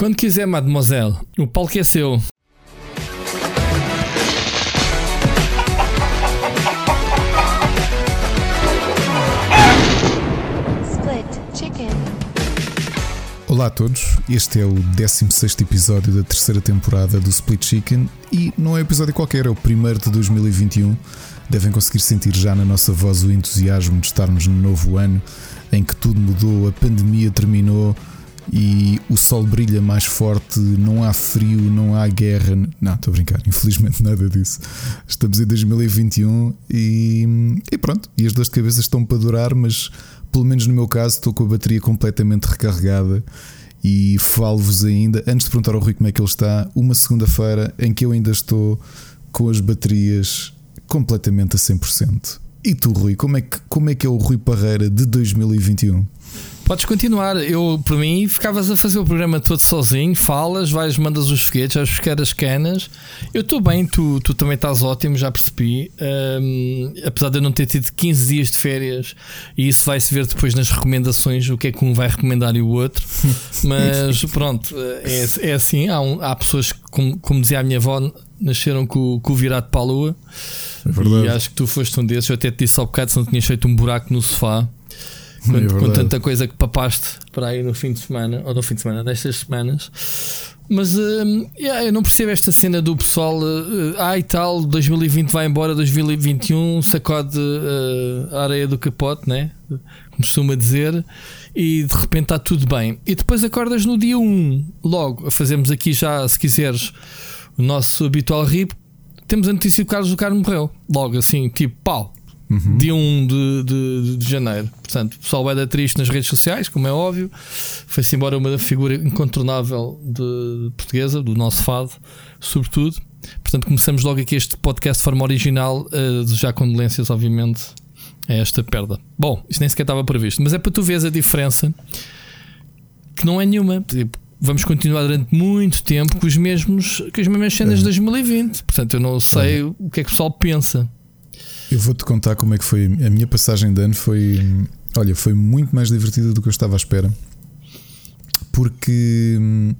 Quando quiser, mademoiselle, o palco é seu. Olá a todos, este é o 16 episódio da terceira temporada do Split Chicken e não é um episódio qualquer, é o primeiro de 2021. Devem conseguir sentir já na nossa voz o entusiasmo de estarmos no novo ano em que tudo mudou, a pandemia terminou e o sol brilha mais forte, não há frio, não há guerra. Não, estou a brincar, infelizmente nada disso. Estamos em 2021 e, e pronto, e as dores de cabeça estão para durar, mas pelo menos no meu caso, estou com a bateria completamente recarregada e falo-vos ainda, antes de perguntar ao Rui como é que ele está, uma segunda-feira em que eu ainda estou com as baterias completamente a 100%. E tu, Rui, como é que, como é, que é o Rui Parreira de 2021? Podes continuar. Eu, por mim, ficavas a fazer o programa todo sozinho, falas, vais, mandas os foguetes, vais buscar as canas. Eu estou bem, tu, tu também estás ótimo, já percebi. Um, apesar de eu não ter tido 15 dias de férias, e isso vai-se ver depois nas recomendações, o que é que um vai recomendar e o outro. Mas pronto, é, é assim. Há, um, há pessoas, como, como dizia a minha avó, nasceram com, com o virado para a lua. É e acho que tu foste um desses. Eu até te disse ao bocado se não tinhas feito um buraco no sofá. Com, é com, tanta coisa que papaste para aí no fim de semana, ou no fim de semana destas semanas. Mas uh, yeah, eu não percebo esta cena do pessoal. Uh, ah, e tal, 2020 vai embora, 2021 sacode uh, a areia do capote, né? Costuma dizer, e de repente está tudo bem. E depois acordas no dia 1, logo. Fazemos aqui já, se quiseres, o nosso habitual RIP. Temos a notícia que o Carlos do Carmo morreu. Logo assim, tipo, pau, uhum. dia 1 de, de, de, janeiro. Portanto, o pessoal vai dar triste nas redes sociais, como é óbvio. Foi-se embora uma figura incontornável de portuguesa, do nosso fado, sobretudo. Portanto, começamos logo aqui este podcast de forma original, uh, já condolências, obviamente, a esta perda. Bom, isto nem sequer estava previsto, mas é para tu veres a diferença que não é nenhuma. Tipo, vamos continuar durante muito tempo com os mesmos com as mesmas cenas é. de 2020. Portanto, eu não sei é. o que é que o pessoal pensa. Eu vou-te contar como é que foi. A minha passagem de ano foi. Olha, foi muito mais divertida do que eu estava à espera. Porque hum,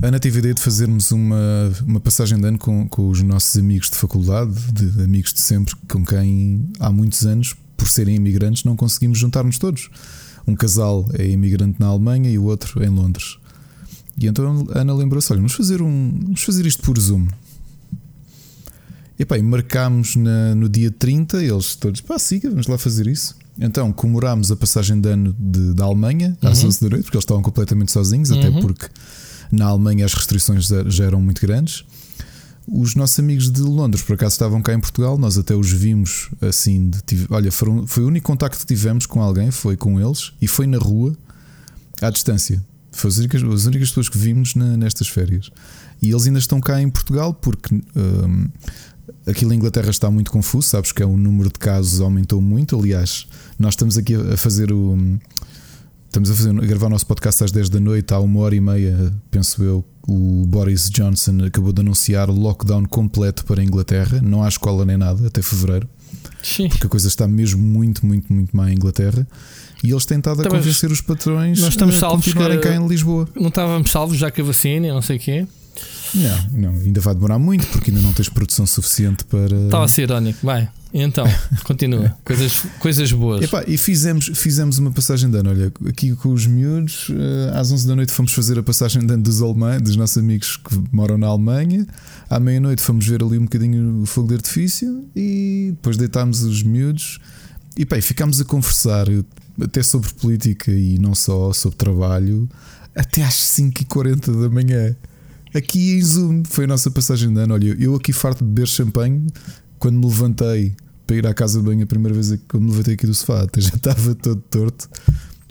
a Ana teve a ideia de fazermos uma, uma passagem de ano com, com os nossos amigos de faculdade, de amigos de sempre, com quem há muitos anos, por serem imigrantes, não conseguimos juntar-nos todos. Um casal é imigrante na Alemanha e o outro em Londres. E então a Ana lembrou-se: olha, vamos fazer, um, vamos fazer isto por Zoom. E pá, marcámos na, no dia 30, eles todos, pá, siga, vamos lá fazer isso. Então comemorámos a passagem de ano de, da Alemanha às uhum. 11 da noite, porque eles estavam completamente sozinhos, uhum. até porque na Alemanha as restrições já eram muito grandes. Os nossos amigos de Londres, por acaso, estavam cá em Portugal, nós até os vimos assim. De, olha, foram, foi o único contacto que tivemos com alguém, foi com eles, e foi na rua, à distância. Foi as únicas, as únicas pessoas que vimos na, nestas férias. E eles ainda estão cá em Portugal porque um, Aquilo em Inglaterra está muito confuso, sabes que é o número de casos aumentou muito. Aliás, nós estamos aqui a fazer o. Estamos a, fazer, a gravar o nosso podcast às 10 da noite, há uma hora e meia, penso eu. O Boris Johnson acabou de anunciar lockdown completo para a Inglaterra. Não há escola nem nada até fevereiro, Sim. porque a coisa está mesmo muito, muito, muito má em Inglaterra. E eles têm estado a convencer os patrões nós estamos a continuarem cá em Lisboa. Não estávamos salvos já que a vacina, não sei o quê. Não, não, ainda vai demorar muito porque ainda não tens produção suficiente para. Estava a ser irónico, vai. Então, continua. coisas, coisas boas. Epá, e fizemos, fizemos uma passagem de ano. Olha, aqui com os miúdos, eh, às 11 da noite fomos fazer a passagem de ano dos alemães, dos nossos amigos que moram na Alemanha. À meia-noite fomos ver ali um bocadinho o fogo de artifício e depois deitámos os miúdos. E, pá, e ficámos a conversar até sobre política e não só sobre trabalho até às 5h40 da manhã. Aqui em Zoom foi a nossa passagem de ano. Olha, eu aqui farto de beber champanhe quando me levantei para ir à casa de banho a primeira vez que me levantei aqui do sofá, até já estava todo torto,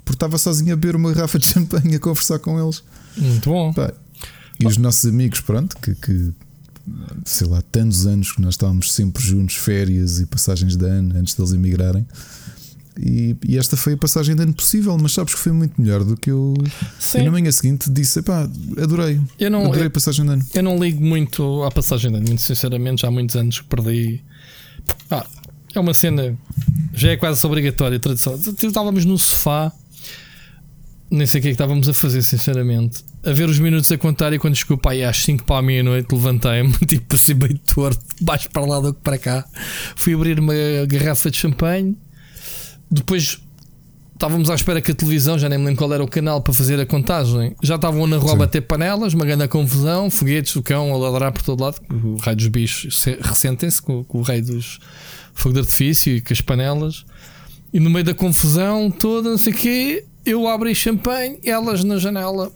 porque estava sozinho a beber uma garrafa de champanhe a conversar com eles. Muito bom. Pá, e os nossos amigos, pronto, que, que sei lá, tantos anos que nós estávamos sempre juntos, férias e passagens de ano antes deles emigrarem. E, e, esta foi a passagem de ano possível, mas sabes que foi muito melhor do que eu. Sim. E na manhã seguinte disse: pá, adorei. Eu não, adorei a passagem de ano. Eu não ligo muito à passagem de ano, muito sinceramente, já há muitos anos que perdi. Ah, é uma cena, já é quase obrigatória, tradição. Estávamos no sofá, nem sei o que é que estávamos a fazer, sinceramente. a ver os minutos a contar e quando chegou para aí às 5 para a meia-noite levantei-me, tipo assim bem torto, baixo para lá do que para cá. Fui abrir uma garrafa de champanhe. Depois estávamos à espera que a televisão, já nem me lembro qual era o canal para fazer a contagem, já estavam na rua a bater panelas, uma grande confusão, foguetes, o cão a ladrar por todo lado, o rei dos bichos ressentem-se com, com, o rei dos fogo de artifício e com as panelas. E no meio da confusão toda, não sei o quê, eu abri champanhe, elas na janela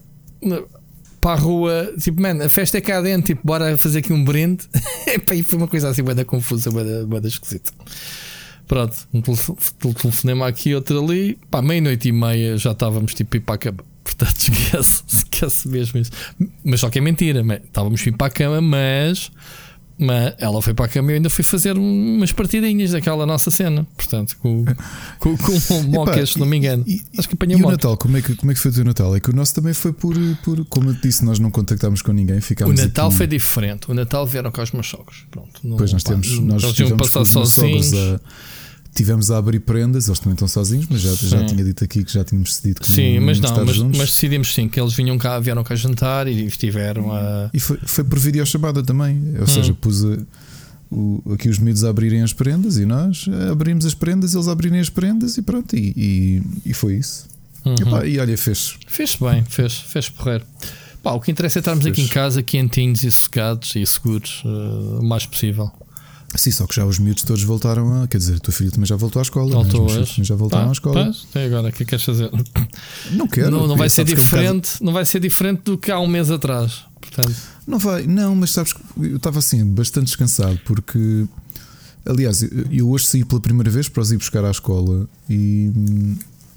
para a rua, tipo, man, a festa é cá dentro, tipo, bora fazer aqui um brinde. e foi uma coisa assim, bem da confusa, bem da esquisita. Pronto, um telefonema aqui, outro ali. Pá, meia-noite e meia já estávamos tipo ir para a cama. Portanto, esquece, esquece mesmo isso. Mas só que é mentira, estávamos ir para a cama, mas, mas ela foi para a cama e eu ainda fui fazer umas partidinhas daquela nossa cena. Portanto, com, com, com o Mocas, se não me engano. E, Acho que apanhei e o Natal, como é, que, como é que foi o teu Natal? É que o nosso também foi por, por como eu disse, nós não contactámos com ninguém. Ficámos o Natal aqui. foi diferente. O Natal vieram com os meus sogros. Pronto, não, pois nós temos, nós tivemos passar sozinhos. Tivemos a abrir prendas, eles também estão sozinhos, mas já, já tinha dito aqui que já tínhamos cedido que Sim, mas não, mas, mas, decidimos sim que eles vinham cá, vieram cá jantar e estiveram a. E foi, foi por videochamada também, ou hum. seja, pus a, o, aqui os miúdos a abrirem as prendas e nós abrimos as prendas, eles abrirem as prendas e pronto, e, e, e foi isso. Uhum. E, pá, e, olha, fez. Fez bem, fez, fez porrer. Pá, o que interessa é estarmos fez. aqui em casa quentinhos e sossegados e seguros uh, o mais possível. Sim, só que já os miúdos todos voltaram a. Quer dizer, a tua filha também já voltou à escola. É? Voltou né? também já voltaram à escola. Pois, até agora, o que é que queres fazer? Não quero. Não, não vai ser diferente, não vai ser diferente do que há um mês atrás. Portanto. Não vai, não, mas sabes que eu estava assim, bastante descansado, porque aliás, eu hoje saí pela primeira vez para os ir buscar à escola e,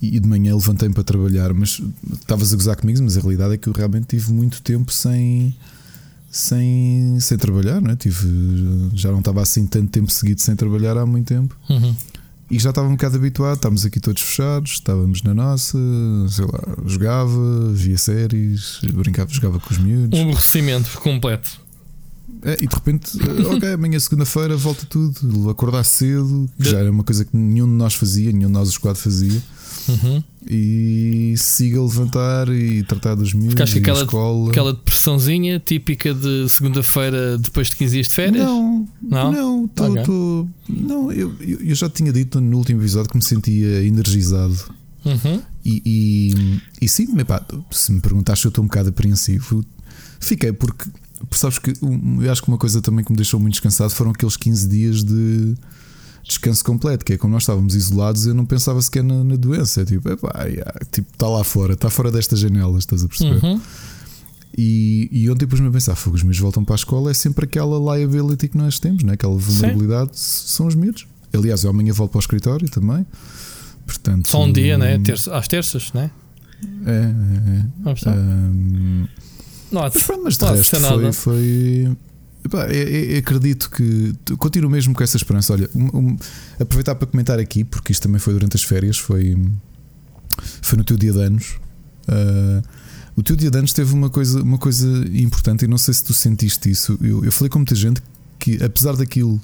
e de manhã levantei-me para trabalhar, mas estavas a gozar comigo, mas a realidade é que eu realmente tive muito tempo sem sem, sem trabalhar, não é? Tive, já não estava assim tanto tempo seguido sem trabalhar há muito tempo. Uhum. E já estava um bocado habituado, estávamos aqui todos fechados, estávamos na nossa, sei lá, jogava, via séries, brincava, jogava com os miúdos. Um aborrecimento completo. É, e de repente, eh, ok, amanhã segunda-feira volta tudo, acordar cedo, que já era uma coisa que nenhum de nós fazia, nenhum de nós os quatro fazia. Uhum. E siga a levantar e tratar dos miúdos. Ficaste aquela, escola. aquela depressãozinha típica de segunda-feira depois de 15 dias de férias? Não, não, não, tô, okay. tô, não eu, eu já tinha dito no último episódio que me sentia energizado. Uhum. E, e, e sim, epá, se me perguntaste eu estou um bocado apreensivo, fiquei porque, sabes que eu acho que uma coisa também que me deixou muito descansado foram aqueles 15 dias de descanso completo, que é como nós estávamos isolados, eu não pensava sequer na, na doença. É tipo, epá, yeah, tipo, está lá fora, está fora destas janelas, estás a perceber? Uhum. E, e ontem depois me a pensar, fogo, os meus voltam para a escola, é sempre aquela liability que nós temos, né? aquela vulnerabilidade, Sim. são os miúdos. Aliás, eu amanhã volto para o escritório também. Portanto, Só um dia, né? Terça, às terças, né? É, é, é. Ah, um, não, mas, mas de resto foi, foi, Epá, eu, eu acredito que continuo mesmo com essa esperança. Olha, um, um, aproveitar para comentar aqui, porque isto também foi durante as férias, foi, foi no teu dia de anos. Uh, o teu dia de anos teve uma coisa, uma coisa importante, e não sei se tu sentiste isso. Eu, eu falei com muita gente que, apesar daquilo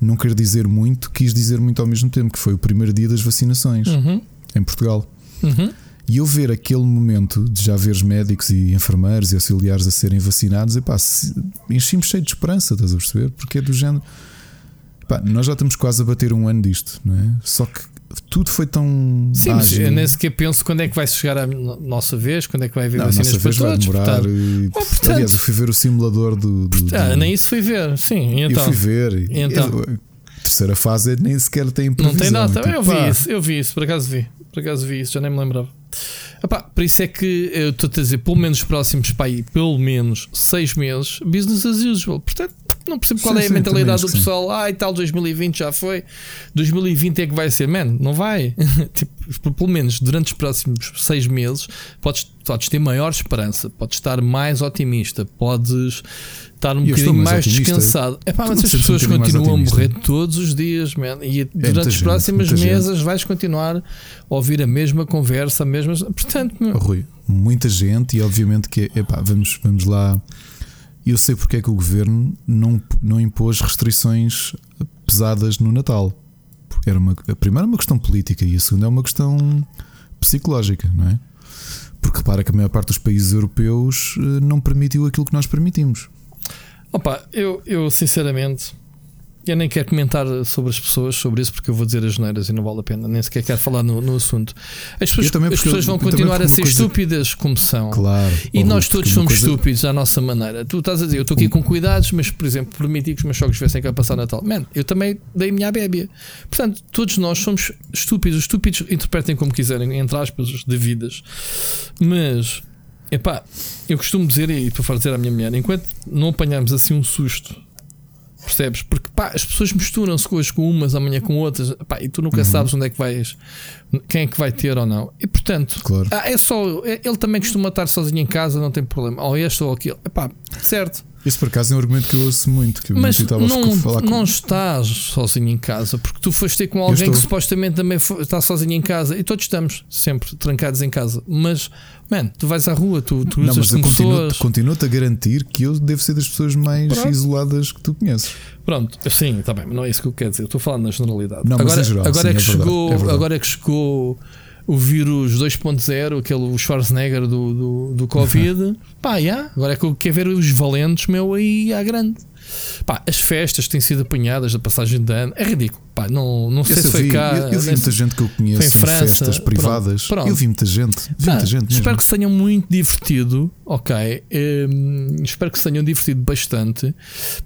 não querer dizer muito, quis dizer muito ao mesmo tempo, que foi o primeiro dia das vacinações uhum. em Portugal. Uhum. E eu ver aquele momento de já ver os médicos e enfermeiros e auxiliares a serem vacinados, epá, enchi-me cheio de esperança, estás a perceber? Porque é do género. Epá, nós já estamos quase a bater um ano disto, não é? Só que tudo foi tão. Sim, mas eu nem sequer penso quando é que vai chegar a nossa vez, quando é que vai haver não, vacinas nossa vez para vai demorar. Portanto, e, oh, portanto, aliás, eu fui ver o simulador do. do, do ah, nem isso fui ver, sim. Então, eu fui ver. E então. a terceira fase nem sequer tem previsão. Não tem nada, tipo, eu vi isso, eu vi isso, por acaso vi. Por acaso vi isso, já nem me lembrava. Epá, por isso é que eu estou a dizer, pelo menos próximos para aí, pelo menos seis meses, business as usual. Portanto, não percebo qual sim, é a sim, mentalidade do pessoal. Ah, e tal, 2020 já foi, 2020 é que vai ser. Man, não vai. tipo, pelo menos durante os próximos seis meses, podes, podes ter maior esperança, podes estar mais otimista, podes estar um eu bocadinho mais, mais descansado. É pá, mas as pessoas um continuam a morrer todos os dias, man. E é durante as próximas mesas vais continuar a ouvir a mesma conversa, a mesma. Portanto, meu... Rui, muita gente, e obviamente que epá, vamos, vamos lá. Eu sei porque é que o governo não, não impôs restrições pesadas no Natal. Era uma, a primeira é uma questão política e a segunda é uma questão psicológica, não é? Porque repara que a maior parte dos países europeus eh, não permitiu aquilo que nós permitimos. Opa, eu, eu sinceramente eu nem quero comentar sobre as pessoas sobre isso porque eu vou dizer as neiras e não vale a pena, nem sequer quero falar no, no assunto. As pessoas, também, as pessoas vão continuar a ser coisa... estúpidas como são. Claro. E nós todos somos coisa... estúpidos à nossa maneira. Tu estás a dizer, eu estou aqui com cuidados, mas por exemplo, permiti que os meus jogos viessem cá passar Natal. Man, eu também dei a minha bébia. Portanto, todos nós somos estúpidos. Os estúpidos interpretem como quiserem, entre aspas, devidas. Mas, epá, eu costumo dizer, e estou a dizer à minha mulher, enquanto não apanharmos assim um susto Percebes? Porque pá, as pessoas misturam-se hoje com umas, amanhã com outras, pá, e tu nunca uhum. sabes onde é que vais, quem é que vai ter ou não. E portanto, claro. ah, é só. É, ele também costuma estar sozinho em casa, não tem problema. Ou este ou aquilo. Epá, certo. Isso por acaso é um argumento que eu ouço muito. Que Mas não, falar com... não estás sozinho em casa, porque tu foste ter com alguém que supostamente também está sozinho em casa e todos estamos sempre trancados em casa. Mas, man, tu vais à rua, tu, tu não, mas eu continuo-te continuo a garantir que eu devo ser das pessoas mais Pronto. isoladas que tu conheces. Pronto, sim, está bem, mas não é isso que eu quero dizer. Eu estou falando na generalidade. Não, agora, geral, agora, sim, é que é chegou, verdade, é agora é que chegou o vírus 2.0, aquele Schwarzenegger do, do, do Covid. Pá, yeah, agora é que eu quero ver os valentes, meu, aí à grande. Pá, as festas têm sido apanhadas da passagem de ano, é ridículo. Pá, não, não sei se foi vi, cá. Eu, eu vi muita gente que eu conheço em, França, festas privadas. Pronto, pronto. Eu vi muita gente. Vi muita gente espero mesmo. que se tenham muito divertido. Ok. Um, espero que se tenham divertido bastante.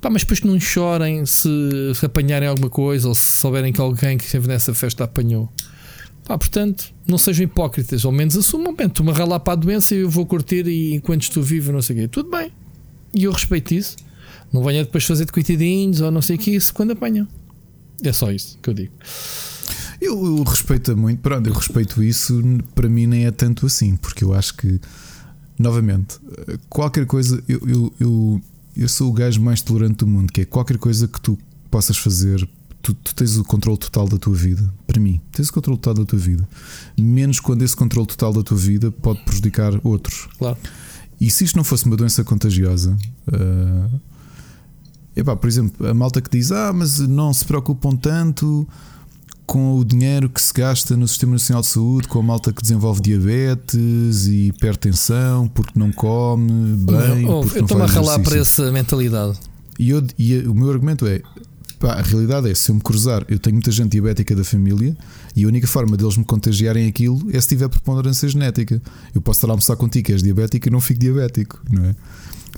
Pá, mas depois não chorem se apanharem alguma coisa ou se souberem que alguém que esteve nessa festa apanhou. Pá, portanto, não sejam hipócritas, ao menos assumam, bem, tu me ralar para a doença e eu vou curtir e enquanto estou vivo, não sei o quê. Tudo bem. E eu respeito isso. Não venha depois fazer de coitadinhos ou não sei o que, isso quando apanham. É só isso que eu digo. Eu, eu respeito muito, pronto, eu respeito isso, para mim nem é tanto assim, porque eu acho que, novamente, qualquer coisa, eu, eu, eu, eu sou o gajo mais tolerante do mundo, que é qualquer coisa que tu possas fazer tu, tu, tens o controle total da tua vida. Para mim, tens o controle total da tua vida. Menos quando esse controle total da tua vida pode prejudicar outros. Claro. E se isto não fosse uma doença contagiosa, uh, epá, por exemplo, a malta que diz: Ah, mas não se preocupam tanto com o dinheiro que se gasta no Sistema Nacional de Saúde, com a malta que desenvolve diabetes e hipertensão porque não come bem. Oh, eu estou-me a ralar para essa mentalidade. E, eu, e o meu argumento é: Pá, a realidade é, se eu me cruzar, eu tenho muita gente diabética da família e a única forma deles me contagiarem aquilo é se tiver preponderância genética. Eu posso estar a almoçar contigo que és diabético e não fico diabético, não é?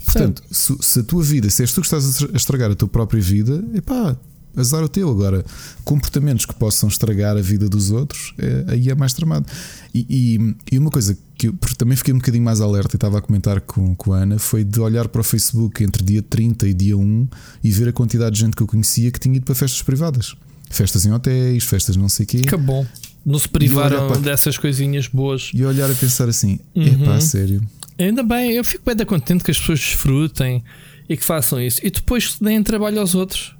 Portanto, se, se, a tua vida, se és tu que estás a estragar a tua própria vida, epá, azar o teu. Agora, comportamentos que possam estragar a vida dos outros, é, aí é mais tramado. E, e, e, uma coisa que eu também fiquei um bocadinho mais alerta e estava a comentar com, com a Ana foi de olhar para o Facebook entre dia 30 e dia 1 e ver a quantidade de gente que eu conhecia que tinha ido para festas privadas. Festas em hotéis, festas não sei o quê. Que bom. Não se privaram para... dessas coisinhas boas. E olhar a pensar assim: uhum. é pá, sério. Ainda bem, eu fico bem contente que as pessoas desfrutem e que façam isso. E depois deem trabalho aos outros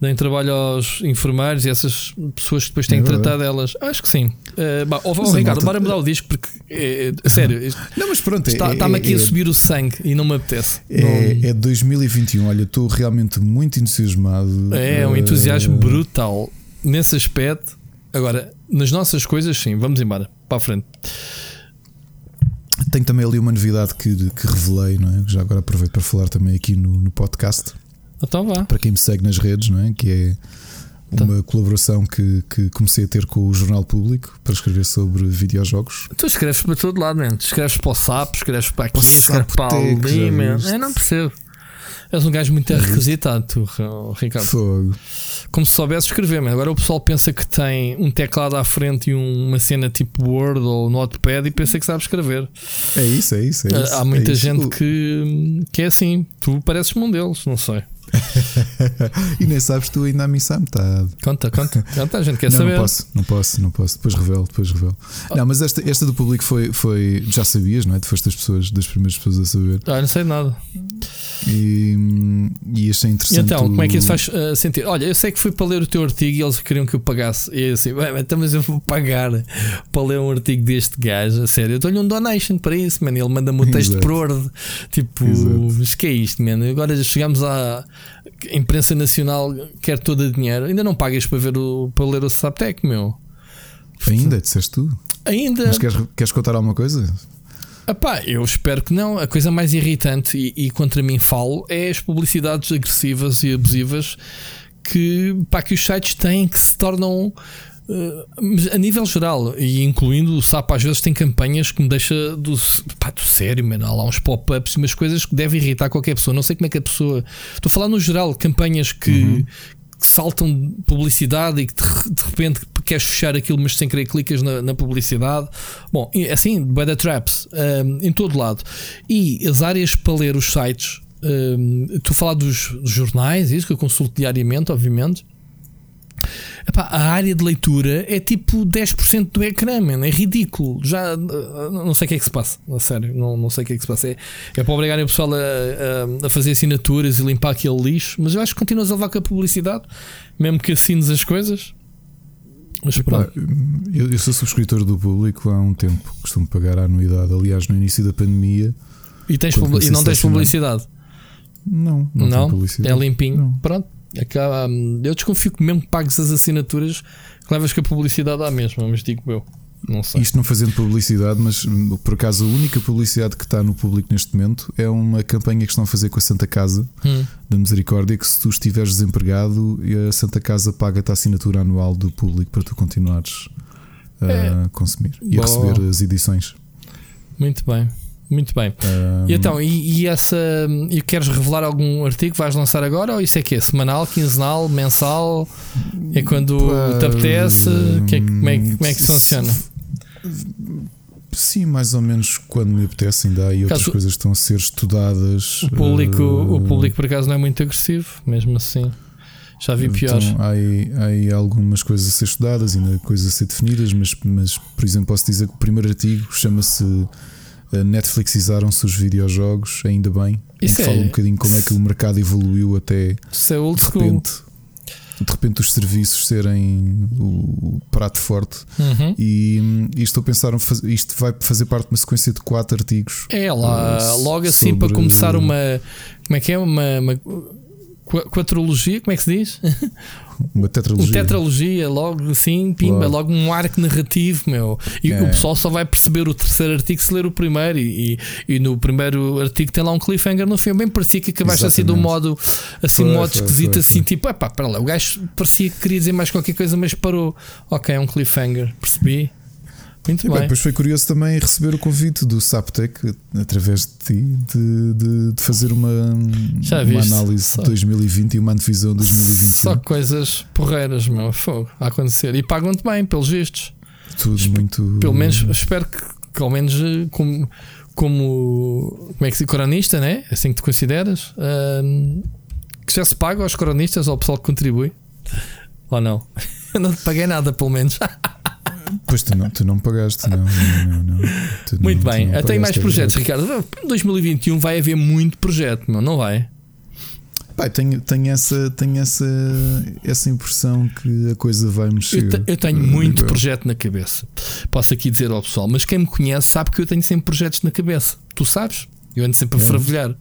deem trabalho aos enfermeiros e essas pessoas que depois têm é que tratar delas. Acho que sim. Uh, bah, oh, oh, Ricardo, bora mudar o disco porque, é, é, sério, não, mas pronto, está-me está aqui a subir o sangue e não me apetece. É, não... é 2021. Olha, estou realmente muito entusiasmado. É um entusiasmo brutal nesse aspecto. Agora, nas nossas coisas, sim, vamos embora para a frente. Tenho também ali uma novidade que, que revelei, não é? Já agora aproveito para falar também aqui no, no podcast. Então vá. Para quem me segue nas redes, não é? Que é uma então. colaboração que, que comecei a ter com o Jornal Público para escrever sobre videojogos. Tu escreves para todo lado, man. escreves para o SAP, escreves para aqui, escreves para ali, man. Eu não percebo. És um gajo muito requisitado, tu, Ricardo. Fogo. Como se soubesse escrever, mas agora o pessoal pensa que tem um teclado à frente e uma cena tipo Word ou Notepad e pensa que sabe escrever. É isso, é isso. É isso Há muita é gente Que, que é assim. Tu pareces-me um deles, não sei. e nem sabes tu ainda a missa à metade. Conta, conta, conta, a gente quer não, saber. Não posso, não posso, não posso. Depois revelo, depois revelo. Oh. Não, mas esta, esta do público foi, foi. Já sabias, não é? Tu foste das pessoas, das primeiras pessoas a saber. Ah, não sei nada. E, e achei interessante. E então, como é que isso faz uh, sentir? Olha, eu sei que foi para ler o teu artigo e eles queriam que eu pagasse. E eu assim, então, mas eu vou pagar para ler um artigo deste gajo, a sério. Eu dou-lhe um donation para isso, mano. Ele manda-me um texto por ordem. Tipo, mas que é isto, mano? Agora já chegamos à imprensa nacional, quer toda dinheiro. Ainda não pagas para, ver o, para ler o Saptec, meu. Ainda, disseste tu. Ainda. Mas queres, queres contar alguma coisa? Epá, eu espero que não. A coisa mais irritante, e, e contra mim falo, é as publicidades agressivas e abusivas que, pá, que os sites têm que se tornam. Uh, a nível geral, e incluindo o SAP, às vezes tem campanhas que me deixa do, pá, do sério, mano. Há lá uns pop-ups e umas coisas que devem irritar qualquer pessoa. Não sei como é que a pessoa. Estou a falar no geral, campanhas que, uhum. que saltam publicidade e que de, de, repente queres fechar aquilo, mas sem querer clicas na, na publicidade. Bom, assim, the traps, um, em todo lado. E as áreas para ler os sites Uh, tu falar dos, dos jornais, isso que eu consulto diariamente, obviamente. Epá, a área de leitura é tipo 10% do ecrã, man. é ridículo. Já uh, não sei o que é que se passa, a sério, não, não sei o que é que se passa. É, é para obrigarem o pessoal a, a, a, fazer assinaturas e limpar aquele lixo, mas eu acho que continuas a levar com a publicidade, mesmo que assines as coisas. Mas Epá, eu, eu, sou subscritor do público há um tempo, costumo pagar a anuidade. Aliás, no início da pandemia. E, tens e não tens publicidade? Não, não, não publicidade. É limpinho. Não. Pronto. Acaba, eu desconfio que mesmo pagues as assinaturas, que levas com a publicidade à mesma, mas digo eu. Não sei. Isto não fazendo publicidade, mas por acaso a única publicidade que está no público neste momento é uma campanha que estão a fazer com a Santa Casa hum. da Misericórdia. Que se tu estiveres desempregado, a Santa Casa paga-te a assinatura anual do público para tu continuares a é. consumir e Boa. a receber as edições. Muito bem. Muito bem. Um... E então, e, e, essa. E queres revelar algum artigo que vais lançar agora? Ou isso é que é? Semanal, quinzenal, mensal? É quando uh, te apetece? Que é, como, é, como é que isso funciona? Sim, mais ou menos quando me apetece, ainda há aí outras Caso, coisas que estão a ser estudadas. O público, uh, o público, por acaso, não é muito agressivo, mesmo assim. Já vi piores. Então, há, aí, há aí algumas coisas a ser estudadas, ainda coisas a ser definidas, mas, mas por exemplo, posso dizer que o primeiro artigo chama-se Netflixizaram-se os videojogos, ainda bem. Isso é... Fala um bocadinho como é que o mercado evoluiu até Isso é old de repente. De repente os serviços serem o prato forte uhum. e, e, estou a pensar isto vai fazer parte de uma sequência de quatro artigos. É lá, uh, logo assim para começar uma como é que é uma, uma quatrologia, como é que se diz? Uma tetralogia. Uma tetralogia, logo assim, pimba, logo um arco narrativo, meu. E é. o pessoal só vai perceber o terceiro artigo se ler o primeiro. E, e, e no primeiro artigo tem lá um cliffhanger no filme. Bem parecia que acabaste assim de um modo assim, foi, um modo foi, esquisito, foi, assim, tipo, epá, para lá. O gajo parecia que queria dizer mais qualquer coisa, mas parou. Ok, é um cliffhanger, percebi. Muito bem. Depois foi curioso também receber o convite do Saptec através de ti de, de, de fazer uma, uma análise Só. de 2020 e uma antevisão de 2021. Só coisas porreiras, meu fogo, a acontecer. E pagam-te bem, pelos vistos. Tudo Esp muito. Pelo menos, espero que, que ao menos eh, como, como, como é que se coronista, né? Assim que te consideras, que já se paga aos coronistas, ao pessoal que contribui. Ou não? Eu não te paguei nada, pelo menos. Pois tu não, tu não pagaste, não. não, não, não. Muito não, bem, tem mais projetos, Ricardo. Em 2021 vai haver muito projeto, não, não vai? Pai, tenho, tenho, essa, tenho essa, essa impressão que a coisa vai mexer. Eu, te, eu tenho muito projeto na cabeça. Posso aqui dizer ao pessoal, mas quem me conhece sabe que eu tenho sempre projetos na cabeça. Tu sabes? Eu ando sempre a é.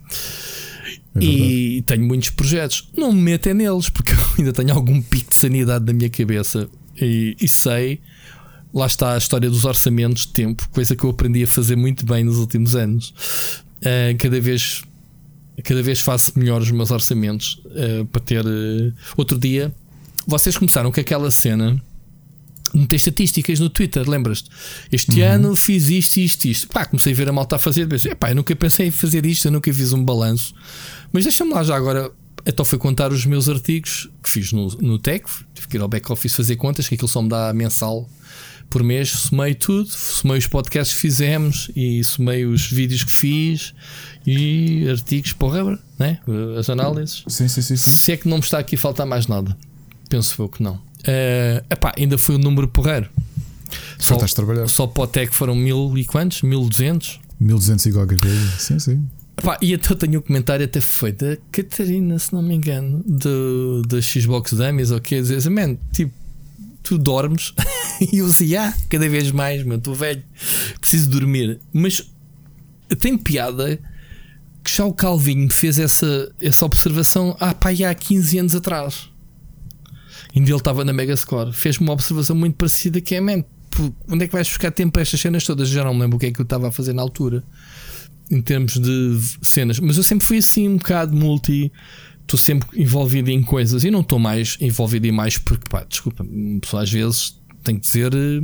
É e tenho muitos projetos. Não me meto é neles, porque eu ainda tenho algum pico de sanidade na minha cabeça e, e sei lá está a história dos orçamentos de tempo, coisa que eu aprendi a fazer muito bem nos últimos anos. Uh, cada vez cada vez faço melhor os meus orçamentos uh, para ter. Uh, outro dia, vocês começaram com aquela cena de meter estatísticas no Twitter, lembras-te? Este uhum. ano fiz isto, isto, isto. Pá, comecei a ver a malta a fazer. Pensei, pá, eu nunca pensei em fazer isto, eu nunca fiz um balanço. Mas deixa-me lá já agora. Então foi contar os meus artigos que fiz no, no Tech. Tive que ir ao back-office fazer contas, que aquilo só me dá mensal por mês, somei tudo, somei os podcasts que fizemos e somei os vídeos que fiz e artigos porra, né? as análises. Sim, sim, sim. Se é que não me está aqui a faltar mais nada, penso eu que não. Uh, epá, ainda foi um número porreiro. Só, trabalhar. só para o Tech foram mil e quantos? 1200? 1200 e qualquer coisa. Sim, sim. Epá, e até tenho um comentário até foi da Catarina, se não me engano, da Xbox Dummies, ou que dizer, man, tipo, tu dormes e eu disse, ah, cada vez mais, meu, estou velho, preciso dormir. Mas tem piada que já o Calvinho fez essa, essa observação ah, pá, há 15 anos atrás. Ainda ele estava na Megascore. Fez-me uma observação muito parecida que é, man, onde é que vais buscar tempo para estas cenas todas? Já não me lembro o que é que eu estava a fazer na altura em termos de cenas, mas eu sempre fui assim um bocado multi. Estou sempre envolvido em coisas e não estou mais envolvido em mais porque, pá, desculpa, pessoal às vezes tem que dizer, eh,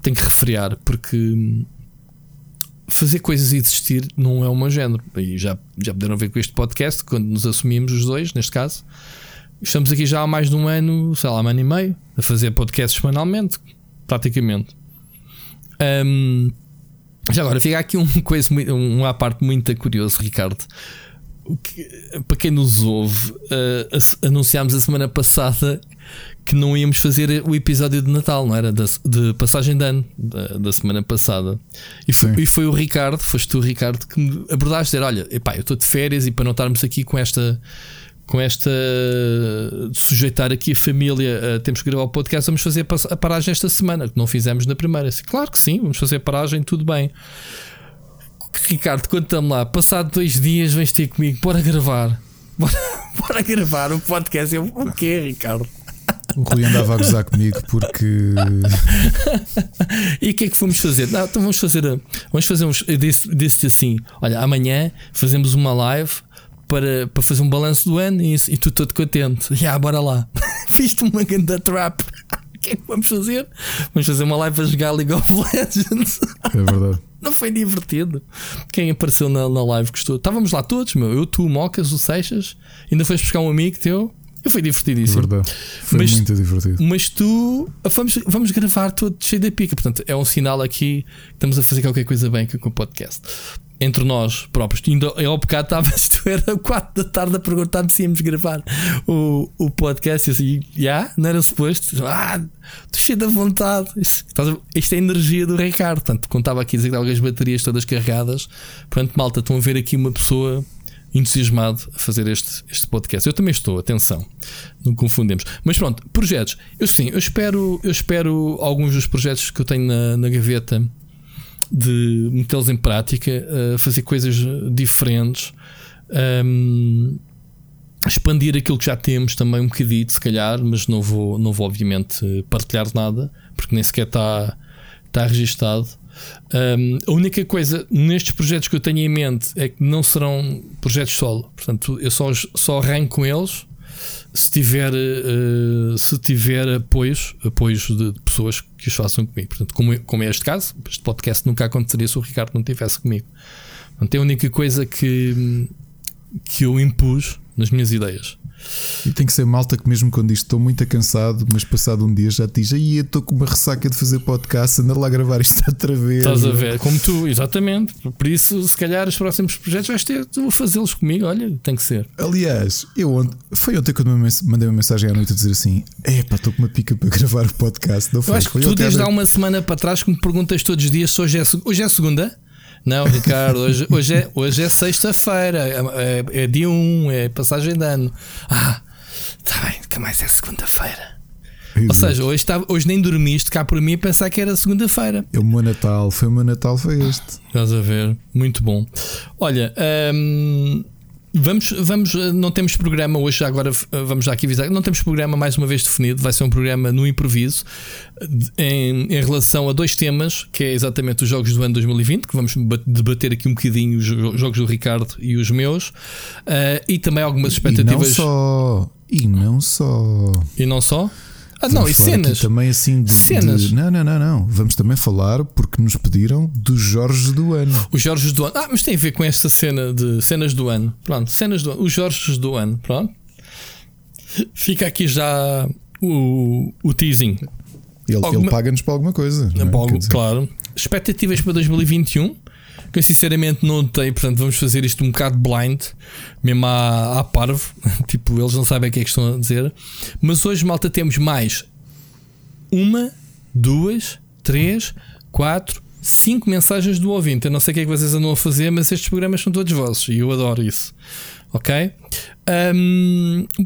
tem que refriar, porque fazer coisas existir não é o meu género. E já, já puderam ver com este podcast, quando nos assumimos os dois, neste caso. Estamos aqui já há mais de um ano, sei lá, um ano e meio, a fazer podcasts semanalmente, praticamente. Um, já agora, fica aqui uma coisa, uma parte muito curiosa, Ricardo. Que, para quem nos ouve, uh, anunciámos a semana passada que não íamos fazer o episódio de Natal, não era? Da, de passagem de ano da, da semana passada. E foi, e foi, o Ricardo, foste tu, Ricardo, que me abordaste dizer: Olha, epá, eu estou de férias e para não estarmos aqui com esta. Com esta de sujeitar aqui a família, uh, temos que gravar o podcast. Vamos fazer a paragem esta semana, que não fizemos na primeira. Claro que sim, vamos fazer a paragem, tudo bem. Ricardo, conta-me lá, passado dois dias vens ter comigo, bora gravar. Bora, bora gravar o podcast. Eu, o quê, Ricardo? O Rui andava a gozar comigo porque. e o que é que fomos fazer? Não, então vamos fazer. Vamos fazer uns. Disse, disse assim: olha, amanhã fazemos uma live para, para fazer um balanço do ano e, e tu todo contente. Já, yeah, bora lá. Fiz-te uma grande trap. O que é que vamos fazer? Vamos fazer uma live a jogar League of Legends. É verdade. Não foi divertido. Quem apareceu na, na live gostou. Estávamos lá todos, meu. Eu, tu, Mocas, o Seixas. Ainda foste buscar um amigo teu. Foi divertidíssimo. Verdade. Foi mas, muito divertido. Mas tu vamos, vamos gravar todo cheio da pica. Portanto, é um sinal aqui que estamos a fazer qualquer coisa bem com o podcast. Entre nós próprios. Ainda ao bocado estavas, tu era 4 da tarde a perguntar-me se íamos gravar o, o podcast. E assim, já, yeah, não era suposto. Ah, estou cheio de vontade. Isto, isto é a energia do Ricardo. Portanto, contava aqui dizer que as baterias todas carregadas. Portanto, malta, estão a ver aqui uma pessoa entusiasmado a fazer este, este podcast. Eu também estou, atenção, não confundemos. Mas pronto, projetos. Eu sim, eu espero, eu espero alguns dos projetos que eu tenho na, na gaveta de metê-los em prática, uh, fazer coisas diferentes, um, expandir aquilo que já temos também um bocadito, se calhar, mas não vou, não vou obviamente partilhar nada, porque nem sequer está, está registado. Um, a única coisa nestes projetos que eu tenho em mente é que não serão projetos solo. Portanto, eu só, só arranco com eles se tiver, uh, se tiver apoios, apoios de, de, pessoas que os façam comigo. Portanto, como, como é este caso, este podcast nunca aconteceria se o Ricardo não estivesse comigo. Portanto, é a única coisa que, que eu impus nas minhas ideias. E tem que ser malta que, mesmo quando diz estou muito cansado, mas passado um dia já te diz: aí estou com uma ressaca de fazer podcast, anda lá a gravar isto outra vez. Estás a ver, como tu, exatamente. Por isso, se calhar, os próximos projetos vais ter, vou fazê-los comigo. Olha, tem que ser. Aliás, eu foi ontem quando mandei uma mensagem à noite a dizer assim: epá, estou com uma pica para gravar o podcast. Não foi, eu acho que tu, desde há uma semana para trás, que me perguntas todos os dias se hoje é, hoje é segunda. Não, Ricardo, hoje, hoje é, hoje é sexta-feira, é, é, é, dia 1, um, é passagem de ano. Ah, está bem, nunca mais é segunda-feira. Ou seja, hoje, tá, hoje nem dormiste cá por mim a pensar que era segunda-feira. É o meu Natal, foi o meu Natal, foi este. Estás a ver? Muito bom. Olha, hum, Vamos, vamos, não temos programa hoje, agora vamos já aqui avisar. Não temos programa mais uma vez definido, vai ser um programa no improviso em, em relação a dois temas, que é exatamente os jogos do ano 2020, que vamos debater aqui um bocadinho os jogos do Ricardo e os meus, uh, e também algumas expectativas. E não só. E não só. E não só? Ah, não, e cenas. Também assim de, cenas. De, não, não, não, não. Vamos também falar porque nos pediram dos Jorge do ano. Os Jorge do ano. Ah, mas tem a ver com esta cena de cenas do ano. Pronto, cenas do ano. Os Jorge do ano. Pronto. Fica aqui já o, o teasing. Ele, Alguma... ele paga-nos para alguma coisa. É? Algo, claro. Expectativas para 2021 que eu sinceramente não tenho, portanto vamos fazer isto um bocado blind, mesmo à, à parvo, tipo, eles não sabem o que é que estão a dizer. Mas hoje, malta, temos mais uma, duas, três, quatro, cinco mensagens do ouvinte. Eu não sei o que é que vocês andam a fazer, mas estes programas são todos vossos e eu adoro isso. Ok?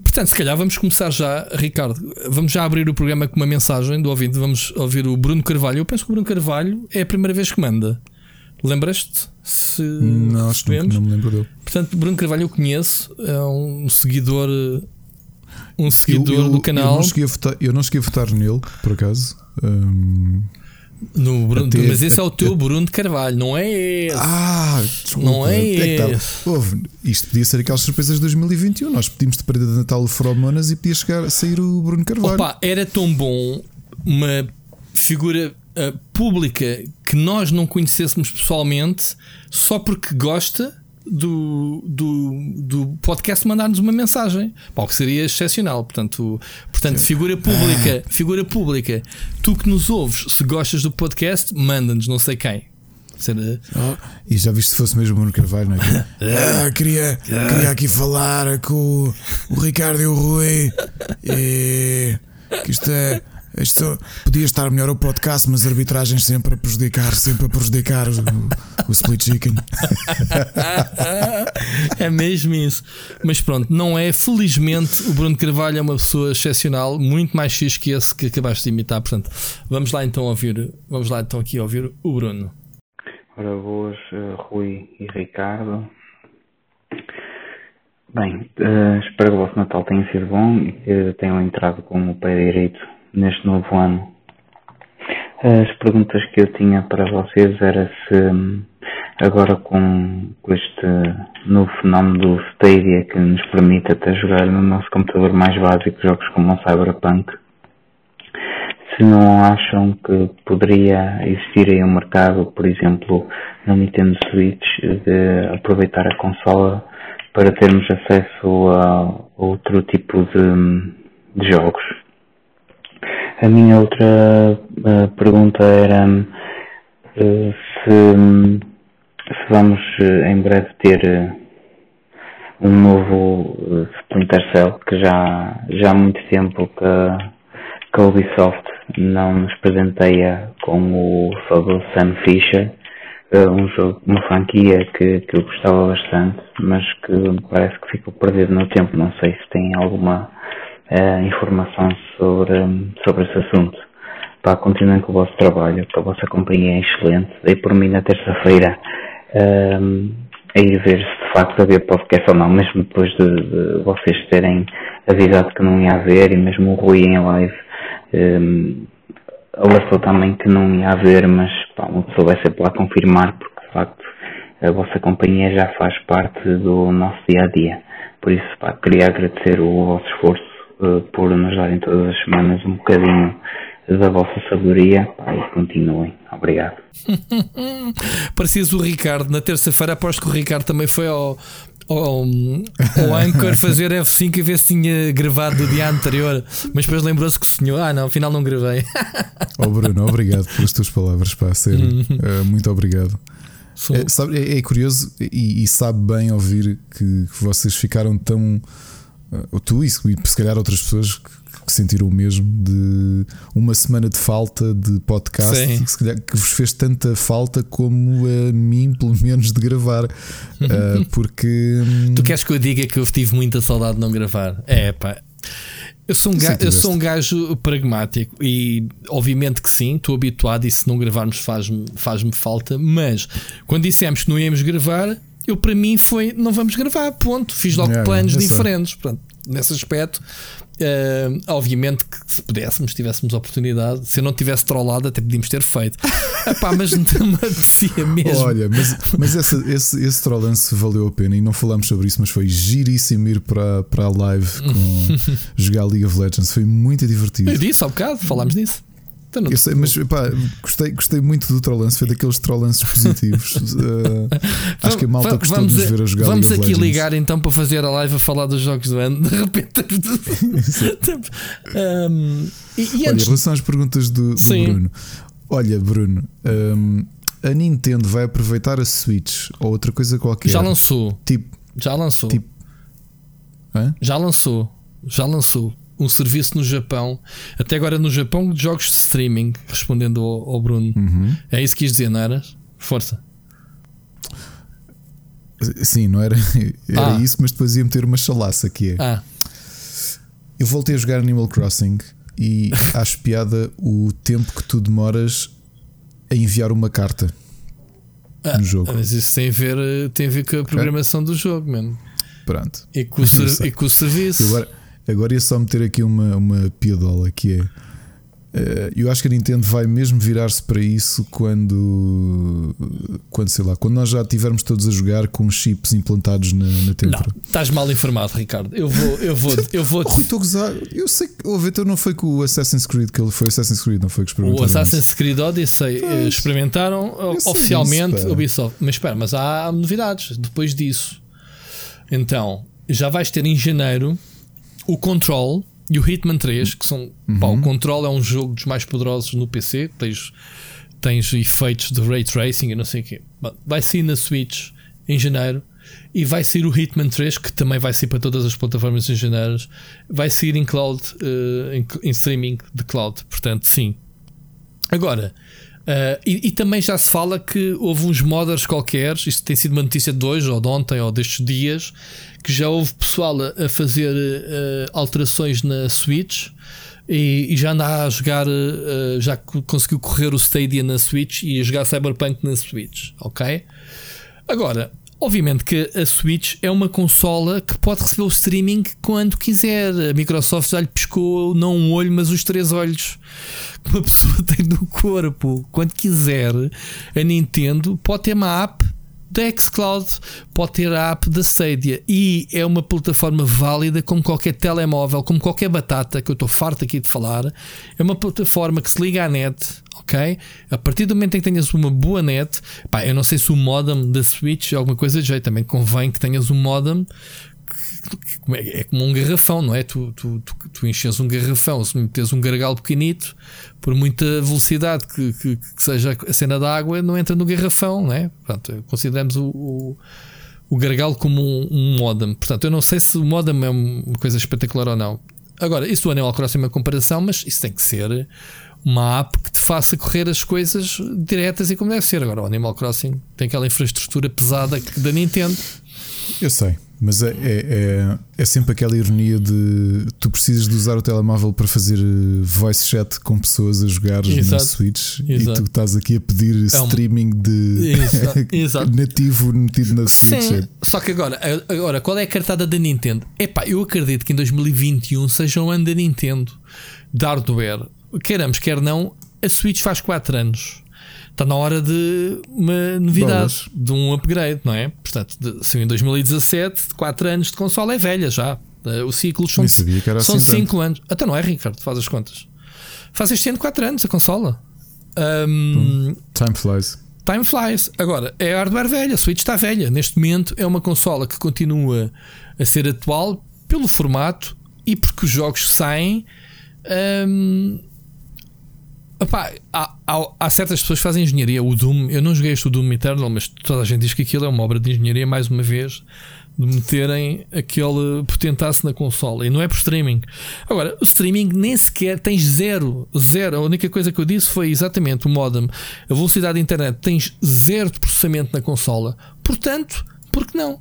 Portanto, se calhar vamos começar já, Ricardo. Vamos já abrir o programa com uma mensagem do ouvinte. Vamos ouvir o Bruno Carvalho. Eu penso que o Bruno Carvalho é a primeira vez que manda. Lembras-te? Se não, acho que não me lembro dele. Portanto, Bruno Carvalho eu conheço, é um seguidor, um seguidor eu, eu, do canal. Eu não, cheguei a votar, eu não cheguei a votar nele, por acaso. Um, No Bruno, ter, mas esse é o teu Bruno de Carvalho, não é esse. Ah, desculpa, não é, é esse. Houve, isto podia ser aquelas surpresas de 2021. Nós pedimos de parede de Natal o Feromonas e podia chegar a sair o Bruno Carvalho. Opa, era tão bom uma figura uh, pública que nós não conhecêssemos pessoalmente só porque gosta do, do, do podcast mandar-nos uma mensagem, Pá, o que seria excepcional. Portanto, portanto figura pública, figura pública, tu que nos ouves, se gostas do podcast, manda-nos não sei quem. Oh, e já viste se fosse mesmo o Bruno Carvalho, não é? ah, queria, queria aqui falar com o, o Ricardo e o Rui. E, que isto é isto podia estar melhor o podcast, mas arbitragens sempre a prejudicar, sempre a prejudicar o, o split chicken. é mesmo isso. Mas pronto, não é. Felizmente, o Bruno Carvalho é uma pessoa excepcional, muito mais X que esse que acabaste de imitar. Portanto, vamos lá então ouvir, vamos lá então aqui ouvir o Bruno. Ora, boas, uh, Rui e Ricardo. Bem, uh, espero que o vosso Natal tenha sido bom e que tenham entrado com o pé direito neste novo ano. As perguntas que eu tinha para vocês era se agora com, com este novo fenómeno do Stadia que nos permite até jogar no nosso computador mais básico jogos como o Cyberpunk, se não acham que poderia existir aí um mercado, por exemplo, na Nintendo Switch, de aproveitar a consola para termos acesso a outro tipo de, de jogos. A minha outra uh, pergunta era uh, se, se, vamos uh, em breve ter um novo Splinter Cell, que já, já há muito tempo que, que a Ubisoft não nos presenteia com o famoso Sam Fisher, um jogo, uma franquia que, que eu gostava bastante, mas que parece que ficou perdido no tempo. Não sei se tem alguma uh, informação sobre, sobre esse assunto. Pá, continuem com o vosso trabalho, que a vossa companhia é excelente. Dei por mim na terça-feira uh, a ir ver se de facto havia podcast ou não, mesmo depois de, de, vocês terem avisado que não ia haver e mesmo o Rui em live um, alertou também que não ia haver, mas pá, uma pessoa vai sempre lá confirmar porque de facto a vossa companhia já faz parte do nosso dia a dia. Por isso, pá, queria agradecer o vosso esforço uh, por nos darem todas as semanas um bocadinho da vossa sabedoria pá, e continuem. Obrigado. Parecias o Ricardo. Na terça-feira aposto que o Ricardo também foi ao, ao, ao Anchor fazer F5 e ver se tinha gravado do dia anterior, mas depois lembrou-se que o senhor, ah não, afinal não gravei. oh Bruno, obrigado pelas tuas palavras, para ser uh, muito obrigado. É, sabe, é, é, curioso e, e, sabe bem ouvir que, que vocês ficaram tão ou tu e se calhar outras pessoas que, sentiram o mesmo de uma semana de falta de podcast que, se calhar, que vos fez tanta falta como a mim, pelo menos, de gravar. uh, porque tu queres que eu diga que eu tive muita saudade de não gravar? É pá. Eu sou, um gajo, eu sou um gajo pragmático e obviamente que sim, estou habituado e se não gravarmos faz-me faz falta, mas quando dissemos que não íamos gravar, eu para mim foi não vamos gravar, ponto. Fiz logo planos diferentes. Pronto, nesse aspecto, uh, obviamente que se pudéssemos, tivéssemos oportunidade, se eu não tivesse trollado, até podíamos ter feito. Epá, mas não me apetecia mesmo. Olha, mas, mas esse, esse, esse trollance valeu a pena e não falamos sobre isso, mas foi giríssimo ir para, para a live com jogar League of Legends. Foi muito divertido. Eu disse há um bocado, falámos nisso. Então, eu sei, mas pá, gostei, gostei muito do Trollance, foi daqueles Trollances positivos. uh, acho que a malta gostou de nos ver a jogar. Vamos aqui ligar então para fazer a live a falar dos jogos do ano. De repente. um, e, e Olha, antes... em relação às perguntas do, do Bruno, olha, Bruno, um, a Nintendo vai aproveitar a Switch ou outra coisa qualquer. Já lançou. Tipo, já lançou. Tipo, já lançou. Já lançou um serviço no Japão, até agora no Japão, de jogos de streaming, respondendo ao, ao Bruno. Uhum. É isso que quis dizer, não eras? Força. Sim, não era, era ah. isso, mas depois ia meter uma chalaça que é. Ah. Eu voltei a jogar Animal Crossing e acho piada o tempo que tu demoras a enviar uma carta ah, no jogo. Mas isso tem a ver, tem a ver com a programação do jogo, mano. Pronto. E com, o, ser, e com o serviço. agora, Agora ia só meter aqui uma, uma piadola que é. Uh, eu acho que a Nintendo vai mesmo virar-se para isso quando, quando sei lá, quando nós já tivermos todos a jogar com chips implantados na, na têmpora. Não, estás mal informado, Ricardo. Eu vou, eu vou, eu vou. Rui, estou a gozar. Eu sei que o Vitor não foi com o Assassin's Creed que ele foi Assassin's Creed, não foi que experimentaram. O Assassin's Creed Odyssey eh, experimentaram oficialmente isso, Ubisoft. Mas espera, mas há novidades depois disso. Então, já vais ter em janeiro o Control e o Hitman 3, que são. Uhum. Pá, o Control é um jogo dos mais poderosos no PC. Tens, tens efeitos de ray tracing e não sei o quê. Vai sair na Switch em janeiro. E vai sair o Hitman 3, que também vai sair para todas as plataformas em janeiro. Vai sair em cloud, uh, em, em streaming de cloud. Portanto, sim. Agora, Uh, e, e, também já se fala que houve uns modders qualquer, isto tem sido uma notícia de hoje, ou de ontem, ou destes dias, que já houve pessoal a, a fazer uh, alterações na Switch e, e, já anda a jogar, uh, já conseguiu correr o Stadia na Switch e a jogar Cyberpunk na Switch, ok? Agora, Obviamente que a Switch é uma consola que pode receber o streaming quando quiser. A Microsoft já lhe piscou não um olho, mas os três olhos que uma pessoa tem no corpo. Quando quiser, a Nintendo pode ter uma app da xCloud, pode ter a app da Stadia e é uma plataforma válida como qualquer telemóvel, como qualquer batata que eu estou farto aqui de falar. É uma plataforma que se liga à net, ok? A partir do momento em que tenhas uma boa net, pá, eu não sei se o modem da Switch é alguma coisa de jeito, também convém que tenhas um modem é como um garrafão, não é? Tu, tu, tu, tu enches um garrafão, se metes um gargalo pequenito, por muita velocidade que, que, que, seja a cena da água, não entra no garrafão, não é? Portanto, consideramos o, o, o gargalo como um, um modem. Portanto, eu não sei se o modem é uma coisa espetacular ou não. Agora, isso do Animal Crossing é uma comparação, mas isso tem que ser uma app que te faça correr as coisas diretas e como deve ser. Agora, o Animal Crossing tem aquela infraestrutura pesada da Nintendo. Eu sei. Mas é, é, é, é, sempre aquela ironia de tu precisas de usar o telemóvel para fazer eh, voice chat com pessoas a jogar na Switch Exato. e tu estás aqui a pedir é um... streaming de Exato. nativo metido na Switch. Sim. Só que agora, agora, qual é a cartada da Nintendo? Epá, eu acredito que em 2021 seja um ano da Nintendo de hardware. Queramos, quer não, a Switch faz 4 anos está na hora de uma novidade, de um upgrade, não é? Portanto, de, em 2017, 4 anos de console é velha já. Eh, o ciclo são, são 5 assim anos. Até não é, Ricardo? Faz as contas. Faz este ano 4 anos a consola. Um, time flies. Time flies. Agora, é hardware velha, a Switch está velha. Neste momento é uma consola que continua a ser atual pelo formato e porque os jogos saem. Um, Há, há, há, certas pessoas que fazem engenharia. O Doom, eu não joguei este Doom Eternal, mas toda a gente diz que aquilo é uma obra de engenharia, mais uma vez, de meterem aquele potentaço na consola. E não é por streaming. Agora, o streaming nem sequer tens zero, zero. A única coisa que eu disse foi exatamente o modem. A velocidade da internet tens zero de processamento na consola. Portanto, por que não?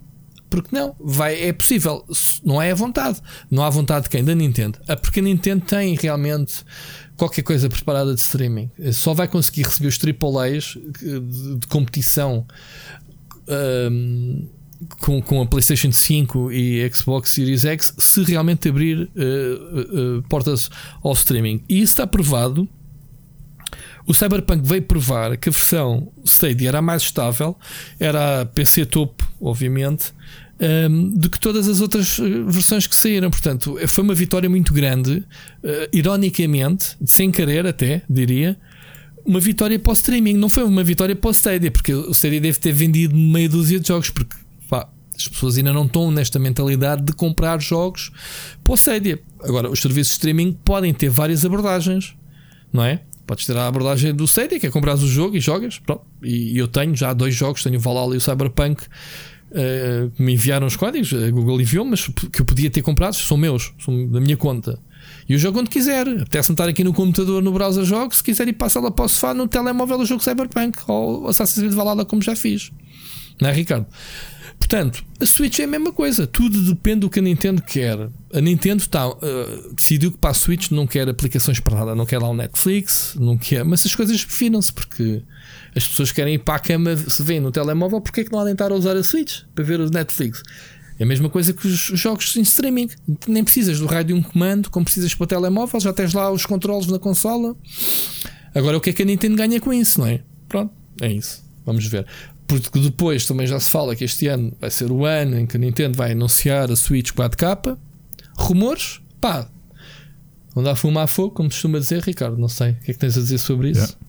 Porque não? Vai, é possível. Não é à vontade. Não há vontade de quem? Da Nintendo. Ah, porque a Nintendo tem realmente qualquer coisa preparada de streaming. Só vai conseguir receber os AAAs de, de competição um, com, com a PlayStation 5 e Xbox Series X se realmente abrir uh, uh, portas ao streaming. E isso está provado. O Cyberpunk veio provar que a versão Stadia era mais estável, era PC topo, obviamente, um, do que todas as outras eh, versões que saíram. Portanto, foi uma vitória muito grande, uh, ironicamente, sem querer até, diria. Uma vitória para o streaming, não foi uma vitória para o Stadia, porque o Stadia deve ter vendido meia dúzia de jogos, porque pá, as pessoas ainda não estão nesta mentalidade de comprar jogos para o Stadia. Agora, os serviços de streaming podem ter várias abordagens, não é? Podes ter a abordagem do Stadia, que é comprar o jogo e jogas. Pronto. E eu tenho já dois jogos, tenho o Valhalla e o Cyberpunk uh, me enviaram os códigos, a Google enviou, mas que eu podia ter comprado, são meus, são da minha conta. E eu jogo quando quiser. Apetece-me estar aqui no computador, no browser jogo. Se quiser ir passar lá para o sofá, no telemóvel, o jogo Cyberpunk ou Assassin's Creed Valhalla, como já fiz. Não é, Ricardo? Portanto, a Switch é a mesma coisa. Tudo depende do que a Nintendo quer. A Nintendo tá, uh, decidiu que para a Switch não quer aplicações para nada. Não quer lá o Netflix, não quer. Mas as coisas refinam-se porque as pessoas querem ir para a cama se vêem no telemóvel, porque é que não há a usar a Switch para ver o Netflix? É a mesma coisa que os jogos em streaming. Nem precisas do raio de um comando, como precisas para o telemóvel, já tens lá os controles na consola. Agora, o que é que a Nintendo ganha com isso, não é? Pronto, é isso. Vamos ver. Porque depois também já se fala que este ano vai ser o ano em que a Nintendo vai anunciar a Switch 4K. Rumores? Pá, não dá fumo a fogo, como costuma dizer, Ricardo. Não sei o que é que tens a dizer sobre isso. Yeah.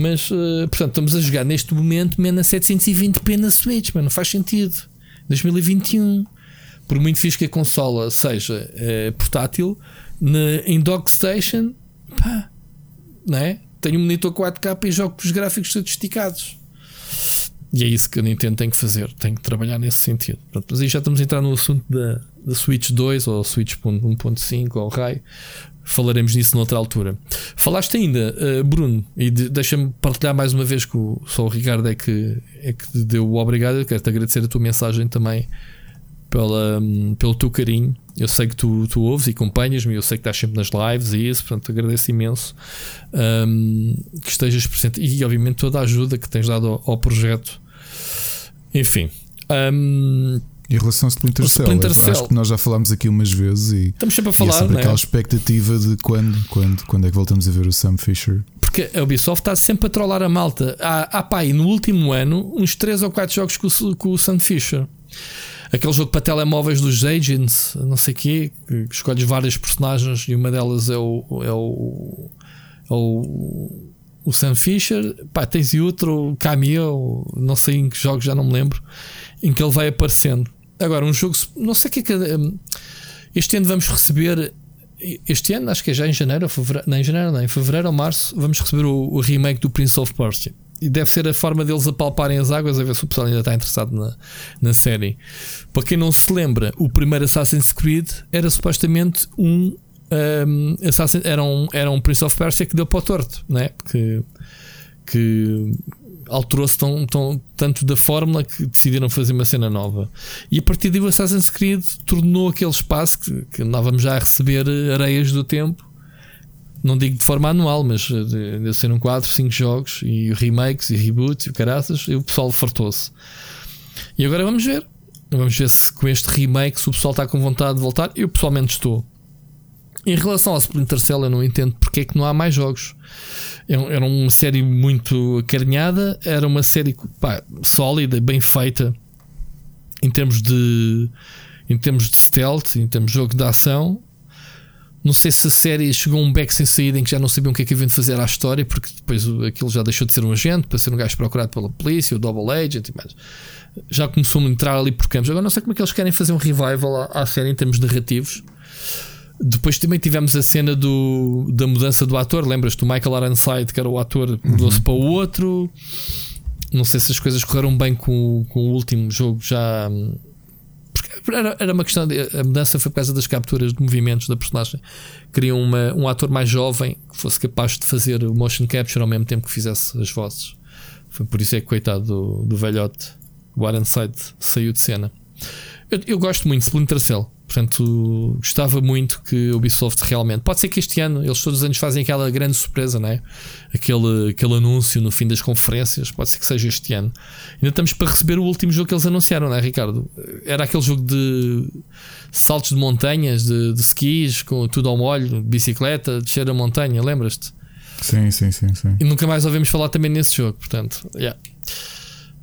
Mas, uh, portanto, estamos a jogar neste momento menos a 720p na Switch, mas não faz sentido. 2021. Por muito fixe que a consola seja uh, portátil, na, em Dockstation, pá, não é? Tenho um monitor 4K e jogo com os gráficos sofisticados. E é isso que a Nintendo tem que fazer, tem que trabalhar nesse sentido. Mas aí já estamos a entrar no assunto da, da Switch 2 ou Switch 1.5 ou Rai. Falaremos nisso noutra altura. Falaste ainda, uh, Bruno, e de, deixa-me partilhar mais uma vez que o, só o Ricardo é que, é que deu o obrigado. Eu quero-te agradecer a tua mensagem também pela, um, pelo teu carinho. Eu sei que tu, tu ouves e acompanhas-me, eu sei que estás sempre nas lives e isso, portanto agradeço imenso um, que estejas presente e, obviamente, toda a ajuda que tens dado ao, ao projeto. Enfim. Um, em relação ao Splinter, Cell, Splinter Cell, acho que nós já falámos aqui umas vezes e estamos sempre a falar. E é sempre aquela é? expectativa de quando, quando, quando é que voltamos a ver o Sam Fisher. Porque a Ubisoft está sempre a trollar a malta. Há, há pá, e no último ano, uns 3 ou 4 jogos com, com o Sam Fisher. Aquele jogo para telemóveis dos Agents, não sei o quê, que escolhes várias personagens e uma delas é o. É o, é o o Sam Fisher, pá, tens e outro cameo, não sei em que jogos, já não me lembro, em que ele vai aparecendo. Agora, um jogo, não sei o que é que. Hum, este ano vamos receber. Este ano, acho que é já em janeiro ou fevereiro. Não, em janeiro não, em fevereiro ou março, vamos receber o, o remake do Prince of Persia. E deve ser a forma deles apalparem as águas, a ver se o pessoal ainda está interessado na, na série. Para quem não se lembra, o primeiro Assassin's Creed era supostamente um. um Assassin, era, um era um Prince of Persia que deu para o torto, né? que, que alterou-se tão, tão, tanto da fórmula que decidiram fazer uma cena nova. E a partir daí o Assassin's Creed tornou aquele espaço que, que andávamos já a receber areias do tempo. Não digo de forma anual, mas de, de um 4, 5 jogos e remakes e reboots e caraças, e o pessoal fartou-se. E agora vamos ver. Vamos ver se com este remake se o pessoal está com vontade de voltar. Eu pessoalmente estou. Em relação ao Splinter Cell, eu não entendo porque é que não há mais jogos. É era uma série muito acarinhada, era uma série pá, sólida, bem feita em termos de em termos de stealth, em termos de jogo de ação. Não sei se a série chegou a um beck sem saída em que já não sabiam o que é que haviam de fazer à história, porque depois aquilo já deixou de ser um agente para ser um gajo procurado pela polícia, o double agent e mais. Já começou a entrar ali por campos. Agora não sei como é que eles querem fazer um revival à, à série em termos narrativos. Depois também tivemos a cena do, da mudança do ator. Lembras-te? O Michael Ironside, que era o ator, mudou-se uhum. para o outro. Não sei se as coisas correram bem com, com o último jogo já. Porque era, era uma questão. De, a mudança foi por causa das capturas de movimentos da personagem. Queriam uma, um ator mais jovem que fosse capaz de fazer o motion capture ao mesmo tempo que fizesse as vozes. Foi por isso é que, coitado do, do velhote, o Ironside saiu de cena. Eu, eu gosto muito de Splinter Cell. Portanto, gostava muito que o Ubisoft realmente. Pode ser que este ano, eles todos os anos fazem aquela grande surpresa, não é? Aquele, aquele anúncio no fim das conferências. Pode ser que seja este ano. Ainda estamos para receber o último jogo que eles anunciaram, não é, Ricardo? Era aquele jogo de saltos de montanhas, de, de skis, com tudo ao molho, bicicleta, descer a montanha, lembras-te? Sim, sim, sim, sim. E nunca mais ouvimos falar também nesse jogo, portanto, yeah.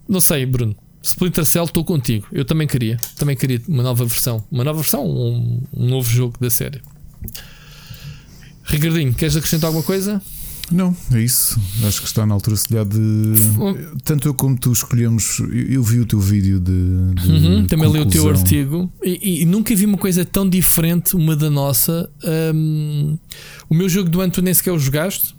não sei, Bruno. Splinter Cell, estou contigo. Eu também queria. Também queria uma nova versão. Uma nova versão, um, um novo jogo da série. Ricardinho, queres acrescentar alguma coisa? Não, é isso. Acho que está na altura se de. Tanto eu como tu escolhemos. Eu vi o teu vídeo de. de uhum, também li o teu artigo e, e, nunca vi uma coisa tão diferente uma da nossa. Um, o meu jogo do ano tu nem sequer o jogaste.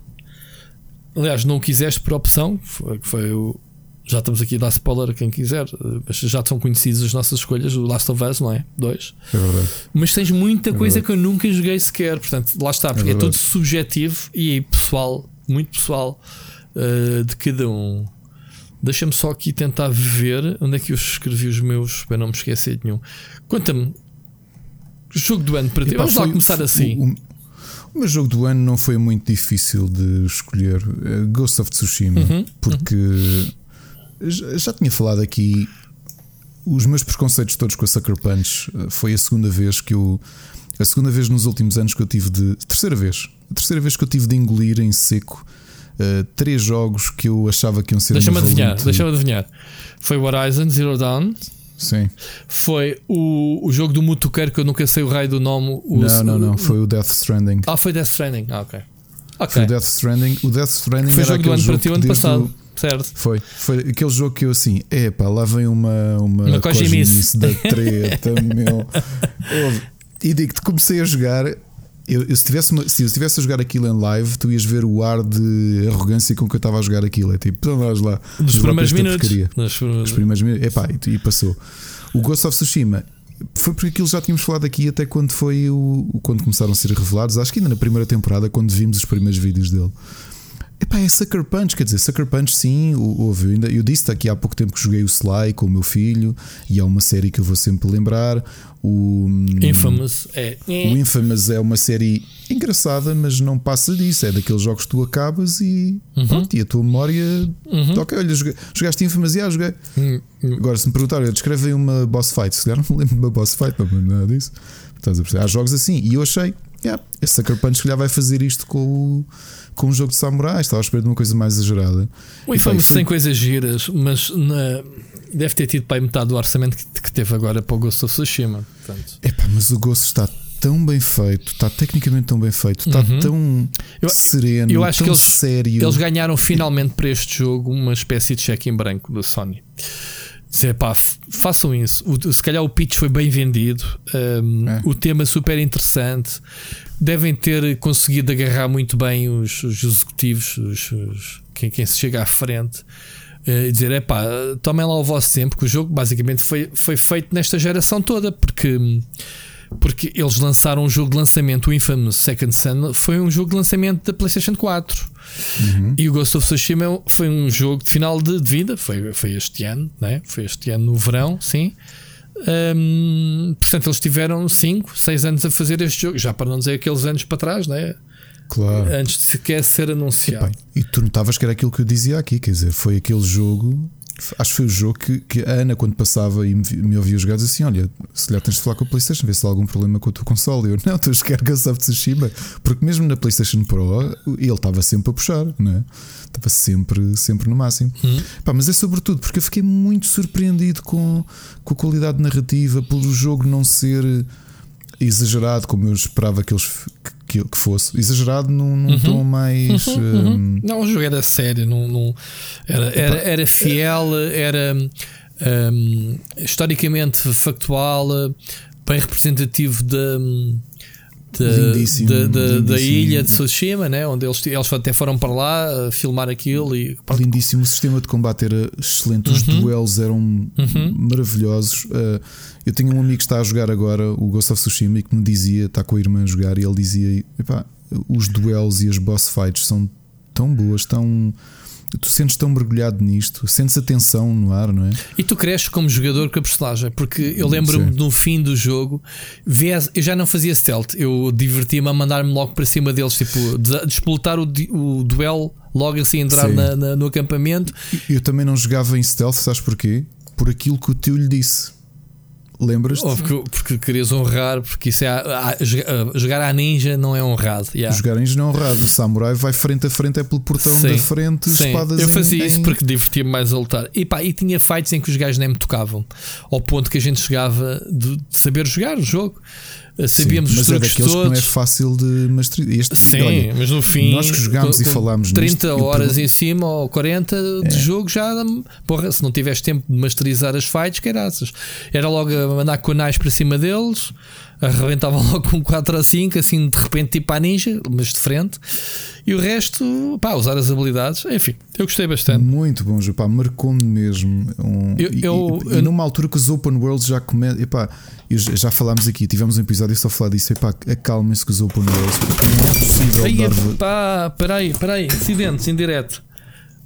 Aliás, não o quiseste por opção. Foi, foi o, já estamos aqui a dar spoiler a quem quiser, mas já são conhecidas as nossas escolhas, o Last of Us, não é? Dois. É verdade. Mas tens muita é coisa que eu nunca joguei sequer, portanto, lá está, porque é, é todo subjetivo e pessoal, muito pessoal uh, de cada um. Deixa-me só aqui tentar ver onde é que eu escrevi os meus para não me esquecer de nenhum. Conta-me, jogo do ano para ti. Vamos lá começar assim. O, o meu jogo do ano não foi muito difícil de escolher. Uh, Ghost of Tsushima, uhum, porque uhum já tinha falado aqui os meus preconceitos todos com a Sucker Punch eh, foi a segunda vez que eu. A segunda vez nos últimos anos que eu tive de. Terceira vez. A terceira vez que eu tive de engolir em seco uh, três jogos que eu achava que iam ser Deixa-me adivinhar, deixa-me adivinhar. Foi o Horizon Zero Dawn. Sim. Foi o, o jogo do Mutuqueiro que eu nunca sei o raio do nome. O, não, não, não. Foi o Death Stranding. Ah, foi Death Stranding. Ah, ok. Okay. Foi o Death Stranding. O Death Stranding foi era jogo do ano para ti o ano passado. Certo. Foi. Foi aquele jogo que eu assim, é pá, lá vem uma, uma, uma cojimice da treta, meu. E digo-te, comecei a jogar. Eu, eu, se, tivesse se eu estivesse a jogar aquilo em live, tu ias ver o ar de arrogância com que eu estava a jogar aquilo. É tipo, vamos lá. Nos primeiros minutos. Nos primeiros minutos. Epá, e, e passou. O Ghost of Tsushima foi porque aquilo já tínhamos falado aqui até quando foi o quando começaram a ser revelados, acho que ainda na primeira temporada, quando vimos os primeiros vídeos dele. Epá, é Sucker Punch, quer dizer, Sucker Punch sim, houve. Eu, ainda, eu disse aqui há pouco tempo que joguei o Sly com o meu filho e é uma série que eu vou sempre lembrar. O Infamous é. O Infamous é uma série engraçada, mas não passa disso. É daqueles jogos que tu acabas e uhum. pronto, e a tua memória. Uhum. Ok, olha, jogaste Infamous e ah, joguei. Uhum. Agora, se me perguntarem, descreve uma boss fight, se calhar não me lembro de uma boss fight, não me nada disso. Estás a perceber? Há jogos assim e eu achei, yeah, esse Sucker Punch que já vai fazer isto com o com um jogo de samurai, estava a esperar de uma coisa mais exagerada. O Infamous foi... tem coisas giras, mas na... deve ter tido para metade do orçamento que, que teve agora para o Ghost of Tsushima. Portanto... Epá, mas o Ghost está tão bem feito, está tecnicamente tão bem feito, está uhum. tão eu, sereno, eu acho tão que eles, sério. Eles ganharam finalmente para este jogo uma espécie de cheque em branco da Sony. Dizer, pá, façam isso. O, se calhar o pitch foi bem vendido, um, é. o tema super interessante, devem ter conseguido agarrar muito bem os, os executivos, os, os, quem, quem, se chega à frente uh, e dizer: é pá, tomem lá o vosso tempo, que o jogo basicamente foi, foi feito nesta geração toda, porque. Porque eles lançaram um jogo de lançamento, o Infamous Second Son, foi um jogo de lançamento da PlayStation 4. Uhum. E o Ghost of Tsushima foi um jogo de final de vida, foi, foi este ano, né? foi este ano no verão, sim. Um, portanto, eles tiveram 5, 6 anos a fazer este jogo, já para não dizer aqueles anos para trás, né? Claro. Antes de sequer ser anunciado. e tu notavas que era aquilo que eu dizia aqui, quer dizer, foi aquele jogo Acho que foi o jogo que, que a Ana, quando passava e me, me ouvia jogar, dizia assim: Olha, se calhar tens de falar com a PlayStation, ver se há algum problema com a tua console. Eu, não, tens de querer Ghost of Tsushima, porque mesmo na PlayStation Pro ele estava sempre a puxar, né? estava sempre, sempre no máximo. Hum. Pá, mas é sobretudo porque eu fiquei muito surpreendido com, com a qualidade narrativa, pelo jogo não ser exagerado como eu esperava que eles que, que fosse exagerado num, num uhum. tom mais. Uhum, uhum. Um... Não, o jogo era sério, não, não era, era, era, fiel, era um, historicamente factual, bem representativo da. Da, da, da, ilha de Tsushima, né? onde eles, eles até foram para lá uh, filmar aquilo. E, lindíssimo. O sistema de combate era excelente, os uhum. duelos eram uhum. maravilhosos. Uh, eu tenho um amigo que está a jogar agora o Ghost of Tsushima e que me dizia, está com a irmã a jogar, e ele dizia: os duelos e as boss fights são tão boas, tão. Tu sentes tão mergulhado nisto, sentes a tensão no ar, não é? E tu cresces como jogador com a personagem, porque eu lembro-me no fim do jogo, eu já não fazia stealth, eu divertia-me a mandar-me logo para cima deles, tipo, de, explotar o, o duelo logo assim, entrar na, na, no acampamento. Eu também não jogava em stealth, sabes porquê? Por aquilo que o tio lhe disse. Lembras-te? Porque, porque querias honrar, porque isso é a, a, a, jogar à ninja não é honrado. Yeah. Jogar à ninja não é honrado. O samurai vai frente a frente, é pelo portão sim, da frente, sim. espadas Eu fazia em, isso em... porque divertia-me mais a lutar. E, pá, e tinha fights em que os gajos nem me tocavam, ao ponto que a gente chegava de, de saber jogar o jogo. Sabíamos Sim, os truques é todos. que não é fácil de masterizar. Este, Sim, olha, mas no fim, nós que jogámos e falámos 30 nisto, horas em cima ou 40 é. de jogo, já porra, se não tiveste tempo de masterizar as fights, que Era logo a mandar conais para cima deles arrebentava logo com 4 a 5, assim de repente, tipo a ninja, mas de frente. E o resto, pá, usar as habilidades. Enfim, eu gostei bastante. Muito bom, pá, marcou-me mesmo. Um, eu, e, eu, e, e, numa altura que os open worlds já começam. Já falámos aqui, tivemos um episódio só a falar disso. Epá, acalmem-se com os open worlds, porque não é possível. Aí, dar... pá, peraí, peraí, acidentes em direto.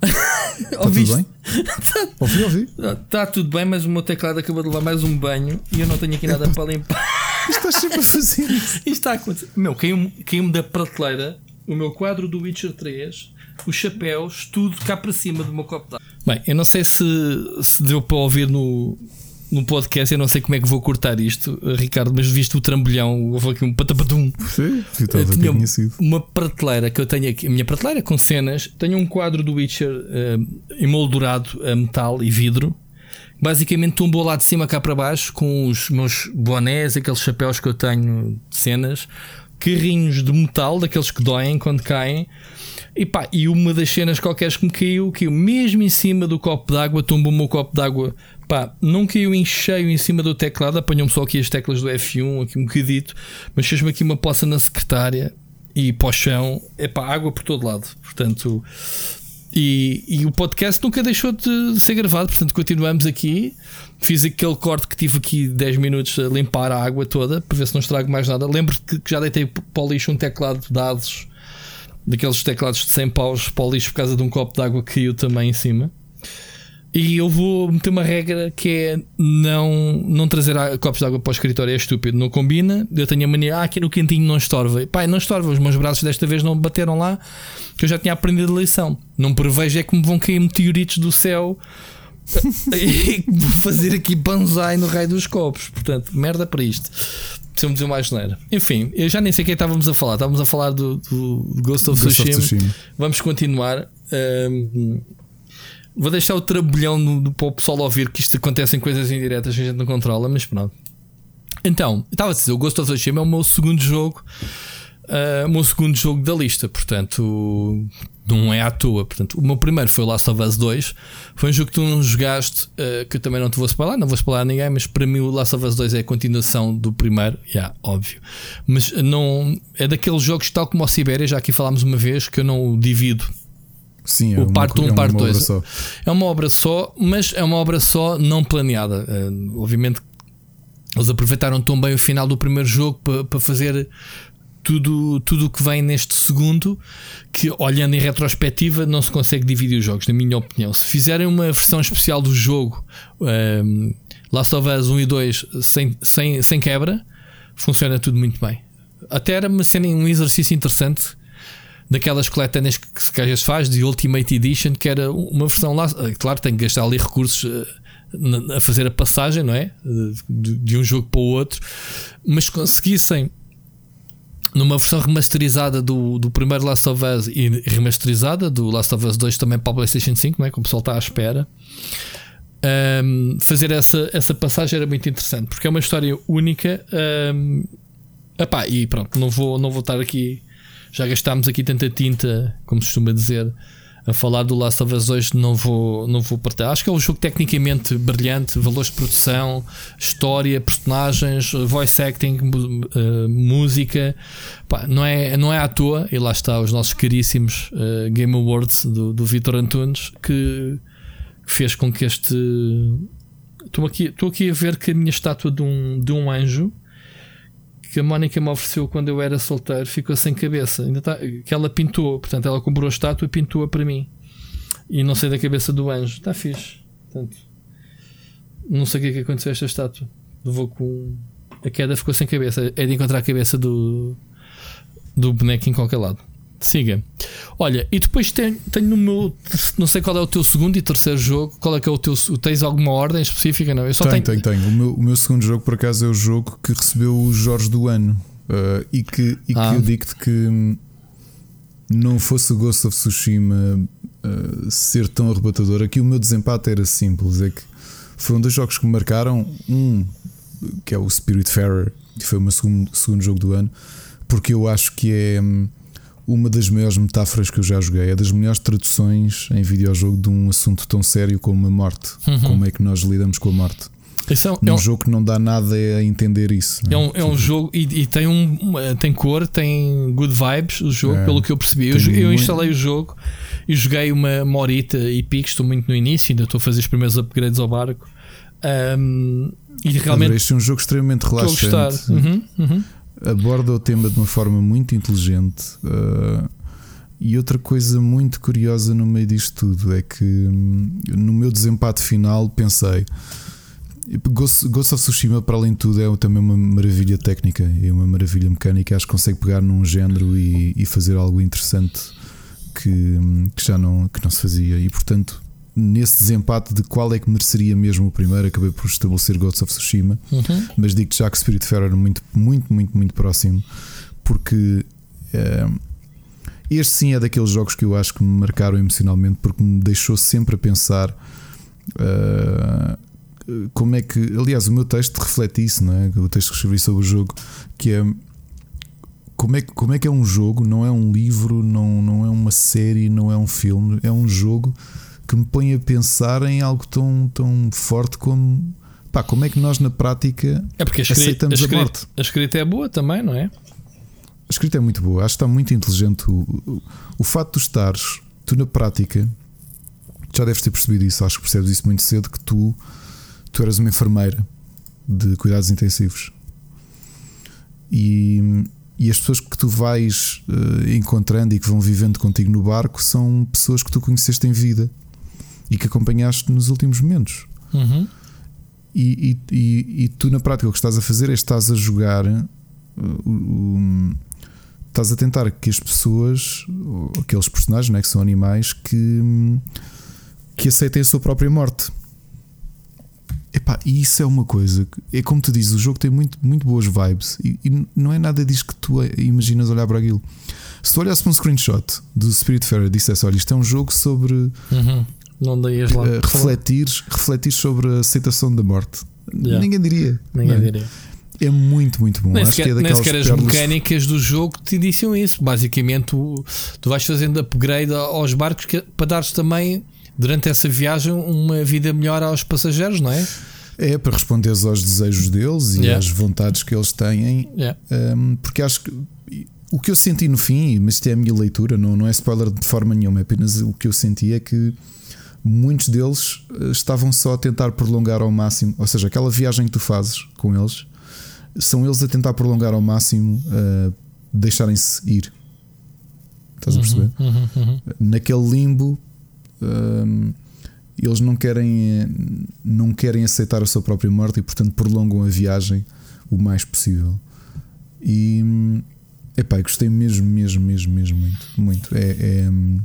Está tudo bem? ouvi, ouvi. Está tudo bem, mas o meu teclado acabou de levar mais um banho e eu não tenho aqui nada para limpar. Estás sempre a fazer isso. Isto está a acontecer. Meu, caiu-me caiu da prateleira o meu quadro do Witcher 3, os chapéus, tudo cá para cima do meu copo de Bem, eu não sei se, se deu para ouvir no, no podcast. Eu não sei como é que vou cortar isto, Ricardo, mas visto o trambolhão, houve aqui um patapatum. Sim, eu tinha uma prateleira que eu tenho aqui, a minha prateleira com cenas. Tenho um quadro do Witcher uh, emoldurado a metal e vidro. Basicamente tumbou lá de cima cá para baixo com os meus bonés, aqueles chapéus que eu tenho de cenas, carrinhos de metal, daqueles que doem quando caem e pá, e uma das cenas qualquer que me caiu, caiu mesmo em cima do copo d'água, tumbou-me o copo d'água. Pá, não caiu em cheio em cima do teclado, apanhou-me só aqui as teclas do F1, aqui um bocadito, mas fez-me aqui uma poça na secretária e para o chão, é pá, água por todo lado. Portanto, e, e, o podcast nunca deixou de ser gravado, portanto, continuamos aqui. Fiz aquele corte que tive aqui 10 minutos a limpar a água toda para ver se não estrago mais nada. Lembro que, que já deitei para o lixo um teclado de dados daqueles teclados de 100 paus para o lixo por causa de um copo de água que caiu também em cima. E eu vou meter uma regra que é não, não trazer copos de água para o escritório, é estúpido, não combina. Eu tenho a mania, ah, aqui no quentinho não estorva. Pai, não estorva, os meus braços desta vez não bateram lá, que eu já tinha aprendido a lição. Não prevejo é que me vão cair meteoritos do céu e vou fazer aqui banzai no raio dos copos. Portanto, merda para isto se eu me dizer mais geneira. Enfim, eu já nem sei quem estávamos a falar. Estávamos a falar do, do Ghost of Ghost Tsushima. Tsushima. Vamos continuar. Um, vou deixar o trabalhão no, no, para o pessoal ouvir que isto acontece em coisas indiretas que a gente não controla, mas pronto. Então, estava a dizer, o Ghost of Tsushima é o meu segundo jogo uh, o meu segundo jogo da lista, portanto não é à toa. Portanto, o meu primeiro foi o Last of Us 2. Foi um jogo que tu não jogaste, uh, que eu também não te vou spoiler, não vou spoiler a ninguém, mas para mim o Last of Us 2 é a continuação do primeiro, já, yeah, óbvio. Mas não é daqueles jogos tal como o Sibéria, já aqui falámos uma vez, que eu não divido. Sim, é o parte 1, um, é parte 2. É uma obra só, mas é uma obra só não planeada. Uh, obviamente eles aproveitaram tão bem o final do primeiro jogo para, para fazer tudo tudo o que vem neste segundo que olhando em retrospectiva não se consegue dividir os jogos na minha opinião se fizerem uma versão especial do jogo um, ehm, Last of Us 1 e 2 sem, sem, sem quebra funciona tudo muito bem até era uma cena, um exercício interessante daquelas coletâneas que, que às vezes faz de Ultimate Edition que era uma versão lá eh, claro tem que gastar ali recursos eh, a fazer a passagem não é de, um jogo para o outro mas conseguissem numa versão remasterizada do, do primeiro Last of Us e remasterizada do Last of Us 2 também para o PlayStation 5, não é? como o pessoal está à espera. Um, fazer essa, essa passagem era muito interessante porque é uma história única. Um, epá, e pronto, não vou, não vou estar aqui. Já gastámos aqui tanta tinta, como se costuma dizer, a falar do Last of Us 2 não vou, não vou partilhar. Acho que é um jogo tecnicamente brilhante, valores de produção, história, personagens, voice acting, uh, música. Pá, não, é, não é à toa, e lá está os nossos caríssimos uh, Game Awards do, do Vitor Antunes que, que, fez com que este. Estou aqui, estou aqui a ver que a minha estátua de um, de um anjo que a Mónica me ofereceu quando eu era solteiro ficou sem cabeça. Ainda tá, que ela pintou, portanto, ela comprou a estátua e pintou-a para mim. E não sei da cabeça do anjo. Está fixe. Portanto, não sei o que é que aconteceu a esta estátua. Levou com. A queda ficou sem cabeça. É de encontrar a cabeça do, do boneco em qualquer lado. Siga. Olha, e depois tenho, tenho no meu. Não sei qual é o teu segundo e terceiro jogo. Qual é que é o teu. Tens alguma ordem específica? Não, eu só tenho. Tenho, tenho. O meu, o meu segundo jogo, por acaso, é o jogo que recebeu os Jorge do ano. Uh, e que, e ah. que eu digo-te que não fosse o Ghost of Tsushima uh, ser tão arrebatador. Aqui o meu desempate era simples: é que foram dois jogos que me marcaram. Um, que é o Spiritfarer, que foi o meu segundo, segundo jogo do ano, porque eu acho que é. Um, uma das maiores metáforas que eu já joguei. É das melhores traduções em videojogo de um assunto tão sério como a morte. Uhum. Como é que nós lidamos com a morte. Esse é um, é um jogo que não dá nada a entender isso. É? é, um, é um jogo e, e, tem, um, tem cor, tem good vibes o jogo, é, pelo que eu percebi. Eu, eu, instalei o jogo e joguei uma, morita e pico. Estou muito no início, ainda estou a fazer os primeiros upgrades ao barco. Um, e realmente. Este é um jogo extremamente relaxante. Estou a gostar. Uhum, uhum aborda o tema de uma forma muito inteligente. Uh, e outra coisa muito curiosa no meio disto tudo é que hum, no meu desempate final pensei. Ghost, Ghost of Tsushima, para além de tudo, é também uma maravilha técnica e uma maravilha mecânica. Acho que consegue pegar num género e, e fazer algo interessante que, hum, que já não, que não se fazia. E portanto, nesse desempate de qual é que mereceria mesmo o primeiro, acabei por estabelecer Ghosts of Tsushima, Uhum. mas digo já que Spirit Fair era muito, muito, muito, muito próximo, porque eh, este sim é daqueles jogos que eu acho que me marcaram emocionalmente, porque me deixou sempre a pensar. eh, como é que, aliás, o meu texto reflete isso, não é? O texto que escrevi sobre o jogo, que é como é, que- como é que é um jogo, não é um livro, não, não é uma série, não é um filme, é um jogo que me põe a pensar em algo tão, tão forte como pá, como é que nós na prática É porque a escrita, a, Aceitamos a escrita, morte. a escrita é boa também, não é? a escrita é muito boa, acho que está muito inteligente o, o, o facto de estares, tu na prática já deves ter percebido isso, acho que percebes isso muito cedo que tu, tu eras uma enfermeira de cuidados intensivos e, e as pessoas que tu vais eh, encontrando e que vão vivendo contigo no barco são pessoas que tu conheceste em vida e que acompanhaste nos últimos momentos. Uhum. E, e, e, e tu, na prática, o que estás a fazer é estás a jogar, uh, o- o- estás a tentar que as pessoas, aqueles personagens né, que são animais, que, que aceitem a sua própria morte. Epá, e isso é uma coisa, que- é como tu dizes, o jogo tem muito, muito boas vibes e, e não é nada disso que tu imaginas olhar para aquilo. Se tu olhasse para um screenshot do Spirit Fair e dissesse: Olha, isto é um jogo sobre Uhum. Não deias lá. uh, refletir, refletir sobre a aceitação da morte. Yeah. Ninguém diria. Ninguém não é? diria. É muito, muito bom. Nem Acho que é sequer, nem daquelas sequer as mecânicas do jogo te indiciam isso. Basicamente, tu, tu vais fazendo upgrade aos barcos que- para dares também, durante essa viagem, uma vida melhor aos passageiros, não é? É para responderes aos desejos deles e Yeah. às vontades que eles têm. Yeah. um, porque acho que o que eu senti no fim, mas isto é a minha leitura, não, não é spoiler de forma nenhuma, é apenas o que eu senti é que muitos deles eh, estavam só a tentar prolongar ao máximo, ou seja, aquela viagem que tu fazes com eles, são eles a tentar prolongar ao máximo, uh, deixarem-se ir. Estás a perceber? Uhum, uhum. naquele limbo hum, eles não querem não querem aceitar a sua própria morte e portanto prolongam a viagem o mais possível e hum, epá, gostei mesmo mesmo mesmo mesmo muito muito é, é, hum,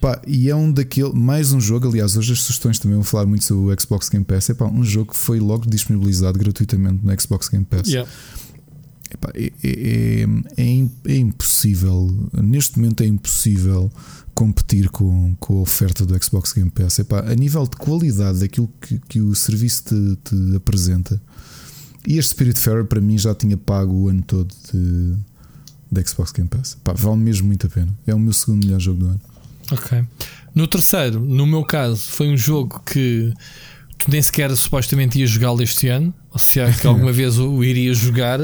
pá, e é um daquele mais um jogo aliás hoje as sugestões também vão falar muito sobre o Xbox Game Pass é pá, um jogo que foi logo disponibilizado gratuitamente no Xbox Game Pass Yeah. Epá, é, é- é é impossível, neste momento é impossível competir com, com a oferta do Xbox Game Pass. Epá, a nível de qualidade daquilo que, que o serviço te, te apresenta, e este Spirit Fair para mim já tinha pago o ano todo de, de Xbox Game Pass. Epá, vale mesmo muito a pena. É o meu segundo melhor jogo do ano. Ok. No terceiro, no meu caso, foi um jogo que tu nem sequer supostamente ias jogá-lo este ano, ou se é que alguma vez o iria jogar,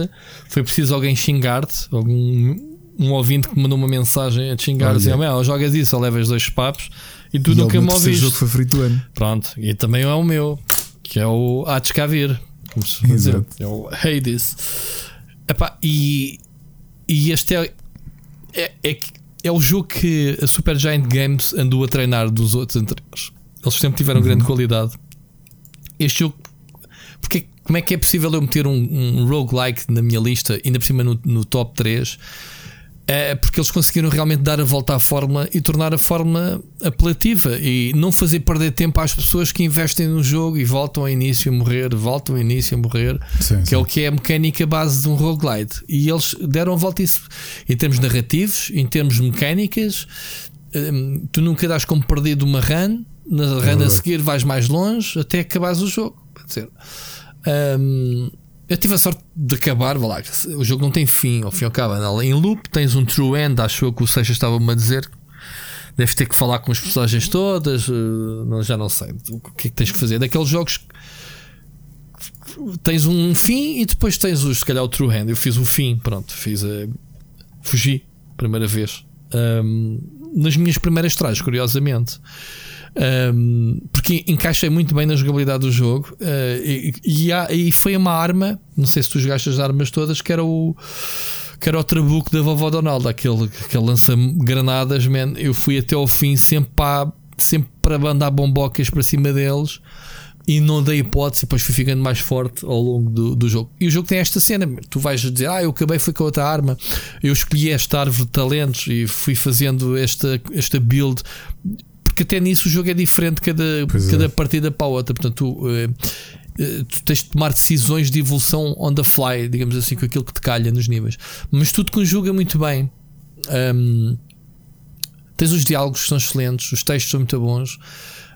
foi preciso alguém xingar-te, algum um ouvinte que me mandou uma mensagem a te xingar, Olha. assim, "Meu, jogas isso, ou levas dois papos e tu e nunca me ouviste. jogo favorito do ano. Pronto, e também é o meu, que é o Há de cá vir, como se dizer, Exato. é o Hades. Epá, e, e este é, é, é, que- é o jogo que a Supergiant Games andou a treinar dos outros anteriores. Eles sempre tiveram grande qualidade. Este jogo, porque como é que é possível eu meter um, um roguelike na minha lista, ainda por cima no, no top 3? É porque eles conseguiram realmente dar a volta à fórmula e tornar a fórmula apelativa e não fazer perder tempo às pessoas que investem no jogo e voltam ao início a morrer, voltam ao início a morrer, Sim, que é o que é a mecânica base de um roguelite. E eles deram a volta a isso em termos narrativos, em termos mecânicas. hum, tu nunca dás como perdido uma run, na run a verdade. seguir vais mais longe até acabares o jogo. Quer dizer, hum, eu tive a sorte de acabar, vá lá, o jogo não tem fim, ao fim e ao cabo, anda em loop, tens um true end, acho eu que o Seixas estava-me a dizer. Deves ter que falar com as personagens todas, eh, não, já não sei o que é que tens que fazer. Daqueles jogos tens um fim e depois tens os, se calhar, o true end. Eu fiz o fim, pronto, fiz a. Fugi, primeira vez. Ahm, nas minhas primeiras trajes, curiosamente. Um, porque encaixei muito bem na jogabilidade do jogo uh, e, e, há- e foi uma arma, não sei se tu jogaste as armas todas, que era o que era o trabuco da vovó Donalda, aquele, aquele lança-granadas, man. Eu fui até ao fim sempre para, sempre para mandar bombocas para cima deles e não dei hipótese, depois fui ficando mais forte ao longo do, do jogo. E o jogo tem esta cena: tu vais dizer, ah, eu acabei foi com outra arma, eu escolhi esta árvore de talentos e fui fazendo esta, esta build. Porque porque até nisso o jogo é diferente cada, cada é. partida para a outra. Portanto, tu, uh, uh, tu tens de tomar decisões de evolução on the fly, digamos assim, com aquilo que te calha nos níveis. Mas tudo conjuga muito bem. Um, tens os diálogos que são excelentes, os textos são muito bons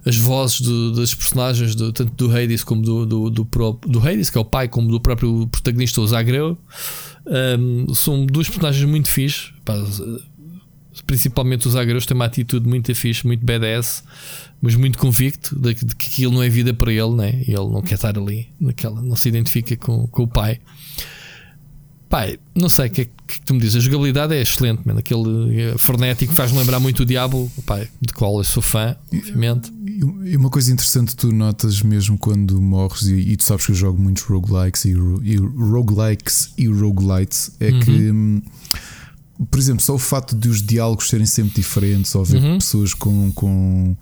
as vozes do, das personagens, do, tanto do Hades como do, do, do, próprio, do Hades, que é o pai, como do próprio protagonista, o Zagreu, um, são duas personagens muito fixe. Pá, principalmente o Zagreus tem uma atitude muito fixe, muito badass, mas muito convicto de, de que aquilo não é vida para ele, né? ele não quer estar ali, naquela, não se identifica com, com o pai. Pai, não sei o que é que tu me dizes. A jogabilidade é excelente, man. aquele eh, frenético faz-me lembrar muito o Diabo, pai, de qual eu sou fã, obviamente. E uma coisa interessante tu notas mesmo quando morres, e, e tu sabes que eu jogo muitos roguelikes e, e roguelikes e roguelites, é uhum. que, hum, por exemplo, só o fato de os diálogos serem sempre diferentes, ou ver uhum. pessoas com, com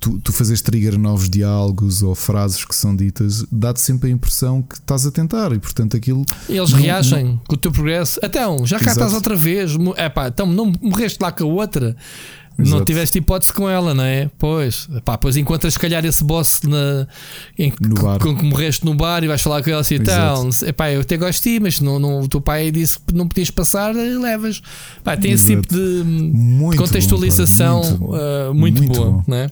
tu, tu fazes trigger novos diálogos ou frases que são ditas, dá-te sempre a impressão que estás a tentar e portanto aquilo. E eles não, reagem não... com o teu progresso. Então, já cá Exato. estás outra vez. É pá, então não morreste lá com a outra. Exato. Não tiveste hipótese com ela, não é? Pois, pá, pois encontras se calhar esse boss na, em, no bar. com que morreste no bar e vais falar com ela assim, então, epá, eu até gosto de ti, mas não, não, o teu pai disse que não podias passar, levas. Pá, tem Exato. esse tipo de muito contextualização bom, muito, uh, muito, muito, boa, bom. não é?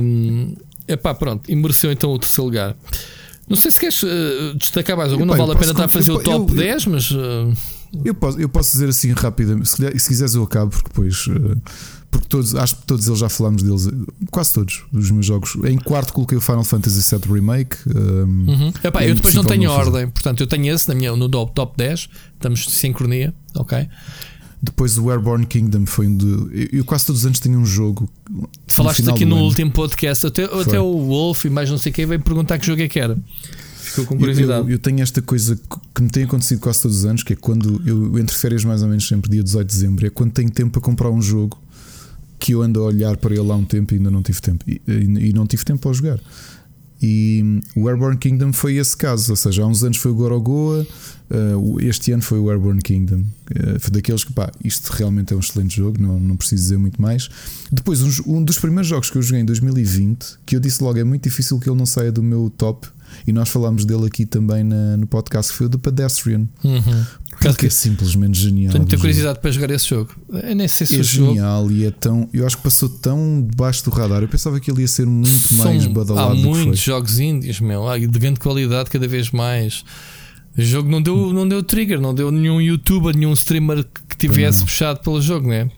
Um, epá, pronto, e mereceu então o terceiro lugar. Não sei se queres uh, destacar mais algum, não vale a pena estar a fazer eu, o top eu, 10, mas. Uh... Eu, posso, eu posso dizer assim rapidamente, se, se quiseres eu acabo, porque depois. Uh, porque todos, acho que todos eles já falámos deles, quase todos os meus jogos. Em quarto coloquei o Final Fantasy VII Remake. Um, uhum. Epá, eu depois não tenho ordem, portanto eu tenho esse na minha, no top, top 10, estamos de sincronia, ok? Depois o Airborne Kingdom foi um de. Eu quase todos os anos tenho um jogo. Falaste aqui no ano. último podcast, até, até o Wolf e mais não sei quem veio perguntar que jogo é que era. Ficou com curiosidade. Eu, eu, tenho esta coisa que me tem acontecido quase todos os anos, que é quando eu entre férias mais ou menos sempre dia 18 de dezembro, é quando tenho tempo para comprar um jogo que eu ando a olhar para ele há um tempo e ainda não tive tempo. E, e, e não tive tempo para jogar. E o Airborne Kingdom foi esse caso, ou seja, há uns anos foi o Gorogoa, uh, este ano foi o Airborne Kingdom. Uh, foi daqueles que, pá, isto realmente é um excelente jogo, não, não preciso dizer muito mais. Depois, um, dos primeiros jogos que eu joguei em 2020, que eu disse logo, é muito difícil que ele não saia do meu top, e nós falámos dele aqui também na, no podcast, que foi o The Pedestrian. Uhum. Porque é simplesmente genial. Tenho muita curiosidade para jogar esse jogo. Eu nem sei se é genial jogo... e é tão. Eu acho que passou tão debaixo do radar. Eu pensava que ele ia ser muito São, mais badalado. Há muitos jogos índios, meu, de grande qualidade, cada vez mais. O jogo não deu, não deu trigger, não deu nenhum youtuber, nenhum streamer que tivesse puxado pelo jogo, não é?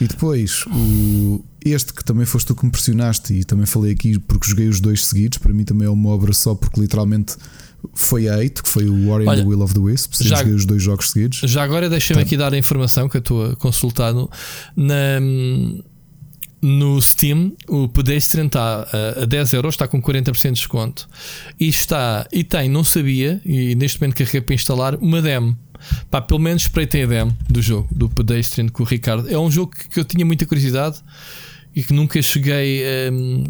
E depois, o, este que também foste tu que me pressionaste, e também falei aqui porque joguei os dois seguidos, para mim também é uma obra só, porque literalmente foi a 8, que foi o War in Olha, the Will of the Wisps. Já, joguei os dois jogos seguidos. Já agora deixa-me aqui dar a informação que eu estou a consultar no, na, no Steam. O Pedestrian está a, a 10 euros, está com 40% de desconto. E está, e tem, não sabia, e neste momento carreguei para instalar, uma demo. Pá, pelo menos espreitei a demo do jogo, do Pedestrian com o Ricardo. É um jogo que eu tinha muita curiosidade e que nunca cheguei. Um,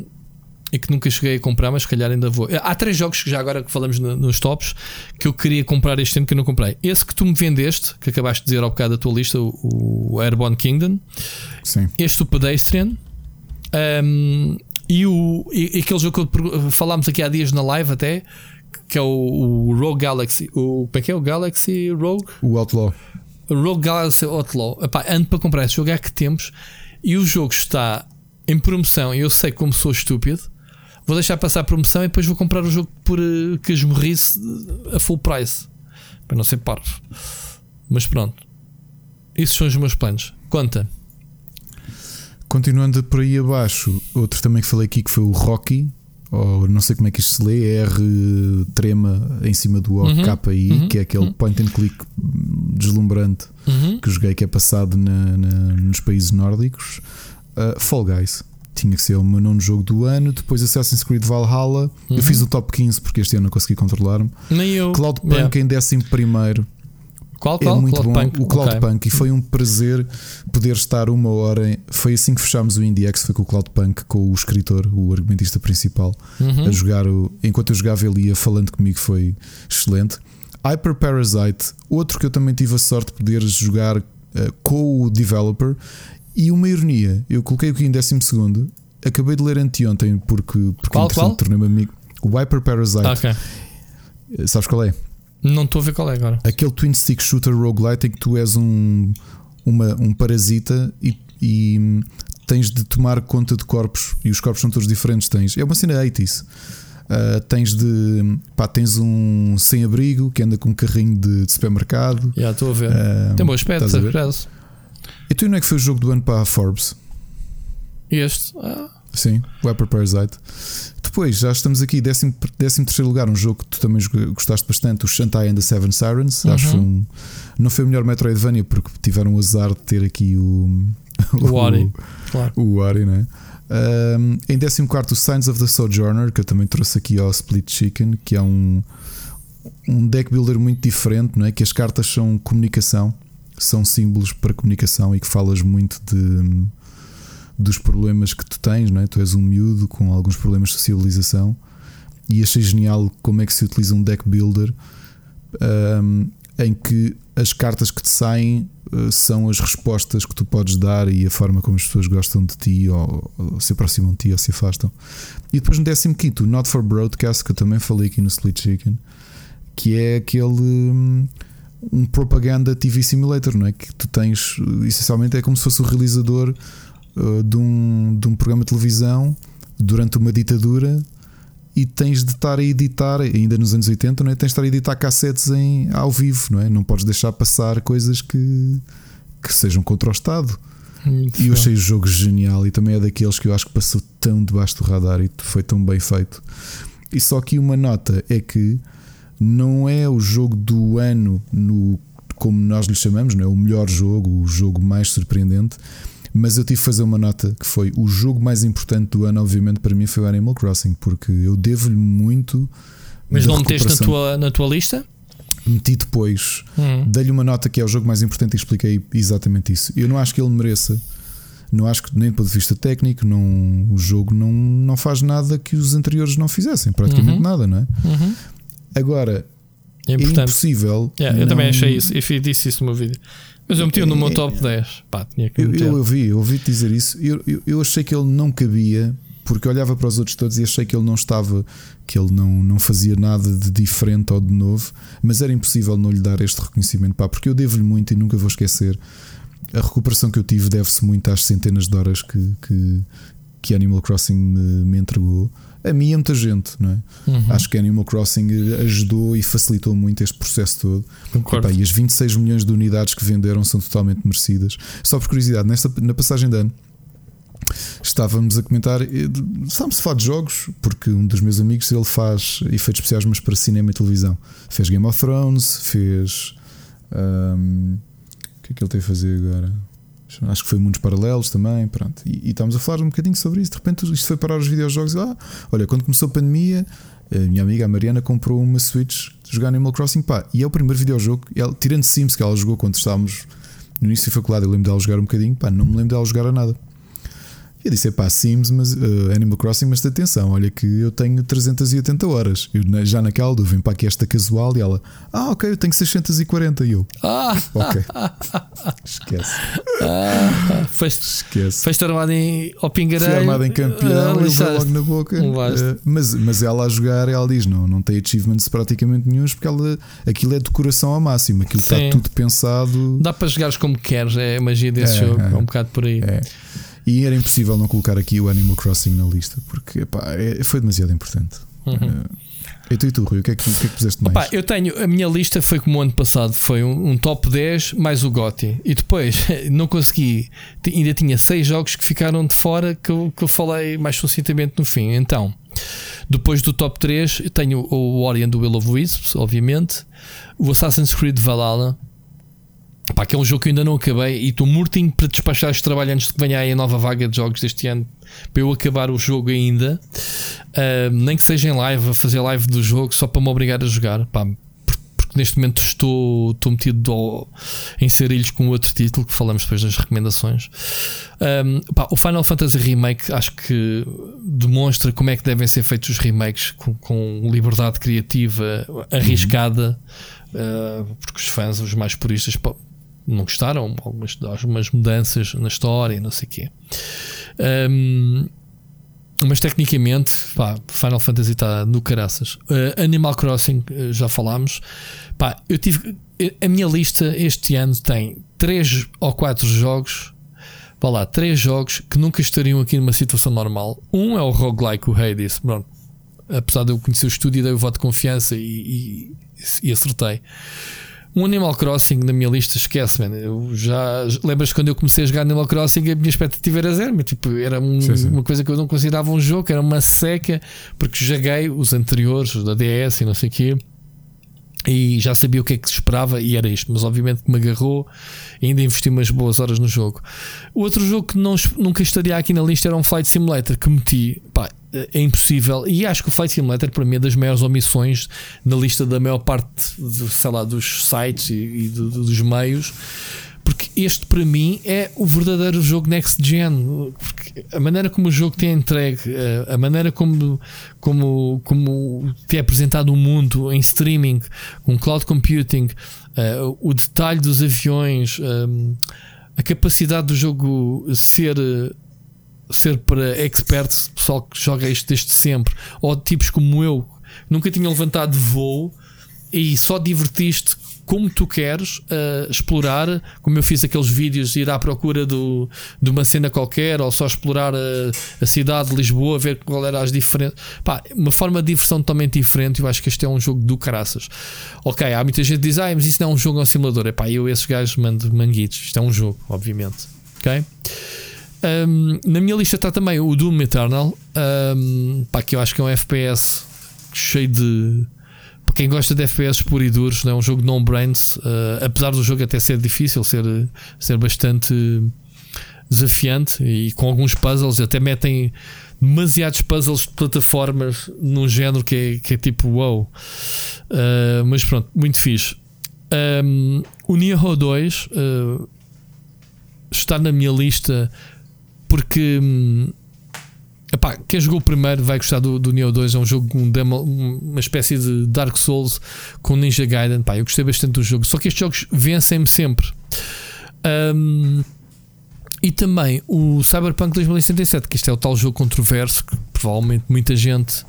e que nunca cheguei a comprar, mas se calhar ainda vou. Há três jogos que já agora que falamos nos tops que eu queria comprar este ano que eu não comprei. Esse que tu me vendeste, que acabaste de dizer ao bocado da tua lista, o, o Airborne Kingdom. Sim. Este o Pedestrian. Um, e, o, e, aquele jogo que falámos aqui há dias na live até, que é o, o Rogue Galaxy. O, como é que é o Galaxy Rogue? O Outlaw. O Rogue Galaxy Outlaw. Epá, ando para comprar esse jogo há que tempos. E o jogo está em promoção. Eu sei como sou estúpido vou deixar passar a promoção e depois vou comprar o jogo por uh, que esmorrisse a full price. Para não ser parvo. Mas pronto. Esses são os meus planos. Conta. Continuando por aí abaixo, outro também que falei aqui que foi o Rocky, ou não sei como é que isto se lê, é R trema em cima do O, uhum, uhum, que é aquele uhum. point and click deslumbrante uhum. que joguei que é passado na, na, nos países nórdicos. Uh, Fall Guys tinha que ser o meu nono jogo do ano. Depois Assassin's Creed Valhalla. Uhum. Eu fiz o top 15 porque este ano não consegui controlar-me. Nem eu. Cloudpunk yeah. em 11 primeiro. Qual, qual? É muito Cloud bom. Punk. O Cloudpunk okay. e foi um prazer poder estar uma hora. Em... Foi assim que fechámos o IndieX. Foi com o Cloudpunk, com o escritor, o argumentista principal, uhum. a jogar. O... Enquanto eu jogava, ele ia falando comigo. Foi excelente. Hyper Parasite, outro que eu também tive a sorte de poder jogar uh, com o developer E uma ironia, eu coloquei aqui em 12 segundo, acabei de ler anteontem porque, porque qual, qual? tornei-me amigo. O Viper Parasite. Ah, okay. Sabes qual é? Não estou a ver qual é agora. Aquele twin stick shooter roguelite em que tu és um, uma, um parasita e, e tens de tomar conta de corpos e os corpos são todos diferentes. Tens, é uma cena 80s. Uh, tens de pá, tens um sem-abrigo que anda com um carrinho de, de supermercado. Já estou a ver. Uh, Tem bom aspecto? E tu não é que foi o jogo do ano para a Forbes? Este? Ah. Sim, Viper Parasite. Depois, já estamos aqui, 13 terceiro lugar, um jogo que tu também gostaste bastante, o Shantai and the Seven Sirens. Uhum. Acho que um, não foi o melhor Metroidvania porque tiveram o azar de ter aqui o. O Ori, claro. O Ori, né? Um, em 14 o Signs of the Sojourner, que eu também trouxe aqui ao Split Chicken, que é um, um deck builder muito diferente, não é? Que as cartas são comunicação, são símbolos para comunicação e que falas muito de dos problemas que tu tens, não é? Tu és um miúdo com alguns problemas de socialização e achei genial como é que se utiliza um deck builder um, em que as cartas que te saem uh, são as respostas que tu podes dar e a forma como as pessoas gostam de ti ou, ou se aproximam de ti ou se afastam. E depois no 15, o Not for Broadcast, que eu também falei aqui no Split Chicken, que é aquele. Um, um propaganda TV simulator, não é? Que tu tens, essencialmente, é como se fosse o realizador uh, de, um, de um programa de televisão durante uma ditadura e tens de estar a editar, ainda nos anos 80, não é? tens de estar a editar cassetes em, ao vivo, não é? Não podes deixar passar coisas que, que sejam contra o Estado. Muito e eu achei o jogo genial e também é daqueles que eu acho que passou tão debaixo do radar e foi tão bem feito. E só aqui uma nota é que não é o jogo do ano no como nós lhe chamamos, não é o melhor jogo, o jogo mais surpreendente, mas eu tive que fazer uma nota que foi o jogo mais importante do ano, obviamente, para mim foi o Animal Crossing, porque eu devo-lhe muito. Mas não meteste na tua, na tua lista? Meti depois, hum. dei-lhe uma nota que é o jogo mais importante e expliquei exatamente isso. Eu não acho que ele mereça, não acho que nem do ponto de vista técnico, não, o jogo não, não faz nada que os anteriores não fizessem, praticamente uhum. nada, não é? Uhum. Agora, é, é impossível. Yeah, eu não... também achei isso, eu disse isso no meu vídeo. Mas eu meti no meu top 10. Pá, tinha que eu, eu ouvi, eu ouvi dizer isso. Eu, eu, eu, achei que ele não cabia, porque olhava para os outros todos e achei que ele não estava, que ele não, não fazia nada de diferente ou de novo, mas era impossível não lhe dar este reconhecimento, pá, porque eu devo-lhe muito e nunca vou esquecer. A recuperação que eu tive deve-se muito às centenas de horas que, que, que Animal Crossing me, me entregou a mim é muita gente, não é? Uhum. Acho que Animal Crossing ajudou e facilitou muito este processo todo. Epá, e as 26 milhões de unidades que venderam são totalmente merecidas. Só por curiosidade, nesta, na passagem de ano estávamos a comentar, eh, a falar de jogos, porque um dos meus amigos ele faz efeitos especiais, mas para cinema e televisão. Fez Game of Thrones, fez. Um, o que é que ele tem a fazer agora? Acho que foi Mundos Paralelos também. Pronto. E, e estávamos a falar um bocadinho sobre isso. De repente isto foi parar os videojogos. E, ah, olha, quando começou a pandemia, a minha amiga a Mariana comprou uma Switch de jogar Animal Crossing. Pá, e é o primeiro videojogo, ela, tirando Sims que ela jogou quando estávamos no início da faculdade, eu lembro dela jogar um bocadinho. Pá, não me lembro dela jogar a nada. Eu disse: pá, Sims, mas, uh, Animal Crossing, mas atenção, olha que eu tenho 380 horas. Eu já naquela eu vim para aqui esta casual e ela: ah, ok, eu tenho 640. E eu: ah, ok. Esquece. Ah, Esquece. Foste armado em ao. Fui armado em campeão, uh, eu vou logo na boca. Uh, mas, mas ela a jogar, ela diz: não, não tem achievements praticamente nenhum, porque ela, aquilo é decoração ao máximo, aquilo Sim. está tudo pensado. Dá para jogares como queres, é a magia desse é, jogo, é, é um bocado por aí. É. E era impossível não colocar aqui o Animal Crossing na lista, porque epá, é, foi demasiado importante. Uhum. Uh, e tu e tu, Rui, o que é que, que, é que puseste mais? Opa, eu tenho, a minha lista foi como o ano passado, foi um, um top 10 mais o Gotti. E depois não consegui, ainda tinha seis jogos que ficaram de fora que eu, que eu falei mais sucintamente no fim. Então, depois do top 3, tenho o Ori do Will of Wisps, obviamente, o Assassin's Creed Valhalla, Pá, que é um jogo que eu ainda não acabei e estou mortinho para despachar este trabalho antes de que venha aí a nova vaga de jogos deste ano para eu acabar o jogo ainda. Uh, nem que seja em live, a fazer live do jogo só para me obrigar a jogar. Pá, porque neste momento estou, estou metido ao, em serilhos com outro título que falamos depois das recomendações. Um, pá, o Final Fantasy Remake acho que demonstra como é que devem ser feitos os remakes com, com liberdade criativa arriscada, uhum. uh, porque os fãs, os mais puristas, não gostaram, algumas, algumas mudanças na história, não sei o quê. Um, mas tecnicamente, pá, Final Fantasy está no caraças. Uh, Animal Crossing, uh, já falámos. Pá, eu tive. A minha lista este ano tem 3 ou 4 jogos. Vá lá, 3 jogos que nunca estariam aqui numa situação normal. Um é o roguelike, o Hades. Pronto. Apesar de eu conhecer o estúdio, dei o voto de confiança e, e, e acertei. Um Animal Crossing na minha lista, esquece, man. Eu já lembras quando eu comecei a jogar Animal Crossing, a minha expectativa era zero, mas, tipo, era um, sim, sim. uma coisa que eu não considerava um jogo, era uma seca, porque joguei os anteriores, os da DS e não sei o quê e já sabia o que é que se esperava e era isto, mas obviamente me agarrou e ainda investi umas boas horas no jogo. O outro jogo que não, nunca estaria aqui na lista era um Flight Simulator que meti, pá, é impossível. E acho que o Flight Simulator para mim é das maiores omissões na lista da maior parte, sei lá, dos sites e, e do, dos meios porque este para mim é o verdadeiro jogo next gen. A maneira como o jogo te é entregue, eh, a maneira como, como, como te é apresentado o mundo em streaming, com cloud computing, eh, o detalhe dos aviões, eh, a capacidade do jogo ser ser para experts, pessoal que joga isto desde sempre, ou tipos como eu, nunca tinha levantado voo e só divertiste como tu queres uh, explorar, como eu fiz aqueles vídeos, ir à procura do, de uma cena qualquer, ou só explorar a, a cidade de Lisboa, ver qual era as diferentes. Pá, uma forma de diversão totalmente diferente. Eu acho que este é um jogo do caraças. Ok, há muita gente que diz, ah, mas isso não é um jogo, é um simulador. É pá, eu esses gajos mando manguitos. Isto é um jogo, obviamente. Ok? Um, na minha lista está também o Doom Eternal, um, pá, que eu acho que é um FPS cheio de para quem gosta de FPS puro e duros, é um jogo non brains, uh, apesar do jogo até ser difícil, ser, ser bastante desafiante e com alguns puzzles, até metem demasiados puzzles de plataformas num género que é, que é tipo wow. Uh, mas pronto, muito fixe. Um, o Nioh 2 uh, está na minha lista porque. Um, Epá, quem jogou o primeiro vai gostar do, do Neo 2. É um jogo, um demo, uma espécie de Dark Souls com Ninja Gaiden. Pá, eu gostei bastante do jogo. Só que estes jogos vencem-me sempre. Um, e também o Cyberpunk 2077, que isto é o tal jogo controverso que provavelmente muita gente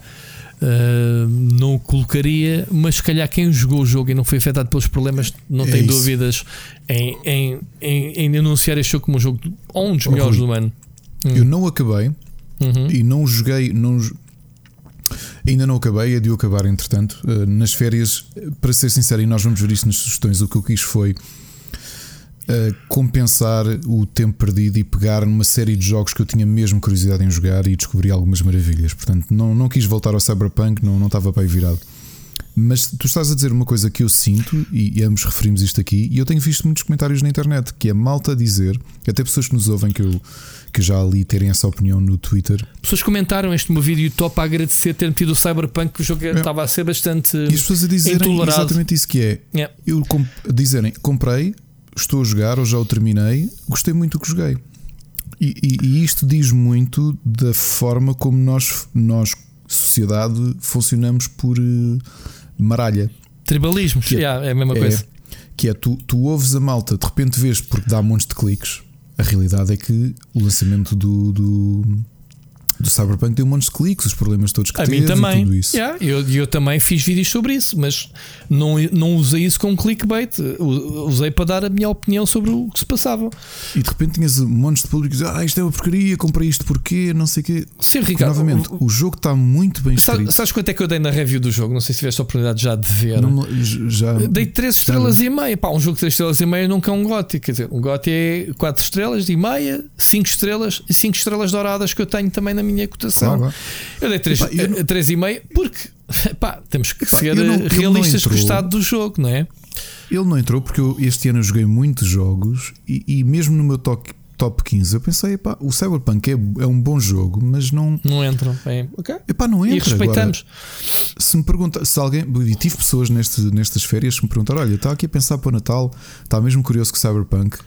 uh, não o colocaria, mas se calhar quem jogou o jogo e não foi afetado pelos problemas não é tem isso. dúvidas em, em, em, em, anunciar este jogo como um jogo ou um dos melhores do ano. Eu hum. não acabei, uhum. e não joguei. Não, ainda não acabei, é de eu acabar entretanto. Uh, nas férias, para ser sincero, e nós vamos ver isso nas sugestões, o que eu quis foi. Uh, compensar o tempo perdido e pegar numa série de jogos que eu tinha mesmo curiosidade em jogar e descobri algumas maravilhas. Portanto, não, não quis voltar ao Cyberpunk, não, não estava para aí virado. Mas tu estás a dizer uma coisa que eu sinto, e, e ambos referimos isto aqui, e eu tenho visto muitos comentários na internet, que é malta dizer, até pessoas que nos ouvem que eu que já ali terem essa opinião no Twitter. Pessoas comentaram este meu vídeo top a agradecer ter metido o Cyberpunk, que o jogo é. estava a ser bastante. E as pessoas a dizerem exatamente isso que é. Yeah. Eu dizerem, comprei, estou a jogar ou já o terminei, gostei muito do que joguei. E, e, e isto diz muito da forma como nós, nós sociedade, funcionamos por uh, maralha. Tribalismos, que é, yeah, é a mesma é, coisa. Que é tu, tu ouves a malta, de repente vês porque dá montes de cliques a realidade é que o lançamento do, do do Cyberpunk tem um monte de cliques, os problemas todos que a mim também. e tudo isso. Yeah, eu, eu também fiz vídeos sobre isso, mas não, não usei isso como clickbait. Usei para dar a minha opinião sobre o que se passava. E de repente tinhas um monte de públicos ah, isto é uma porcaria, comprei isto porquê, não sei o quê. Sim, Ricardo. Novamente, o, o, jogo está muito bem escrito. Sabes quanto é que eu dei na review do jogo? Não sei se tiveste a oportunidade já de ver. Não, já, dei 3 estrelas e meia. Pá, um jogo de 3 estrelas e meia nunca é um GOTY. Quer dizer, um GOTY é 4 estrelas e meia, 5 estrelas e 5 estrelas douradas que eu tenho também na minha cotação. Claro. Eu dei 3,5 não... porque pá, temos que ser não, realistas com o estado do jogo, não é? Ele não entrou porque eu, este ano eu joguei muitos jogos e, e mesmo no meu top, top 15 eu pensei, pá, o Cyberpunk é, é um bom jogo, mas não. Não entra. É, okay. Epá, não entra. E respeitamos. Agora, se me pergunta, se alguém. E tive pessoas neste, nestas férias que me perguntaram: olha, está aqui a pensar para o Natal, está mesmo curioso que Cyberpunk.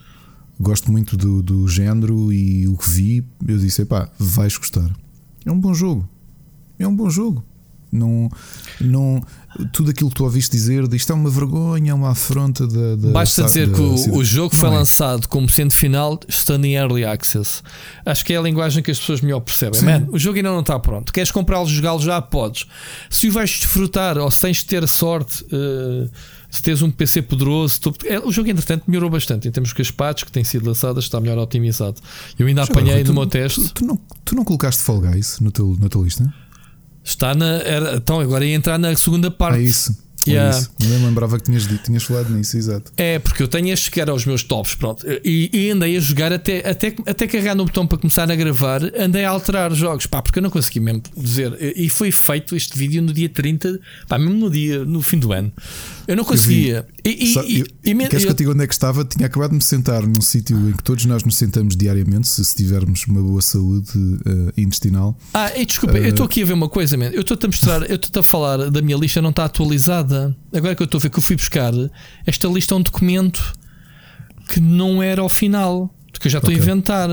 Gosto muito do, do género e o que vi. Eu disse: pá, vais gostar. É um bom jogo. É um bom jogo. Não, não, tudo aquilo que tu ouviste dizer isto é uma vergonha, é uma afronta da. da Basta dizer da, que o, o jogo foi é. lançado como sendo final, estando em early access. Acho que é a linguagem que as pessoas melhor percebem. Sim. Man, o jogo ainda não está pronto. Queres comprá-lo, jogá-lo já? Podes. Se o vais desfrutar ou se tens de ter sorte, eh, se tens um PC poderoso, tu- é, o jogo, entretanto, melhorou bastante em termos que as patches que têm sido lançadas está melhor otimizado. Eu ainda apanhei tu- no meu teste. Tu, tu não, tu não colocaste Fall Guys no teu, na tua lista? Está na. Era, então, agora ia entrar na segunda parte. É isso. É Yeah. isso. Nem lembrava que tinhas, dito, tinhas falado nisso, exato. É, porque eu tenho estes que eram os meus tops, pronto. E, e andei a jogar até, até, até carregar no botão para começar a gravar, andei a alterar os jogos, pá, porque eu não consegui mesmo dizer. E foi feito este vídeo no dia 30, pá, mesmo no dia, no fim do ano. Eu não conseguia. E, e, e, eu- e Queres que eu- eu te diga onde é que estava? Tinha acabado de me sentar num sítio em que todos nós nos sentamos diariamente, se, se tivermos uma boa saúde eh, intestinal. Ah, e desculpa, eu estou aqui a ver uma coisa, man. Eu estou-te a mostrar, eu estou a falar da minha lista, não está atualizada. Agora que eu estou a ver que eu fui buscar, esta lista é um documento que não era ao final, que eu já estou Ok. a inventar.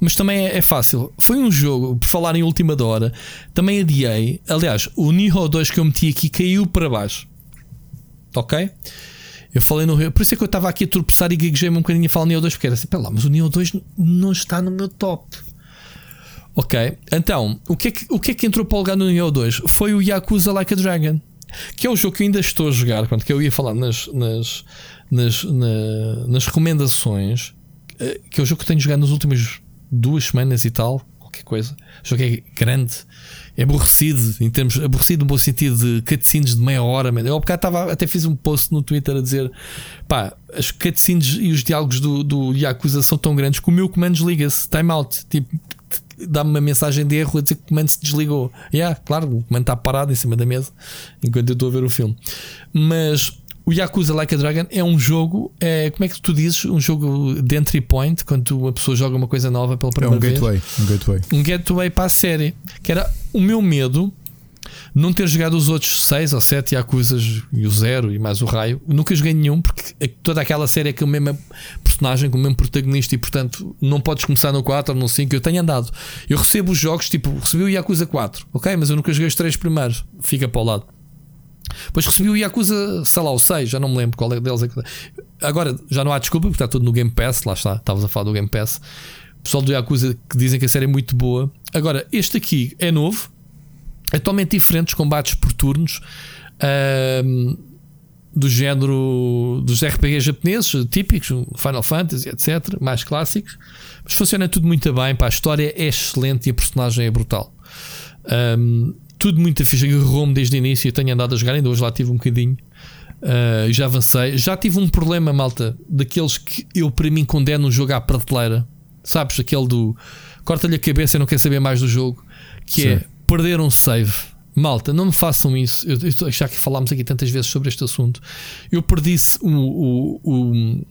Mas também é, é fácil. Foi um jogo, por falar em última hora, também adiei. Aliás, o Nihon 2 que eu meti aqui caiu para baixo. Ok? Eu falei no Por isso é que eu estava aqui a tropeçar e gaguejei-me um bocadinho a falar Neo 2, porque era assim, pera lá, mas o Neo 2 não está no meu top. Ok, então, o que, é que, o que é que entrou para o lugar no Neo 2? Foi o Yakuza Like a Dragon, que é o jogo que eu ainda estou a jogar, pronto, que eu ia falar nas, nas, nas, na- nas recomendações, eh, que é o jogo que tenho jogado nas últimas duas semanas e tal, qualquer coisa. O jogo é grande, aborrecido, em termos aborrecido no bom sentido de cutscenes de meia hora. Eu há bocado estava, até fiz um post no Twitter a dizer: pá, as cutscenes e os diálogos do, do Yakuza são tão grandes que o meu comando desliga-se, timeout. Tipo, dá-me uma mensagem de erro a dizer que o comando se desligou. Yeah, claro, o comando está parado em cima da mesa enquanto eu estou a ver o filme. Mas o Yakuza Like a Dragon é um jogo, é, como é que tu dizes? Um jogo de entry point, quando uma pessoa joga uma coisa nova pela É primeira um vez. gateway. Um gateway. Um gateway para a série. Que era o meu medo. Não ter jogado os outros seis ou sete Yakuzas e o Zero e mais o Raio, nunca joguei nenhum porque toda aquela série é com a mesma personagem, com o mesmo protagonista e portanto não podes começar no 4 ou no 5. Eu tenho andado, eu recebo os jogos, tipo, recebi o Yakuza 4, ok, mas eu nunca joguei os três primeiros, fica para o lado. Depois recebi o Yakuza, sei lá, o 6, já não me lembro qual é deles. Agora já não há desculpa porque está tudo no Game Pass, lá está, estavas a falar do Game Pass. O pessoal do Yakuza que dizem que a série é muito boa. Agora, este aqui é novo, é totalmente diferente dos combates por turnos. do género dos RPG japoneses típicos, Final Fantasy, etc., mais clássicos, mas funciona tudo muito bem. Pá, a história é excelente e a personagem é brutal. Um, tudo muito fixe. Agarrou-me desde o início. Eu tenho andado a jogar, ainda hoje lá tive um bocadinho. Uh, já avancei. Já tive um problema, malta, daqueles que eu, para mim, condeno um jogo à prateleira. Sabes? Aquele do corta-lhe a cabeça e não quer saber mais do jogo. Que é Sim. perder um save. Malta, não me façam isso. Eu, eu- já que falámos aqui tantas vezes sobre este assunto, eu perdi o, o, o,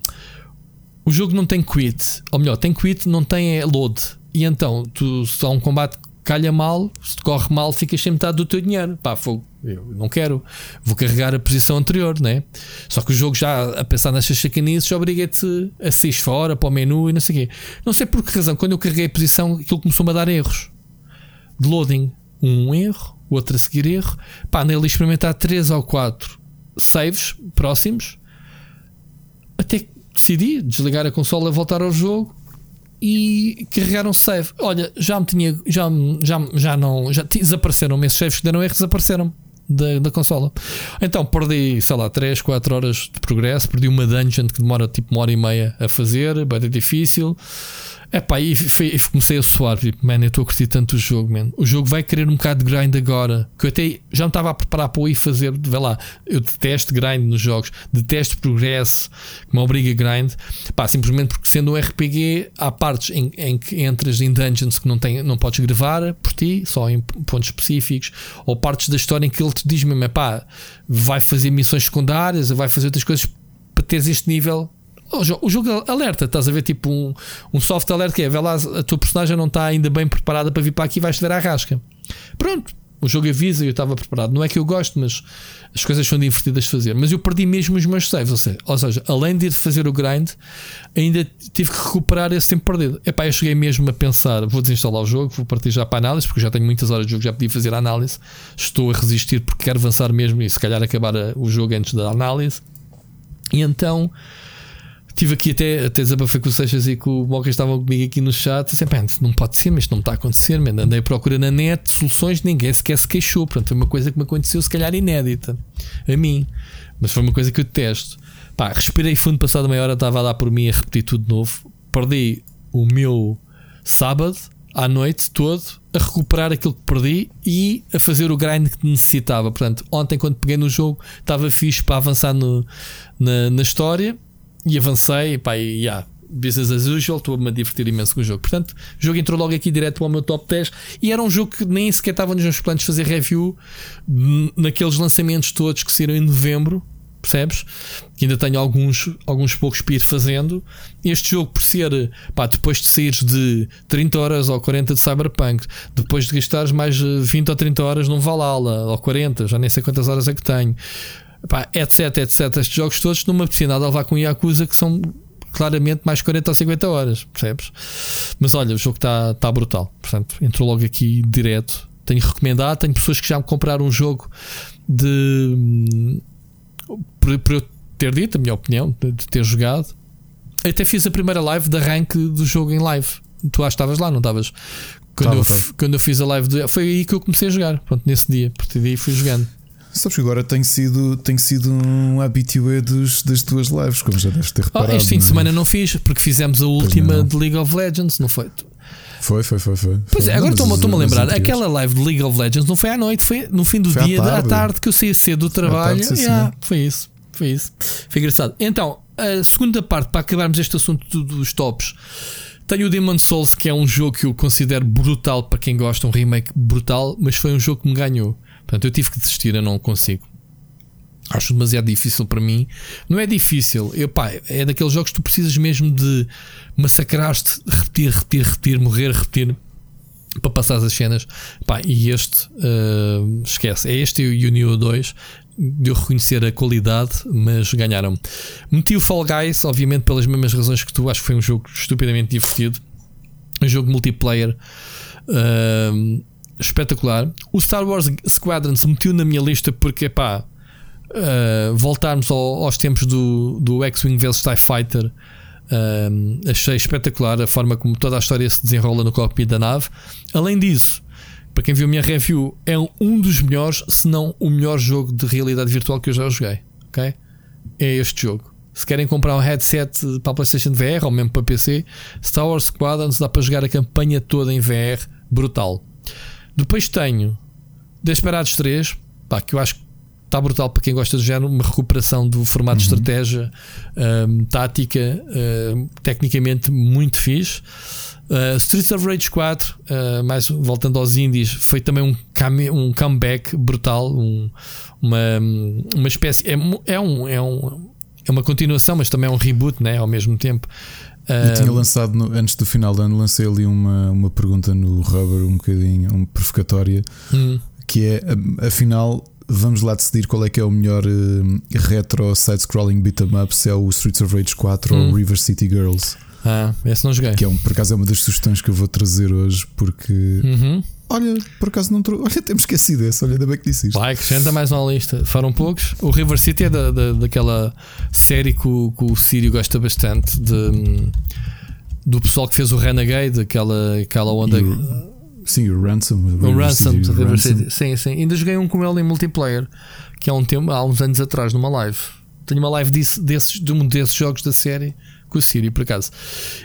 o jogo não tem quit, ou melhor, tem quit, não tem é load. E então, tu, se há um combate calha mal, se te corre mal, ficas sem metade do teu dinheiro. Pá, fogo, eu não quero, vou carregar a posição anterior, né? Só que o jogo já a pensar nestas chacanices obriga-te a sair fora para o menu e não sei o quê. Não sei por que razão, quando eu carreguei a posição, aquilo começou-me a dar erros de loading. Um erro, outro a seguir erro. Pá, nele experimentar 3 ou 4 saves próximos até que decidi desligar a consola, voltar ao jogo e carregar um save. Olha, já me tinha, já, já, já não, já ti- desapareceram esses saves que deram erro, desapareceram da, da consola. Então perdi, sei lá, 3, 4 horas de progresso, perdi uma dungeon que demora tipo uma hora e meia a fazer, bem difícil. Epá, e, fe- e comecei a suar, tipo, man, eu estou a curtir tanto o jogo, man. O jogo vai querer um bocado de grind agora. Que eu até já me estava a preparar para o ir fazer. Vê lá, eu detesto grind nos jogos, detesto progresso que me obriga a grind. Pá, simplesmente porque sendo um RPG, há partes em, em que entras em dungeons que não, tem, não podes gravar por ti, só em pontos específicos, ou partes da história em que ele te diz mesmo, pá, vai fazer missões secundárias, vai fazer outras coisas para teres este nível. O jo- o jogo alerta, estás a ver tipo um, um soft alert que é, vê lá, a tua personagem não está ainda bem preparada para vir para aqui, vais-te ver à rasca. Pronto, O jogo avisa e eu estava preparado. Não é que eu gosto, mas as coisas são divertidas de fazer. Mas eu perdi mesmo os meus saves. Ou seja, ou seja além de ir fazer o grind, ainda tive que recuperar esse tempo perdido. Epá, eu cheguei mesmo a pensar: vou desinstalar o jogo, vou partir já para a análise, porque já tenho muitas horas de jogo, já podia fazer a análise. Estou a resistir porque quero avançar mesmo e se calhar acabar o jogo antes da análise. E então Estive aqui até, até desabafei com o Seixas e com o Moca estavam comigo aqui no chat. Disse, não pode ser, mas isto não está a acontecer. Man. Andei a procurar na net soluções, ninguém sequer se queixou. Portanto, foi uma coisa que me aconteceu, se calhar inédita a mim, mas foi uma coisa que eu detesto. Pá, respirei fundo, passado meia hora, estava a dar por mim a repetir tudo de novo. Perdi o meu sábado à noite todo a recuperar aquilo que perdi e a fazer o grind que necessitava. Portanto, ontem, quando peguei no jogo, estava fixe para avançar no, na, na história e avancei, pá, e yeah, business as usual, estou-me a divertir imenso com o jogo. Portanto, o jogo entrou logo aqui direto ao meu top 10 e era um jogo que nem sequer estava nos meus planos de fazer review naqueles lançamentos todos que saíram em novembro. Percebes? Que ainda tenho alguns, alguns poucos para ir fazendo. Este jogo, por ser pá, depois de saíres de 30 horas ou 40 de Cyberpunk, depois de gastares mais 20 ou 30 horas num Valhalla ou 40, já nem sei quantas horas é que tenho Etc, etc. Estes jogos todos não me apetecia nada a levar com Yakuza que são claramente mais 40 ou 50 horas, percebes? Mas olha, o jogo está tá brutal. Portanto, entrou logo aqui direto. Tenho recomendado, tenho pessoas que já me compraram um jogo de. para eu ter dito, a minha opinião, de ter jogado. Eu até fiz a primeira live de arranque do jogo em live. Tu acho que estavas lá, não estavas? Quando, eu, quando eu fiz a live, de, foi aí que eu comecei a jogar. Pronto, nesse dia, a partir daí fui jogando. Sabes que agora tenho sido, tenho sido um habitué dos, das tuas lives, como já deves ter reparado. Oh, este fim de é? semana não fiz, porque fizemos a última de League of Legends, não foi? Foi, foi, foi. foi. Pois é, agora estou-me a lembrar. Aquela live de League of Legends não foi à noite, foi no fim do foi dia, à tarde. à tarde, que eu saía cedo do trabalho. Tarde, yeah, foi isso, foi isso. Foi engraçado. Então, a segunda parte, para acabarmos este assunto dos tops. Tenho o Demon Souls, que é um jogo que eu considero brutal para quem gosta, um remake brutal, mas foi um jogo que me ganhou. Portanto, eu tive que desistir, eu não consigo. Acho demasiado difícil para mim. Não é difícil, eu, pá, é daqueles jogos que tu precisas mesmo de massacrar-te, repetir, repetir, repetir, morrer, repetir para passar as cenas. Pá, e este, uh, esquece, é este e o Neo 2. Deu reconhecer a qualidade, mas ganharam. Meti o Fall Guys, obviamente, pelas mesmas razões que tu. Acho que foi um jogo estupidamente divertido. Um jogo multiplayer. Uh, espetacular. O Star Wars Squadrons meteu na minha lista porque, pá, uh, voltarmos ao, aos tempos do, do X-Wing vs TIE Fighter. Uh, achei espetacular a forma como toda a história se desenrola no cockpit da nave. Além disso, para quem viu a minha review, é um dos melhores, se não o melhor jogo de realidade virtual que eu já joguei. Ok? É este jogo. Se querem comprar um headset para a PlayStation VR ou mesmo para PC, Star Wars Squadrons dá para jogar a campanha toda em VR, brutal. Depois tenho Desperados 3, pá, que eu acho que está brutal para quem gosta do género, uma recuperação do formato de uhum. estratégia, um, tática, um, tecnicamente muito fixe. Uh, Streets of Rage 4, uh, mais voltando aos indies, foi também um, um comeback brutal, um, uma, uma espécie. É, é, um, é, um, é uma continuação, mas também é um reboot né, ao mesmo tempo. Eu tinha lançado no, antes do final do ano, lancei ali uma, uma pergunta no Rubber, um bocadinho um provocatória, hum. que é afinal. Vamos lá decidir qual é que é o melhor uh, retro side-scrolling beat 'em up, se é o Streets of Rage 4 hum. ou River City Girls. Ah, esse não joguei. Que é um, por acaso é uma das sugestões que eu vou trazer hoje, porque uhum. Olha, por acaso não trouxe. Olha, temos esquecido esse. Olha, ainda bem que disse isto. Vai, acrescenta mais uma lista. Foram poucos. O River City é da, da, daquela série que o, que o Sírio gosta bastante. De, do pessoal que fez o Renegade, aquela, aquela onda. Sim, o Ransom. O, o Ransom, City, River Ransom. City. Sim, sim. Ainda joguei um com ele em multiplayer, que há, um tempo, há uns anos atrás, numa live. Tenho uma live disso, desses, de um desses jogos da série com o Siri, por acaso.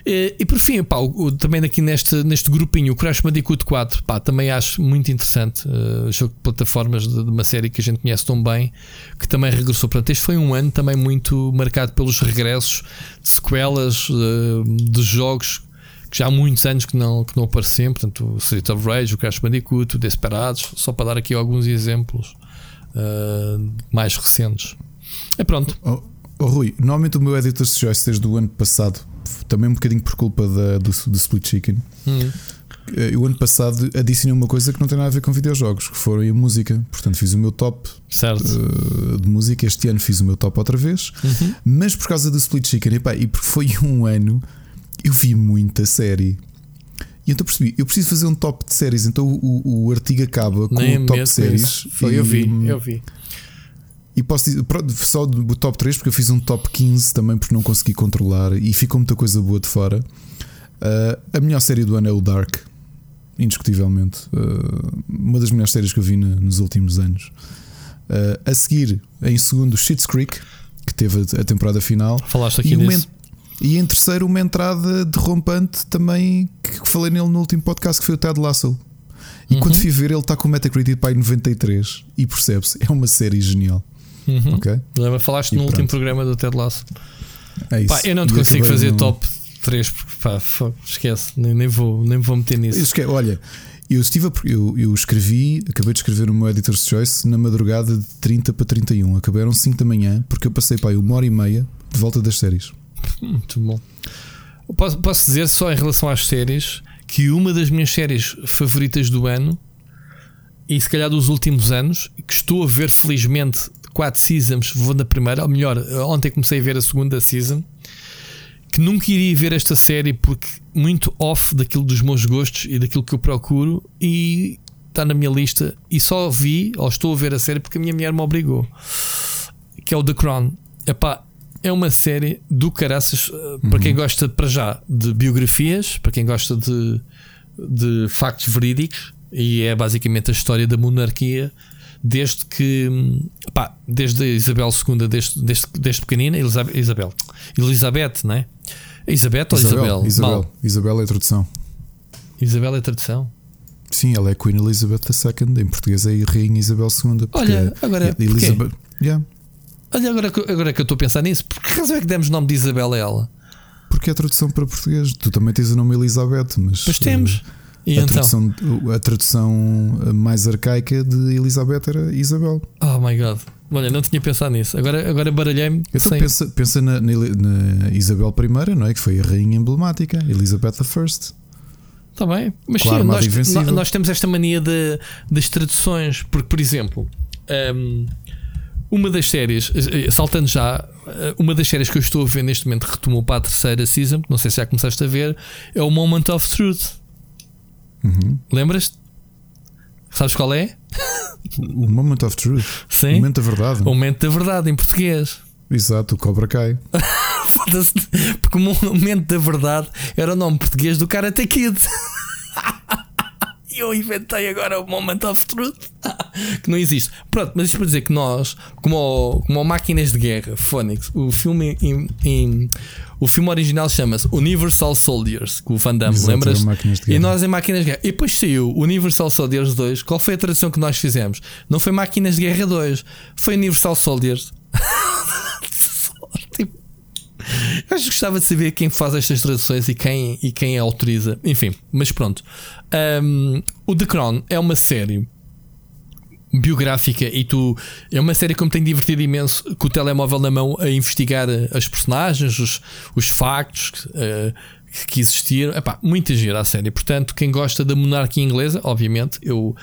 E, e por fim, pá, o, também aqui neste, neste grupinho, o Crash Bandicoot 4, pá, também acho muito interessante. Uh, jogo de plataformas de, de, uma série que a gente conhece tão bem, que também regressou. Portanto, este foi um ano também muito marcado pelos regressos de sequelas uh, de jogos que já há muitos anos que não, que não apareciam. Portanto, o Street of Rage, o Crash Bandicoot, o Desperados, só para dar aqui alguns exemplos uh, mais recentes. É pronto. Oh. Oh, Rui, normalmente o meu Editor's Choice desde o ano passado, também um bocadinho por culpa da, do, do Split Chicken, hum. eh, eu ano passado adicionei uma coisa que não tem nada a ver com videojogos, que foram a música. Portanto, fiz o meu top uh, de música. Este ano fiz o meu top outra vez, uhum. mas por causa do Split Chicken, epá, e porque foi um ano, eu vi muita série. E então percebi, eu preciso fazer um top de séries. Então o, o artigo acaba com Nem o top de séries. Foi, eu vi, eu vi. E posso dizer, só do top 3, porque eu fiz um top 15 também, porque não consegui controlar e ficou muita coisa boa de fora. Uh, a melhor série do ano é o Dark, indiscutivelmente. Uh, uma das melhores séries que eu vi na, nos últimos anos. Uh, a seguir, em segundo, Shit's Creek, que teve a, a temporada final. Falaste aqui e, e em terceiro, uma entrada derrompante também, que falei nele no último podcast, que foi o Ted Lasso. E uhum. quando fui ver, ele está com o Metacritic para 93 e percebe-se, é uma série genial. Uhum. Lembra, falaste e no pronto. último programa do Ted Lasso. É isso. Pá, eu não te consigo fazer no... top 3 porque pá, esquece, nem, nem, vou, nem vou meter nisso. Isso que é, olha, eu, estive a, eu, eu escrevi, acabei de escrever o meu Editor's Choice na madrugada de 30 para 31. Acabaram 5 da manhã porque eu passei para aí uma hora e meia de volta das séries. Muito bom. Posso, posso dizer só em relação às séries que uma das minhas séries favoritas do ano e se calhar dos últimos anos, que estou a ver felizmente quatro seasons, vou na primeira, ou melhor, ontem comecei a ver a segunda season, que nunca iria ver esta série porque muito off daquilo dos meus gostos e daquilo que eu procuro e está na minha lista e só vi ou estou a ver a série porque a minha mulher me obrigou. Que é o The Crown. Epá, é uma série do caraças uhum. para quem uhum. gosta para já de biografias, para quem gosta de, de factos verídicos e é basicamente a história da monarquia desde que pá, desde a Isabel II, desde, desde, desde pequenina, Elizabeth, Isabel, Elizabeth, não é? Isabel ou Isabel? Isabel, Isabel é a tradução. Isabel é a tradução. Sim, ela é Queen Elizabeth II, em português é Rainha Isabel II. Olha, agora. É Elizabeth, yeah. Olha, agora, agora que eu estou a pensar nisso, por que razão é que demos o nome de Isabel a ela? Porque é a tradução para português. Tu também tens o nome Elizabeth, mas. Pois temos. Uh, e a, então? tradução, a tradução mais arcaica de Elizabeth era Isabel. Oh my god. Olha, não tinha pensado nisso. Agora, agora baralhei-me. Então sem... pensa, pensa na, na, na, Isabel I, não é? Que foi a rainha emblemática, Elizabeth I. Está bem, mas claro, sim, nós, nós, nós, temos esta mania de, das traduções, porque, por exemplo, um, uma das séries, eh, saltando já, eh, uma das séries que eu estou a ver neste momento retomou para a terceira season, não sei se já começaste a ver, é o Moment of Truth. Uhum. Lembras-te? Sabes qual é? O Moment of Truth. Sim. O momento da verdade. O momento da verdade em português. Exato, o Cobra Kai. Porque o momento da verdade era o nome português do Karate Kid. E eu inventei agora o Moment of Truth que não existe. Pronto, mas isto para dizer que nós, como, como máquinas de guerra, Phoenix, o filme em, em o filme original chama-se Universal Soldiers, com o Van Damme, Exato, lembras? E nós em Máquinas de Guerra. E depois saiu Universal Soldiers 2. Qual foi a tradução que nós fizemos? Não foi Máquinas de Guerra 2, foi Universal Soldiers. Eu que gostava de saber quem faz estas traduções e quem, e quem a autoriza. Enfim, mas pronto. Um, o The Crown é uma série biográfica e tu é uma série que me tem divertido imenso com o telemóvel na mão a investigar as personagens, os, os factos uh, que existiram. Epá, muita gira a série. Portanto, quem gosta da monarquia inglesa, obviamente, eu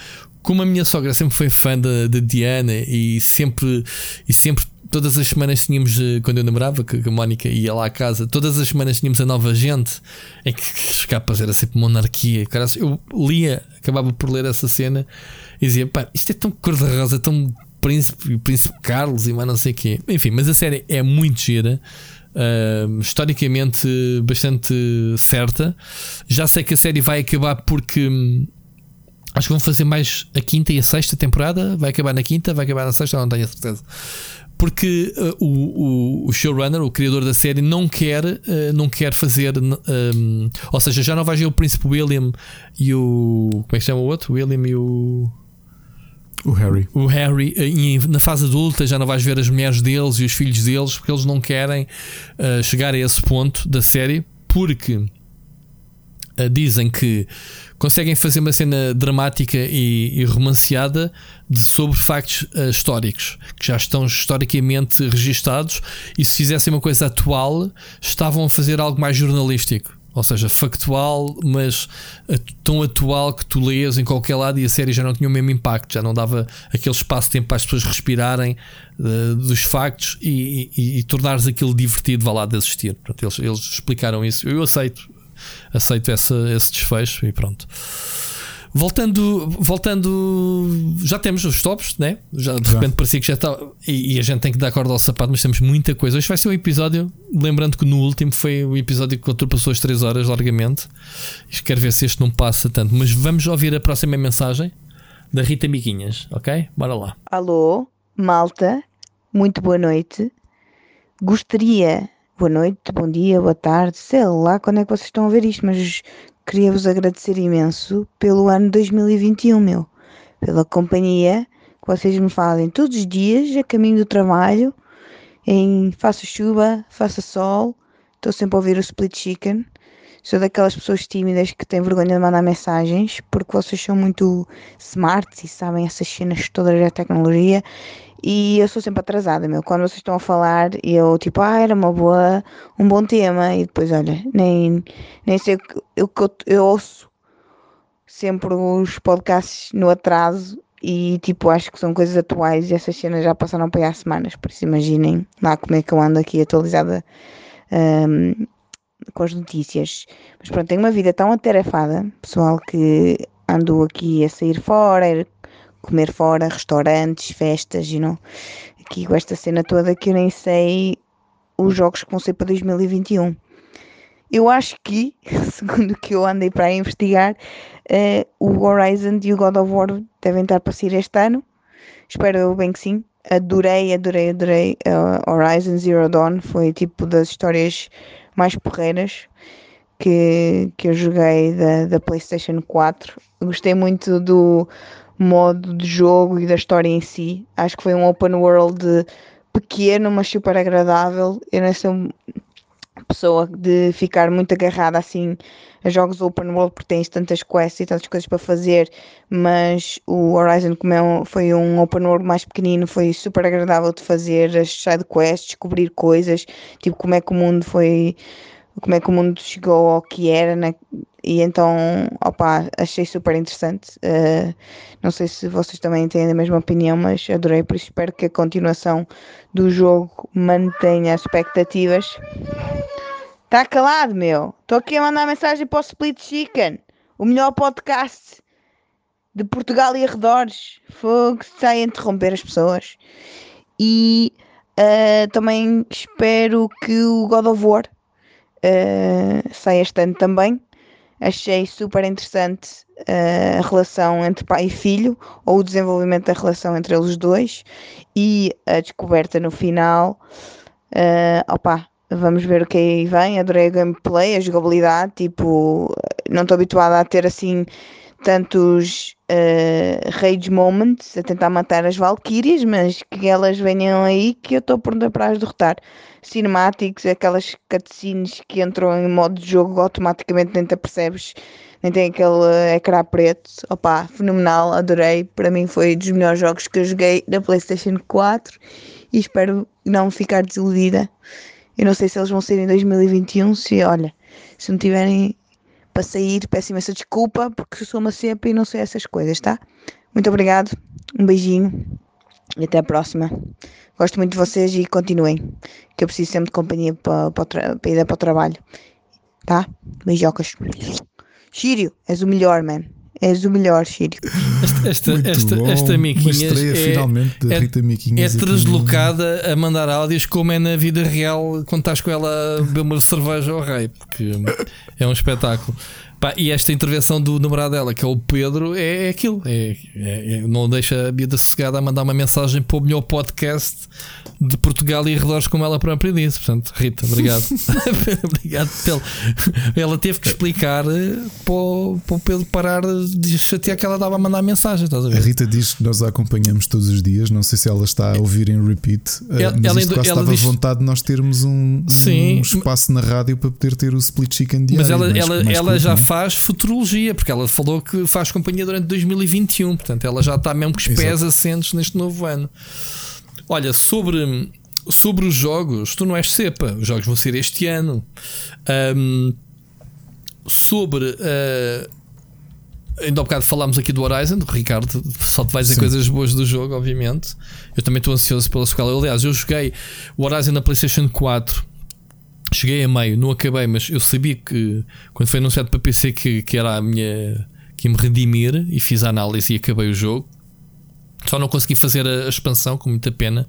como a minha sogra sempre foi fã da, da Diana e sempre e sempre todas as semanas tínhamos, eh, quando eu namorava, que a Mónica ia lá à casa, todas as semanas tínhamos a nova gente em que escapas era sempre monarquia. Eu lia, acabava por ler essa cena e dizia: pá, isto é tão cor-de-rosa, tão príncipe, príncipe Carlos e mais não sei o quê. Enfim, mas a série é muito gira. Uh, historicamente bastante certa. Já sei que a série vai acabar porque hum, acho que vão fazer mais a quinta e a sexta temporada. Vai acabar na quinta, vai acabar na sexta, não tenho a certeza porque uh, o, o, showrunner, o criador da série, não quer, uh, não quer fazer. Um, ou seja, já não vai ver o Príncipe William e o. Como é que se chama o outro? William e o. O Harry. O Harry, uh, na fase adulta, já não vais ver as mulheres deles e os filhos deles, porque eles não querem uh, chegar a esse ponto da série, porque uh, dizem que conseguem fazer uma cena dramática e, e romanceada de, sobre factos uh, históricos que já estão historicamente registados e se fizessem uma coisa atual estavam a fazer algo mais jornalístico. Ou seja, factual, mas tão atual que tu leias em qualquer lado e a série já não tinha o mesmo impacto, já não dava aquele espaço-tempo para as pessoas respirarem uh, dos factos e, e, e tornares aquilo divertido, vá lá, de assistir. Portanto, eles, eles explicaram isso. Eu aceito, aceito essa, esse desfecho e pronto. Voltando, voltando, já temos os tops, né? Já de já. repente parecia que já está. E, e, a gente tem que dar corda ao sapato, mas temos muita coisa. Hoje vai ser um episódio, lembrando que no último foi o episódio que ultrapassou as 3 horas largamente. Quero ver se este não passa tanto. Mas vamos ouvir a próxima mensagem da Rita Miquinhas, ok? Bora lá. Alô, malta, muito boa noite. Gostaria boa noite, bom dia, boa tarde, sei lá quando é que vocês estão a ver isto, mas queria-vos agradecer imenso pelo ano 2021, meu. Pela companhia que vocês me fazem todos os dias a caminho do trabalho, em faça chuva, faça sol. Estou sempre a ouvir o Split Chicken. Sou daquelas pessoas tímidas que têm vergonha de mandar mensagens porque vocês são muito smart e sabem essas cenas todas da tecnologia e eu sou sempre atrasada, meu. Quando vocês estão a falar, eu tipo, ah, era uma boa, um bom tema. E depois, olha, nem, nem sei o que eu, eu ouço sempre os podcasts no atraso e tipo, acho que são coisas atuais e essas cenas já passaram para aí há semanas. Por isso, imaginem lá como é que eu ando aqui atualizada um, com as notícias. Mas pronto, tenho uma vida tão atarefada, pessoal, que ando aqui a sair fora, comer fora, restaurantes, festas, e não aqui com esta cena toda que eu nem sei os jogos que vão ser para 2021. Eu acho que, segundo o que eu andei para investigar, uh, o Horizon e o God of War devem estar para sair este ano. Espero bem que sim. Adorei, adorei, adorei uh, Horizon Zero Dawn. Foi tipo das histórias mais porreiras que, que eu joguei da, da PlayStation 4. Gostei muito do, modo de jogo e da história em si. Acho que foi um open world pequeno, mas super agradável. Eu não sou pessoa de ficar muito agarrada assim a jogos open world porque tens tantas quests e tantas coisas para fazer, mas o Horizon como é um, foi um open world mais pequenino, foi super agradável de fazer as side quests, descobrir coisas, tipo como é que o mundo foi como é que o mundo chegou ao que era, né? E então, opa, achei super interessante. Uh, não sei se vocês também têm a mesma opinião, mas adorei, por isso espero que a continuação do jogo mantenha as expectativas. Está calado, meu. Estou aqui a mandar mensagem para o Split Chicken, o melhor podcast de Portugal e arredores. Fogo, sai a interromper as pessoas. E uh, também espero que o God of War uh, saia este ano também achei super interessante uh, a relação entre pai e filho, ou o desenvolvimento da relação entre eles dois, e a descoberta no final. Uh, opa, vamos ver o que aí vem. Adorei a gameplay, a jogabilidade. Tipo, não estou habituada a ter assim tantos uh, rage moments a tentar matar as Valkyrias, mas que elas venham aí que eu estou pronta para as derrotar. Cinemáticos, aquelas cutscenes que entram em modo de jogo automaticamente nem te percebes, nem tem aquele ecrã preto. Opa, fenomenal, adorei. Para mim foi dos melhores jogos que eu joguei na PlayStation 4 e espero não ficar desiludida. Eu não sei se eles vão ser em 2021, se olha, se não tiverem para sair. Peço imensa desculpa porque sou uma cepa e não sei essas coisas, tá? Muito obrigado, um beijinho e até a próxima. Gosto muito de vocês e continuem, que eu preciso sempre de companhia para, para, para ir para o trabalho, tá? Beijocas. Sírio, és o melhor, man. És o melhor, Sírio. Esta, esta, esta, esta Miquinhas é, finalmente da é, Rita Miquinhas é translocada a mandar áudios como é na vida real quando estás com ela a beber uma cerveja ao rei, porque é um espetáculo. Pá, e esta intervenção do namorado dela, que é o Pedro, é, é aquilo. É, é, é não deixa a vida sossegada a mandar uma mensagem para o melhor podcast de Portugal e arredores, como ela própria disse. Portanto, Rita, obrigado. obrigado pelo. Ela teve que explicar eh, para o, para o Pedro parar de chatear que ela dava a mandar mensagem. Estás a, ver? a Rita diz que nós a acompanhamos todos os dias. Não sei se ela está a ouvir em repeat, eh, ela, mas ela, isto quase ela estava diz... vontade de nós termos um, um, espaço na rádio para poder ter o split chicken diário. Mas ela, mais, ela, mais ela já faz faz futurologia, porque ela falou que faz companhia durante 2021, portanto ela já está mesmo com os Exato. pés assentes neste novo ano. Olha, sobre, sobre os jogos, tu não és cepa, os jogos vão ser este ano. Um, sobre. Uh, ainda há bocado falámos aqui do Horizon, do Ricardo, só te vai dizer Sim. coisas boas do jogo, obviamente. Eu também estou ansioso pela sequela. Aliás, eu joguei o Horizon na PlayStation 4. Cheguei a meio, não acabei, mas eu sabia que quando foi anunciado para PC que, que era a minha. que ia me redimir e fiz a análise e acabei o jogo. Só não consegui fazer a, expansão, com muita pena.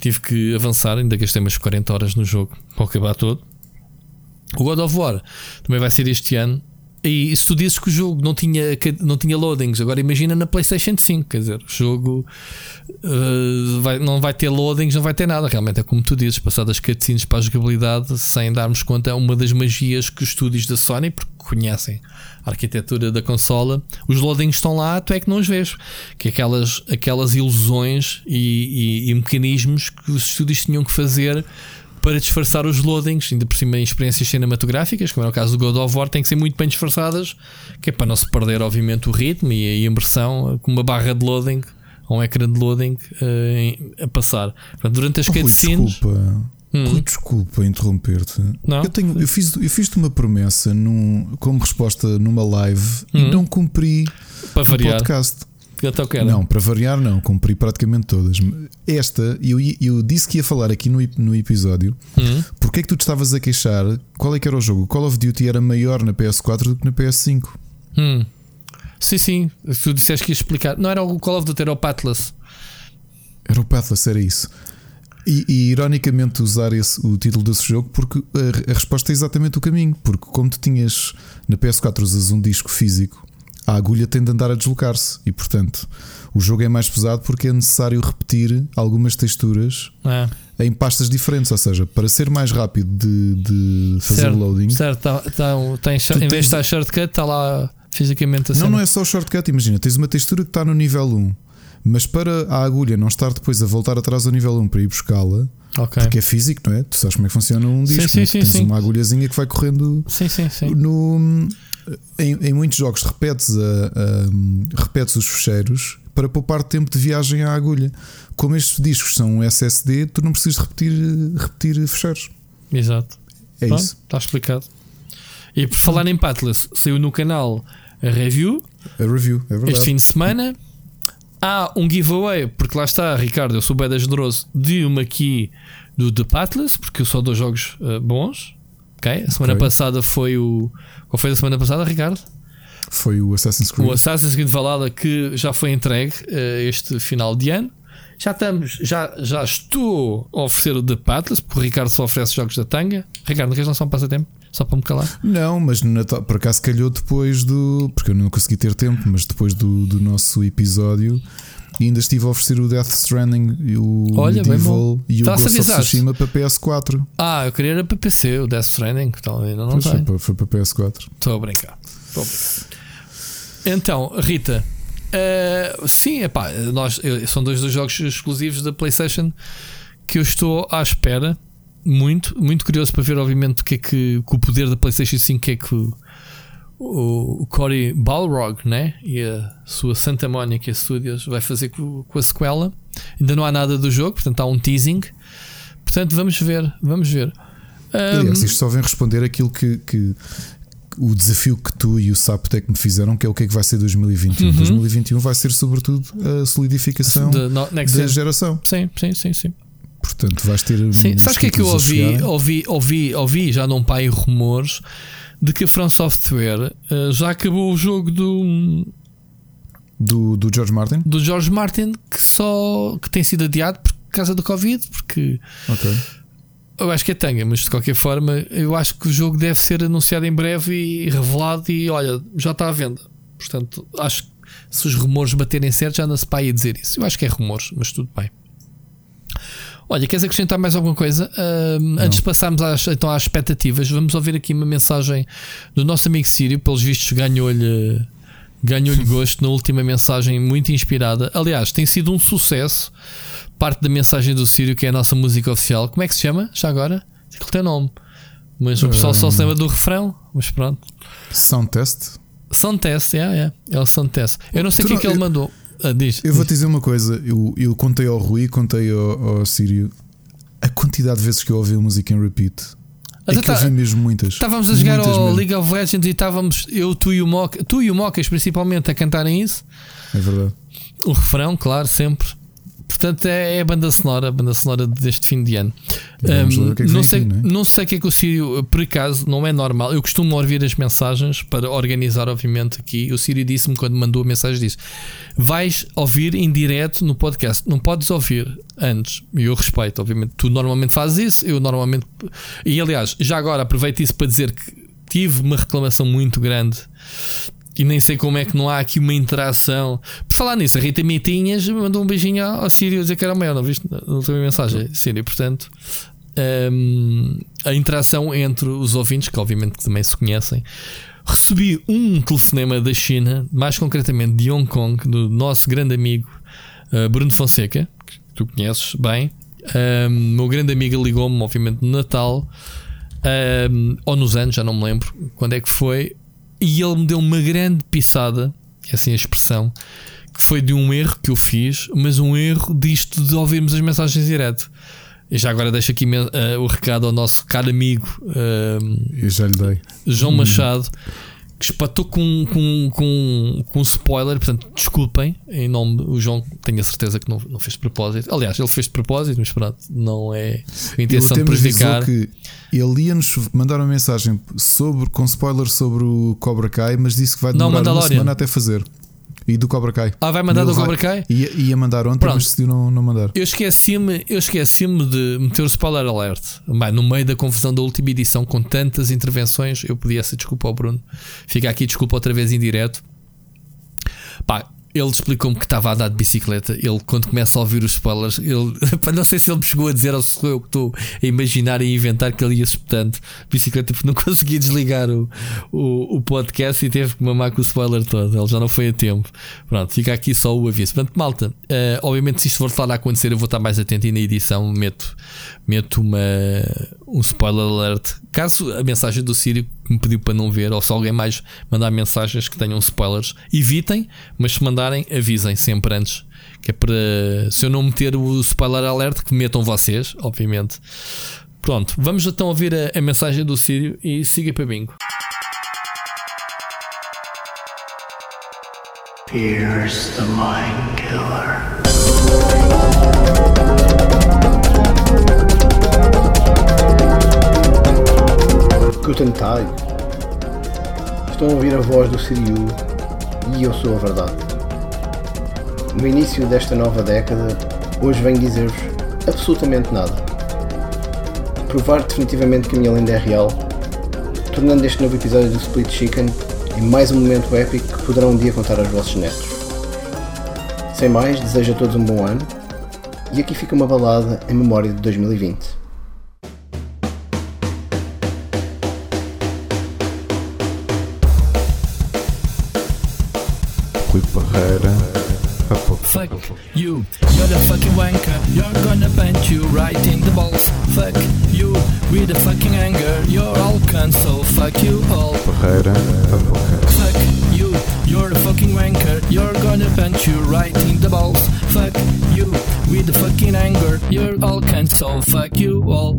Tive que avançar, ainda gastei umas 40 horas no jogo para acabar todo. O God of War também vai ser este ano. E se tu dizes que o jogo não tinha, não tinha loadings, agora imagina na PlayStation 5, quer dizer, o jogo uh, vai, não vai ter loadings, não vai ter nada. Realmente é como tu dizes, passar das cutscenes para a jogabilidade sem darmos conta, é uma das magias que os estúdios da Sony, porque conhecem a arquitetura da consola, os loadings estão lá, tu é que não os vês. Que aquelas, aquelas ilusões e, e, e mecanismos que os estúdios tinham que fazer para disfarçar os loadings, ainda por cima em experiências cinematográficas, como é o caso do God of War, tem que ser muito bem disfarçadas, que é para não se perder, obviamente, o ritmo e a imersão com uma barra de loading ou um ecrã de loading uh, a passar. Portanto, durante as oh, cutscenes. Desculpa. Hum. Rui, desculpa interromper-te. Eu, tenho, eu, fiz, eu fiz-te uma promessa num, como resposta numa live hum. e não cumpri para variar. podcast. Então, não, para variar, não, cumpri praticamente todas. Esta, eu, eu disse que ia falar aqui no, no episódio. Hum. Porque é que tu te estavas a queixar? Qual é que era o jogo? Call of Duty era maior na PS4 do que na PS5. Hum. Sim, sim. Tu disseste que ia explicar. Não era o Call of Duty, era o Pathless. Era o Pathless, era isso. E, e, ironicamente usar esse, o título desse jogo porque a, a, resposta é exatamente o caminho. Porque como tu tinhas na PS4 usas um disco físico a agulha tem de andar a deslocar-se e, portanto, o jogo é mais pesado porque é necessário repetir algumas texturas é. em pastas diferentes. Ou seja, para ser mais rápido de, de fazer certo, loading, certo, tá, tá, tem, em vez de estar shortcut, está lá fisicamente assim. Não, não é só shortcut. Imagina, tens uma textura que está no nível 1, mas para a agulha não estar depois a voltar atrás ao nível 1 para ir buscá-la. Okay. Porque é físico, não é? Tu sabes como é que funciona um disco. Sim, sim, sim, tens uma agulhazinha que vai correndo sim, sim, sim. no, em, em muitos jogos repetes, a, a, repetes os fecheiros para poupar tempo de viagem à agulha. Como estes discos são SSD, tu não precisas repetir, repetir fecheiros. Exato. É Pronto, isso. Está explicado. E por falar em Pathless, saiu no canal a review. A review, é verdade. Este fim de semana. Há um giveaway, porque lá está, Ricardo, eu sou bem generoso, de uma aqui do The Pathless, porque eu sou dois jogos uh, bons. Ok? A semana okay. passada foi o. Qual foi a semana passada, Ricardo? Foi o Assassin's Creed. O Assassin's Creed Valhalla que já foi entregue uh, este final de ano. Já estamos, já, já estou a oferecer o The Pathless, porque o Ricardo só oferece jogos da tanga. Ricardo, não queres lançar um passatempo? Só para me calar? Não, mas Natal, por acaso calhou depois do. Porque eu não consegui ter tempo, mas depois do, do nosso episódio e ainda estive a oferecer o Death Stranding e o Olha, Medieval e o Ghost of Tsushima para PS4. Ah, eu queria era para PC, o Death Stranding, então ainda não foi, para, foi para PS4. Estou a brincar. Estou a brincar. Então, Rita, uh, sim, epá, nós, eu, são dois dos jogos exclusivos da PlayStation que eu estou à espera. Muito, muito curioso para ver, obviamente, o que é que, que o poder da PlayStation 5 que é que o, Cory Balrog né? e a sua Santa Monica Studios vai fazer com, com, a sequela. Ainda não há nada do jogo, portanto há um teasing. Portanto, vamos ver, vamos ver. Um, Aliás, isto só vem responder aquilo que, que o desafio que tu e o Saptec me fizeram, que é o que é que vai ser 2021. Uhum. 2021 vai ser sobretudo a solidificação da geração. Sim, sim, sim, sim. Portanto, vais ter. Sim, sabes o que é que eu ouvi, ouvi, ouvi, ouvi, já não pai rumores de que a From Software uh, já acabou o jogo do, do. Do George Martin? Do George Martin, que só. que tem sido adiado por causa do Covid, porque. Ok. Eu acho que é tanga, mas de qualquer forma, eu acho que o jogo deve ser anunciado em breve e revelado e olha, já está à venda. Portanto, acho que se os rumores baterem certo, já anda-se para aí a dizer isso. Eu acho que é rumores, mas tudo bem. Olha, queres acrescentar mais alguma coisa? Uh, antes de passarmos às, então às expectativas, vamos ouvir aqui uma mensagem do nosso amigo Sírio. Pelos vistos, ganhou-lhe ganhou-lhe gosto na última mensagem, muito inspirada. Aliás, tem sido um sucesso. Parte da mensagem do Sírio, que é a nossa música oficial. Como é que se chama? Já agora? Ele tem nome. Mas o pessoal só se lembra do refrão. Mas pronto. Sound Test? Sound Test, é, é. É o Sound Test. Eu não sei o que é que ele mandou. Ah, diz, eu vou te dizer uma coisa. Eu, eu contei ao Rui, contei ao, ao Sírio a quantidade de vezes que eu ouvi a música em repeat. É que tá, mesmo muitas. Estávamos a jogar ao mesmo. League of Legends e estávamos, eu, tu e o Moca, tu e o Mocas principalmente, a cantarem isso. É verdade. O refrão, claro, sempre. Portanto, é, é a banda sonora, a banda sonora deste fim de ano. Um, é não, sei, aqui, não, é? não sei o que é que o Sírio, por acaso, não é normal. Eu costumo ouvir as mensagens para organizar, obviamente, aqui. O Sírio disse-me quando mandou a mensagem: disse, vais ouvir em direto no podcast, não podes ouvir antes. E eu respeito, obviamente. Tu normalmente fazes isso, eu normalmente. E aliás, já agora aproveito isso para dizer que tive uma reclamação muito grande e nem sei como é que não há aqui uma interação. Por falar nisso, a Rita Mitinhas mandou um beijinho ao Sírio dizer que era maior, não viste? Não tem mensagem, Sírio. Portanto, um, a interação entre os ouvintes, que obviamente também se conhecem. Recebi um telefonema da China, mais concretamente de Hong Kong, do nosso grande amigo uh, Bruno Fonseca, que tu conheces bem. Um, meu grande amigo ligou-me, obviamente, no Natal, um, ou nos anos, já não me lembro quando é que foi e ele me deu uma grande pisada, é assim a expressão, que foi de um erro que eu fiz, mas um erro disto de ouvirmos as mensagens direto. E já agora deixo aqui uh, o recado ao nosso caro amigo uh, eu já lhe dei. João hum. Que espatou com, com, com, com spoiler, portanto, desculpem, em nome do João, tenho a certeza que não, não fez de propósito. Aliás, ele fez de propósito, mas pronto, não é a intenção de prejudicar. Que ele ia-nos mandar uma mensagem sobre, com spoiler sobre o Cobra Kai, mas disse que vai demorar não, uma semana até fazer. E do Cobra Kai. Ah, vai mandar do Cobra Kai? Ia, ia mandar ontem, Pronto. mas decidiu não, não mandar. Eu esqueci-me esqueci de meter o spoiler alert. Bem, no meio da confusão da última edição, com tantas intervenções, eu podia ser desculpa ao Bruno. Fica aqui desculpa outra vez em direto. Pá, ele explicou-me que estava a andar de bicicleta. Ele, quando começa a ouvir os spoilers, ele, não sei se ele me chegou a dizer ou se sou eu que estou a imaginar e inventar que ele ia espetando bicicleta porque não conseguia desligar o, o, o, podcast e teve que mamar com o spoiler todo. Ele já não foi a tempo. Pronto, fica aqui só o aviso. Portanto, malta, uh, obviamente, se isto voltar a acontecer, eu vou estar mais atento e na edição meto, meto uma, um spoiler alert. Caso a mensagem do Sírio me pediu para não ver, ou se alguém mais mandar mensagens que tenham spoilers, evitem, mas se mandarem, avisem sempre antes. Que é para se eu não meter o spoiler alert, que metam vocês, obviamente. Pronto, vamos então ouvir a, a mensagem do Sírio e siga para bingo. The Mind Killer. Guten Tag. Estão a ouvir a voz do Siriu e eu sou a verdade. No início desta nova década, hoje venho dizer-vos absolutamente nada. Provar definitivamente que a minha lenda é real, tornando este novo episódio do Split Chicken em mais um momento épico que poderão um dia contar aos vossos netos. Sem mais, desejo a todos um bom ano e aqui fica uma balada em memória de 2020. Fuck you, you're the fucking wanker. You're gonna punch you right in the balls. Fuck you, with the fucking anger. You're all cunts, so fuck you all. Fuck you, you're the fucking wanker. You're gonna punch you right in the balls. Fuck you, with the fucking anger. You're all cunts, so fuck you all.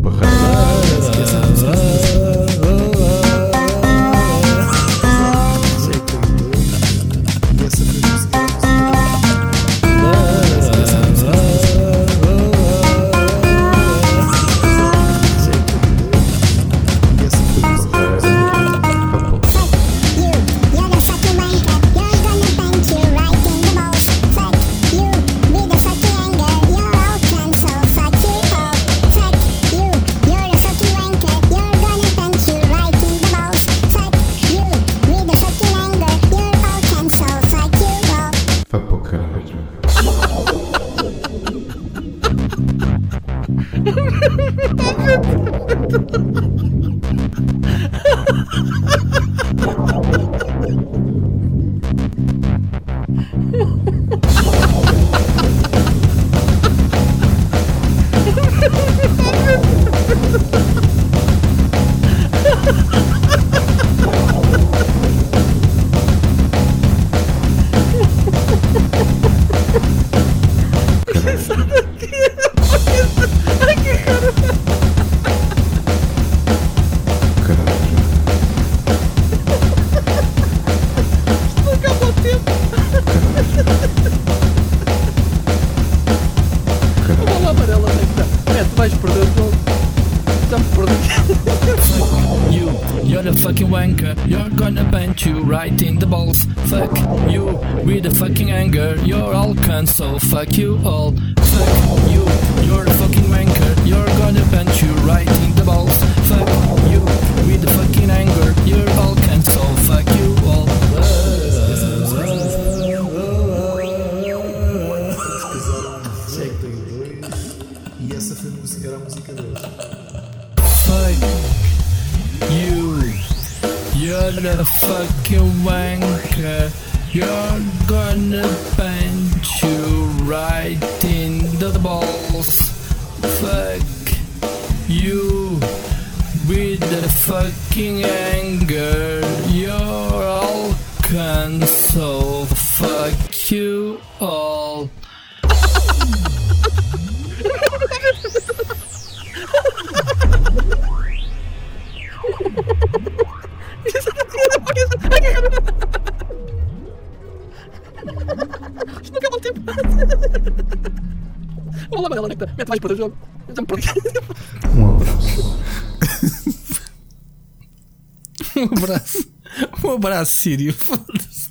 Sírio. Foda-se.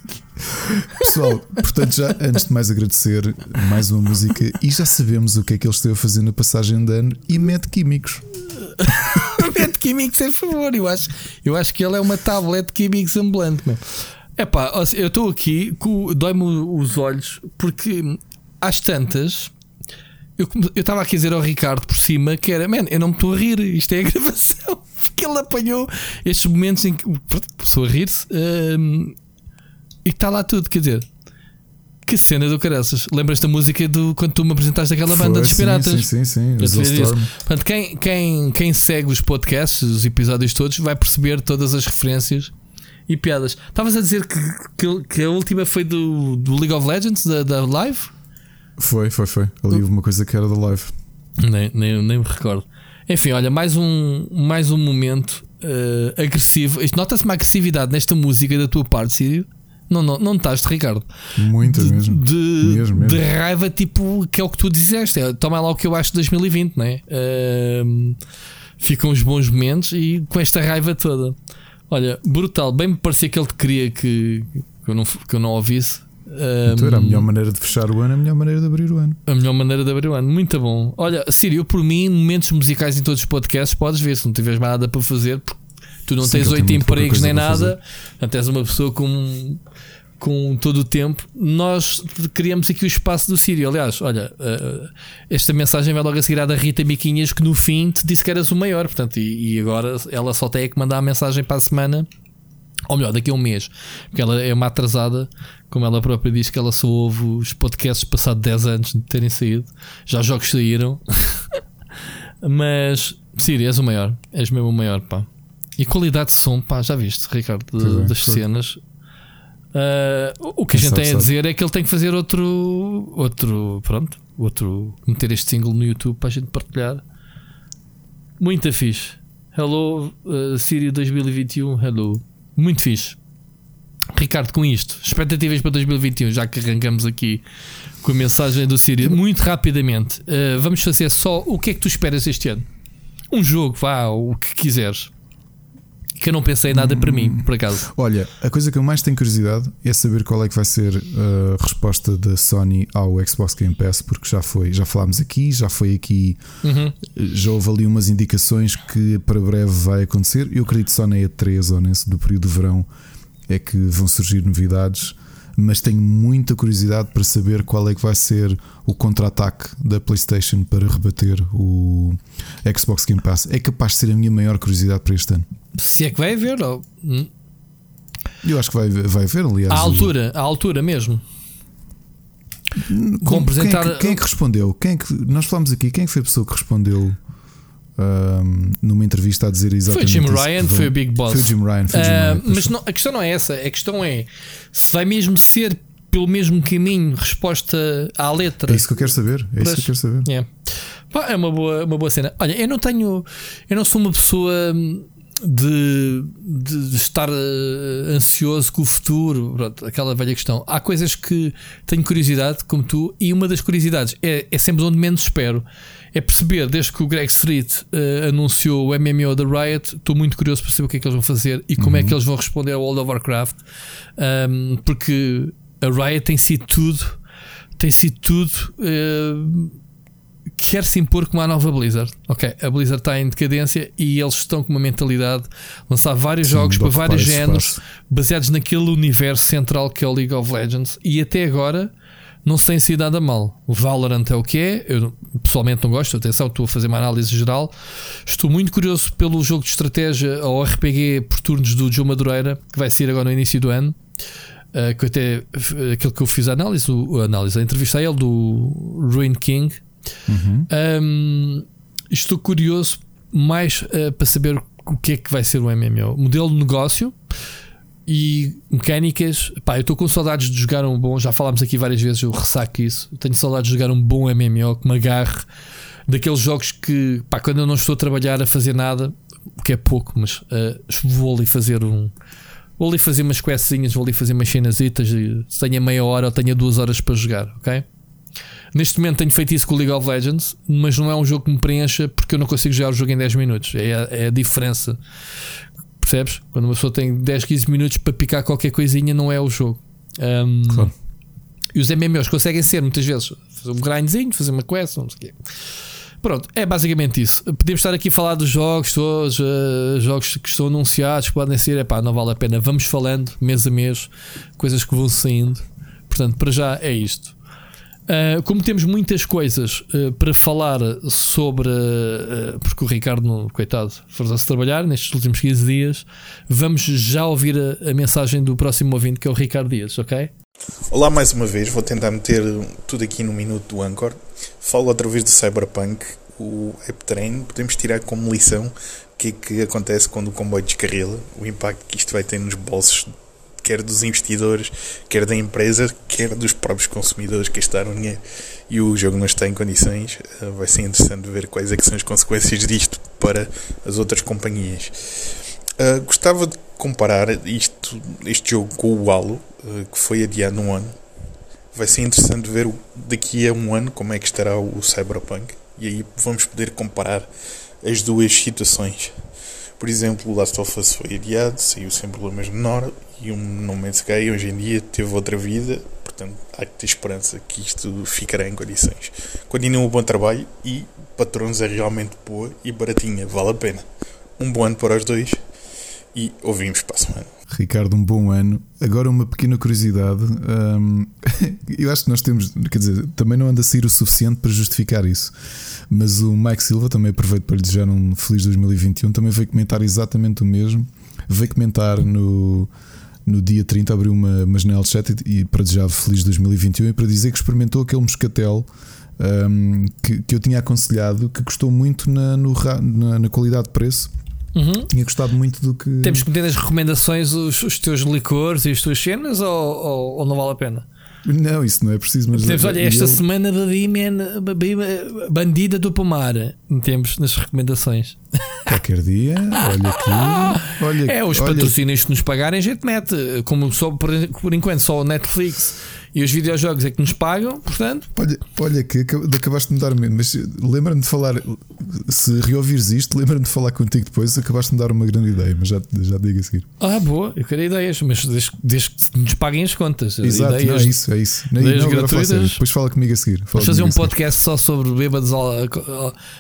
Pessoal, portanto, já antes de mais agradecer mais uma música e já sabemos o que é que ele esteve a fazer na passagem de ano e mete químicos. Mete químicos, em favor. Eu acho, eu acho que ele é uma tablet de químicos ambulante. Epá, ó, eu estou aqui, dói-me os olhos, porque às tantas. Eu estava aqui a dizer ao Ricardo por cima que era, man, eu não me estou a rir, isto é a gravação. Porque ele apanhou estes momentos em que a pessoa a rir-se hum, e está lá tudo. Quer dizer, que cena do caraças. Lembras da música do quando tu me apresentaste aquela banda Foi, dos piratas? Sim, sim, sim. Storm. Portanto, quem, quem, quem segue os podcasts, os episódios todos, vai perceber todas as referências e piadas. Estavas a dizer que, que, que a última foi do, do League of Legends, da, da live? Foi, foi, foi. Ali houve uma coisa que era da live. Nem, nem, nem me recordo. Enfim, olha, mais um, mais um momento eh, agressivo. Nota-se uma agressividade nesta música da tua parte, Sírio. Não, não, não estás, Ricardo. Muita de, mesmo. De, Mesmo, mesmo. de raiva, tipo, que é o que tu disseste. É, toma lá o que eu acho de 2020, não é? Ahm, ficam os bons momentos e com esta raiva toda. Olha, brutal. Bem me parecia que ele te queria que, que, eu, não, que eu não ouvisse. Então era a melhor maneira de fechar o ano, a melhor maneira de abrir o ano. a melhor maneira de abrir o ano. Muito bom. Olha, Sírio, eu por mim, momentos musicais em todos os podcasts, podes ver se não tiveres mais nada para fazer, porque tu não Sim, tens oito empregos nem nada, portanto és uma pessoa com, com todo o tempo. Nós criamos aqui o espaço do Sírio. Aliás, olha, eh, esta mensagem vai logo a seguir à da Rita Miquinhas, que no fim te disse que eras o maior, portanto, e, e agora ela só tem é que mandar a mensagem para a semana. Ou melhor, daqui a um mês, porque ela é uma atrasada, como ela própria diz que ela só ouve os podcasts passado 10 anos de terem saído. Já os jogos saíram. Mas, Siri, és o maior. És mesmo o maior, pá. E qualidade de som, pá, já viste, Ricardo, de- Pois é, das foi. cenas. Ah, o que a gente sabe, tem a sabe. dizer é que ele tem que fazer outro. Outro. Pronto. Outro. Meter este single no YouTube para a gente partilhar. Muito fixe. Hello, uh, Siri 2021. Hello. Muito fixe. Ricardo, com isto, expectativas para 2021, já que arrancamos aqui com a mensagem do Siri, muito rapidamente, uh, vamos fazer só o que é que tu esperas este ano? Um jogo, vá, o que quiseres. Que eu não pensei em nada para mim, por acaso. Olha, a coisa que eu mais tenho curiosidade é saber qual é que vai ser a resposta da Sony ao Xbox Game Pass, porque já foi, já falámos aqui, já foi aqui, Uhum. já houve ali umas indicações que para breve vai acontecer. Eu acredito só na E3 ou nesse do período de verão é que vão surgir novidades, mas tenho muita curiosidade para saber qual é que vai ser o contra-ataque da PlayStation para rebater o Xbox Game Pass. É capaz de ser a minha maior curiosidade para este ano. Se é que vai haver, ou- hum, Eu acho que vai, vai haver, aliás. à o- altura, à altura mesmo. Com- Com apresentar- Quem é, que, quem é que respondeu? Quem é que, nós falamos aqui, quem é que foi a pessoa que respondeu numa entrevista a dizer Foi o exatamente Jim isso Ryan, foi o Big Boss. Foi o Jim Ryan, foi o Jim Ah, Ryan. mas não- a questão não é essa, a questão é se vai mesmo ser pelo mesmo caminho, resposta à letra. É isso que eu quero saber. É isso que eu quero saber. É. Pá, é uma boa, uma boa cena. Olha, eu não tenho. Eu não sou uma pessoa de, de, estar uh, ansioso com o futuro, pronto, aquela velha questão. Há coisas que tenho curiosidade, como tu, e uma das curiosidades é, é sempre onde menos espero. É perceber, desde que o Greg Street uh, anunciou o MMO da Riot, estou muito curioso para saber o que é que eles vão fazer e como é Uhum. que eles vão responder ao World of Warcraft, Um, porque a Riot tem sido tudo, tem sido tudo. uh, quer se impor como a nova Blizzard. Ok, a Blizzard está em decadência e eles estão com uma mentalidade de lançar vários Sim, jogos para vários géneros baseados naquele universo central que é o League of Legends e até agora não se tem sido nada mal. O Valorant é o que é, eu pessoalmente não gosto, atenção, estou a fazer uma análise geral. Estou muito curioso pelo jogo de estratégia ou RPG por turnos do Joe Madureira, que vai sair agora no início do ano. Uh, que até aquilo que eu fiz a análise, o, a análise, a entrevista a ele do Ruin King. Uhum. Um, estou curioso mais uh, para saber o que é que vai ser o MMO. Modelo de negócio e mecânicas. Pá, eu estou com saudades de jogar um bom. Já falámos aqui várias vezes, eu ressaco isso. Tenho saudades de jogar um bom MMO que me agarre daqueles jogos que, pá, quando eu não estou a trabalhar a fazer nada, que é pouco, mas uh, vou ali fazer um. Vou ali fazer umas questzinhas, vou ali fazer umas cenasitas. Se tenha meia hora ou tenha duas horas para jogar, ok? Neste momento tenho feito isso com o League of Legends, mas não é um jogo que me preencha porque eu não consigo jogar o jogo em 10 minutos. É a, é a diferença. Percebes? Quando uma pessoa tem 10, 15 minutos para picar qualquer coisinha, não é o jogo. Um, Claro. E os MMOs conseguem ser muitas vezes fazer um grindzinho, fazer uma quest, não sei o quê. Pronto, é basicamente isso. Podemos estar aqui a falar dos jogos todos, eh, jogos que estão anunciados, que podem ser, epá, não vale a pena. Vamos falando mês a mês, coisas que vão saindo. Portanto, para já é isto. Uh, como temos muitas coisas uh, para falar sobre, uh, porque o Ricardo, coitado, forçou-se a trabalhar nestes últimos 15 dias, vamos já ouvir a, a mensagem do próximo ouvinte, que é o Ricardo Dias, ok? Olá mais uma vez, vou tentar meter tudo aqui no minuto do Anchor. Falo outra vez do Cyberpunk, o Train. Podemos tirar como lição o que é que acontece quando o comboio descarrila, o impacto que isto vai ter nos bolsos, quer dos investidores, quer da empresa, quer dos próprios consumidores que gastaram dinheiro e o jogo não está em condições. Eh, Vai ser interessante ver quais é são as consequências disto para as outras companhias. Uh, gostava de comparar isto, este jogo com o Halo, uh, que foi adiado um ano. Vai ser interessante ver daqui a um ano como é que estará o Cyberpunk. E aí vamos poder comparar as duas situações. Por exemplo, o Last of Us foi adiado, saiu sem problemas menor, e um No Man's Sky hoje em dia teve outra vida. Portanto, há que ter esperança que isto ficará em condições. Continua o bom trabalho e Patrões é realmente boa e baratinha, vale a pena. Um bom ano para os dois e ouvimos para a semana. Ricardo, um bom ano. Agora uma pequena curiosidade. hum, eu acho que nós temos, quer dizer, também não anda a sair o suficiente para justificar isso. Mas o Mike Silva, também aproveito para lhe desejar um feliz 2021, também veio comentar exatamente o mesmo. Veio comentar no, no dia 30, abriu uma, uma janela de chat e, e para desejar feliz 2021 e para dizer que experimentou aquele moscatel. hum, que, que eu tinha aconselhado que gostou muito na, no na, na qualidade de preço, Uhum. tinha gostado muito do que. Temos que meter nas recomendações os, os teus licores e as tuas cenas ou, ou, ou não vale a pena? Não, isso não é preciso, mas Temos, olha, esta ele- semana bebi, man, bebi eh, Bandida do Pomar. Temos nas recomendações. Qualquer dia, olha aqui. Olha, É, os olha, patrocínios que nos pagarem, a gente mete. Como só por, por enquanto só o Netflix e os videojogos é que nos pagam, portanto. olha, olha que acab- acabaste de me dar medo, mas lembra-me de falar. Se reouvires isto, lembra-me de falar contigo depois. Acabaste de me dar uma grande ideia, mas já, já digo a seguir. Ah, boa, eu quero ideias, mas desde, desde que nos paguem as contas. Exato, ideias, não, é isso, é isso. Não, ideias não, fala gratuitas. Depois fala comigo a seguir. Vamos fazer um podcast só sobre bêbados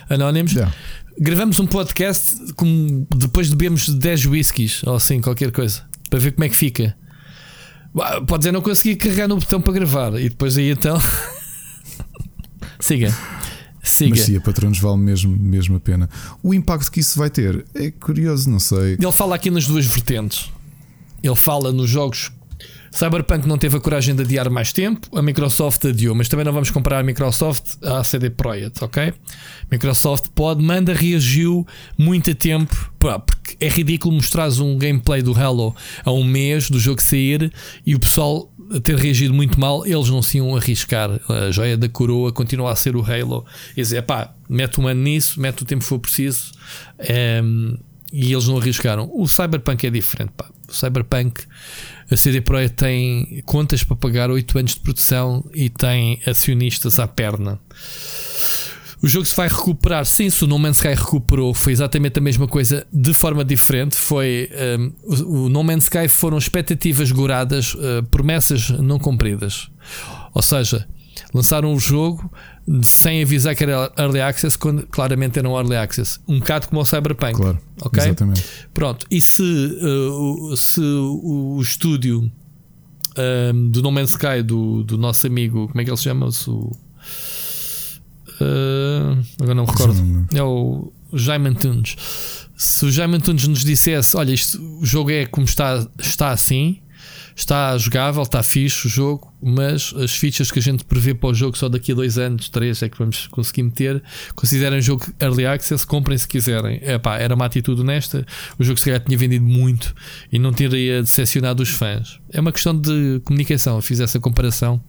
anónimos. Já. Gravamos um podcast com, depois de bebermos 10 whiskies ou assim, qualquer coisa, para ver como é que fica. Bah, Pode dizer, não consegui carregar no botão para gravar e depois aí então. Siga. Siga. Mas sim, a patronos vale mesmo, mesmo a pena. O impacto que isso vai ter é curioso, não sei. Ele fala aqui nas duas vertentes. Ele fala nos jogos. Cyberpunk não teve a coragem de adiar mais tempo, a Microsoft adiou, mas também não vamos comparar a Microsoft à CD Projekt, ok? Microsoft pode, manda, reagiu muito a tempo, porque é ridículo mostrares um gameplay do Halo a um mês do jogo sair e o pessoal ter reagido muito mal, eles não se iam arriscar. A joia da coroa continua a ser o Halo. E dizer, pá, mete um ano nisso, mete o tempo que for preciso. Ehm, e eles não arriscaram. O Cyberpunk é diferente. Pá. O Cyberpunk, a CD Projekt tem contas para pagar 8 anos de produção e tem acionistas à perna. O jogo se vai recuperar, sim, se o No Man's Sky recuperou, foi exatamente a mesma coisa de forma diferente. Foi um, o, No Man's Sky foram expectativas goradas, uh, promessas não cumpridas. Ou seja, lançaram o jogo sem avisar que era Early Access, quando claramente era um Early Access. Um bocado como o Cyberpunk. Claro, ok? exatamente. Pronto, e se, uh, se o, estúdio um, do No Man's Sky, do, do nosso amigo, como é que ele se chama? O, Uh, agora não me recordo. É o Jaime Antunes. Se o Jaime Antunes nos dissesse: Olha, isto, o jogo é como está, está assim, está jogável, está fixe o jogo, mas as fichas que a gente prevê para o jogo só daqui a dois anos, três é que vamos conseguir meter. Considerem o jogo Early Access, comprem se quiserem. Epá, era uma atitude honesta. O jogo se calhar tinha vendido muito e não teria decepcionado os fãs. É uma questão de comunicação. Eu fiz essa comparação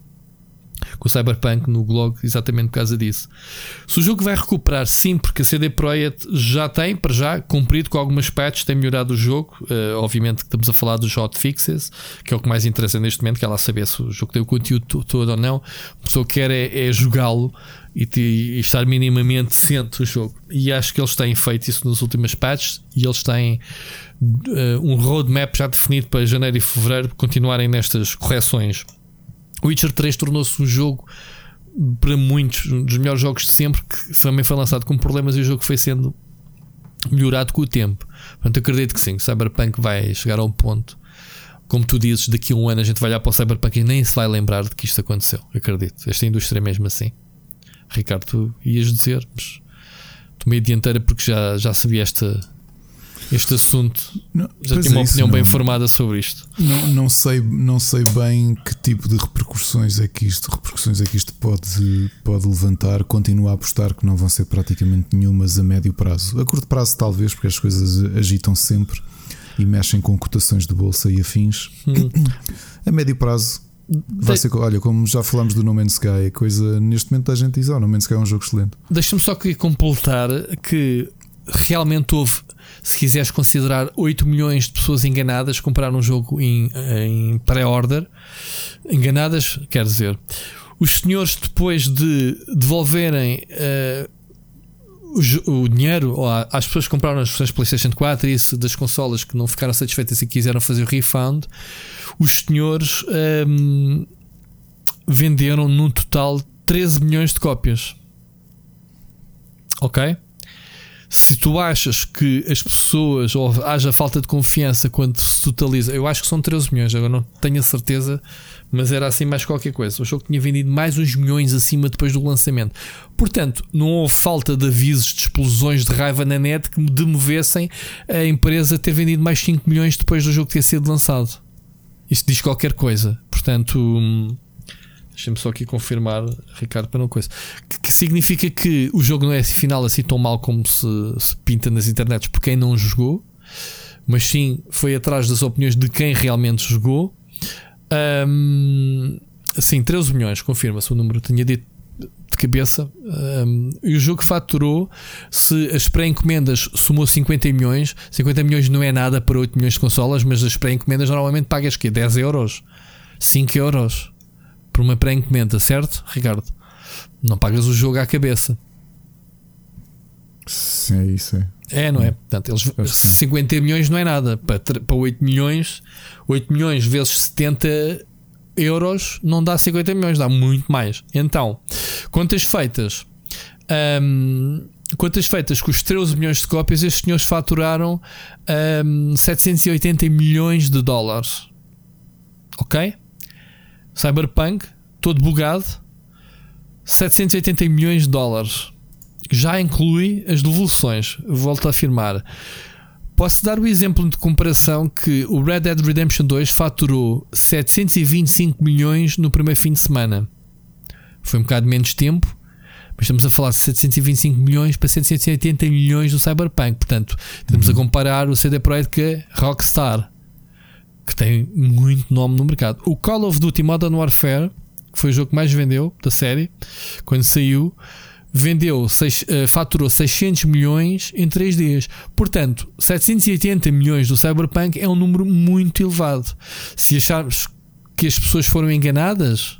com o Cyberpunk no blog exatamente por causa disso. Se o jogo vai recuperar, sim, porque a CD Projekt já tem, para já, cumprido com algumas patches, tem melhorado o jogo. Uh, obviamente que estamos a falar dos hotfixes, que é o que mais interessa neste momento, que ela saber se o jogo tem o conteúdo todo ou não. A pessoa quer é, é jogá-lo e, e, estar minimamente ciente do jogo. E acho que eles têm feito isso nas últimas patches e eles têm uh, um roadmap já definido para janeiro e fevereiro continuarem nestas correções Witcher 3 tornou-se um jogo para muitos um dos melhores jogos de sempre que também foi lançado com problemas e o jogo foi sendo melhorado com o tempo. Portanto, acredito que sim, Cyberpunk vai chegar a um ponto. Como tu dizes, daqui a um ano a gente vai olhar para o Cyberpunk e nem se vai lembrar de que isto aconteceu. Acredito. Esta indústria é mesmo assim. Ricardo, tu ias dizer, mas tomei a dianteira porque já, já sabia esta, este assunto. Não, Já tinha uma é opinião bem formada sobre isto. Não, não, sei, não sei bem que tipo de repercussões é que isto, repercussões é que isto pode, pode levantar. Continuo a apostar que não vão ser praticamente nenhumas a médio prazo. A curto prazo, talvez, porque as coisas agitam sempre e mexem com cotações de bolsa e afins. Hum. A médio prazo, Vai ser, olha, como já falámos do No Man's Sky, a coisa neste momento a gente diz: oh, No Man's Sky é um jogo excelente. Deixa-me só aqui completar que realmente houve se quiseres considerar 8 milhões de pessoas enganadas compraram um jogo em, em pré-order, enganadas, quer dizer, os senhores depois de devolverem uh, o, o, dinheiro às pessoas que compraram as versões PlayStation 4 e isso das consolas que não ficaram satisfeitas e quiseram fazer o refund, os senhores um, ehm, venderam num total 13 milhões de cópias. Ok? Se tu achas que as pessoas ou haja falta de confiança quando se totaliza, eu acho que são 13 milhões, agora não tenho a certeza, mas era assim mais qualquer coisa. O jogo tinha vendido mais uns milhões acima depois do lançamento. Portanto, não houve falta de avisos de explosões de raiva na net que me demovessem a empresa ter vendido mais 5 milhões depois do jogo ter sido lançado. Isto diz qualquer coisa. Portanto. Hum, Deixa-me só aqui confirmar, Ricardo, para não coisa. Que, que, significa que o jogo não é final assim tão mal como se, se pinta nas internets por quem não jogou, mas sim foi atrás das opiniões de quem realmente jogou. Um, assim, 13 milhões, confirma-se o número, tinha dito de cabeça. Um, e o jogo faturou, se as pré-encomendas somou 50 milhões, 50 milhões não é nada para 8 milhões de consolas, mas as pré-encomendas normalmente pagas que 10 euros, 5 euros por uma pré-encomenda, certo, Ricardo? Não pagas o jogo à cabeça. Sim, é isso é. É, não é? Portanto, eles, 50 milhões não é nada. Para, para 8 milhões, 8 milhões vezes 70 euros não dá 50 milhões, dá muito mais. Então, quantas feitas? Um, quantas feitas com os 13 milhões de cópias, estes senhores faturaram um, 780 milhões de dólares. Ok? Cyberpunk, todo bugado, 780 milhões de dólares. Já inclui as devoluções. Volto a afirmar. Posso dar o exemplo de comparação que o Red Dead Redemption 2 faturou 725 milhões no primeiro fim de semana. Foi um bocado menos tempo, mas estamos a falar de 725 milhões para 780 milhões do Cyberpunk. Portanto, estamos uhum. a comparar o CD Projekt com a Rockstar que tem muito nome no mercado. O Call of Duty Modern Warfare, que foi o jogo que mais vendeu da série, quando saiu, vendeu, seis, uh, faturou 600 milhões em 3 dias. Portanto, 780 milhões do Cyberpunk é um número muito elevado. Se acharmos que as pessoas foram enganadas,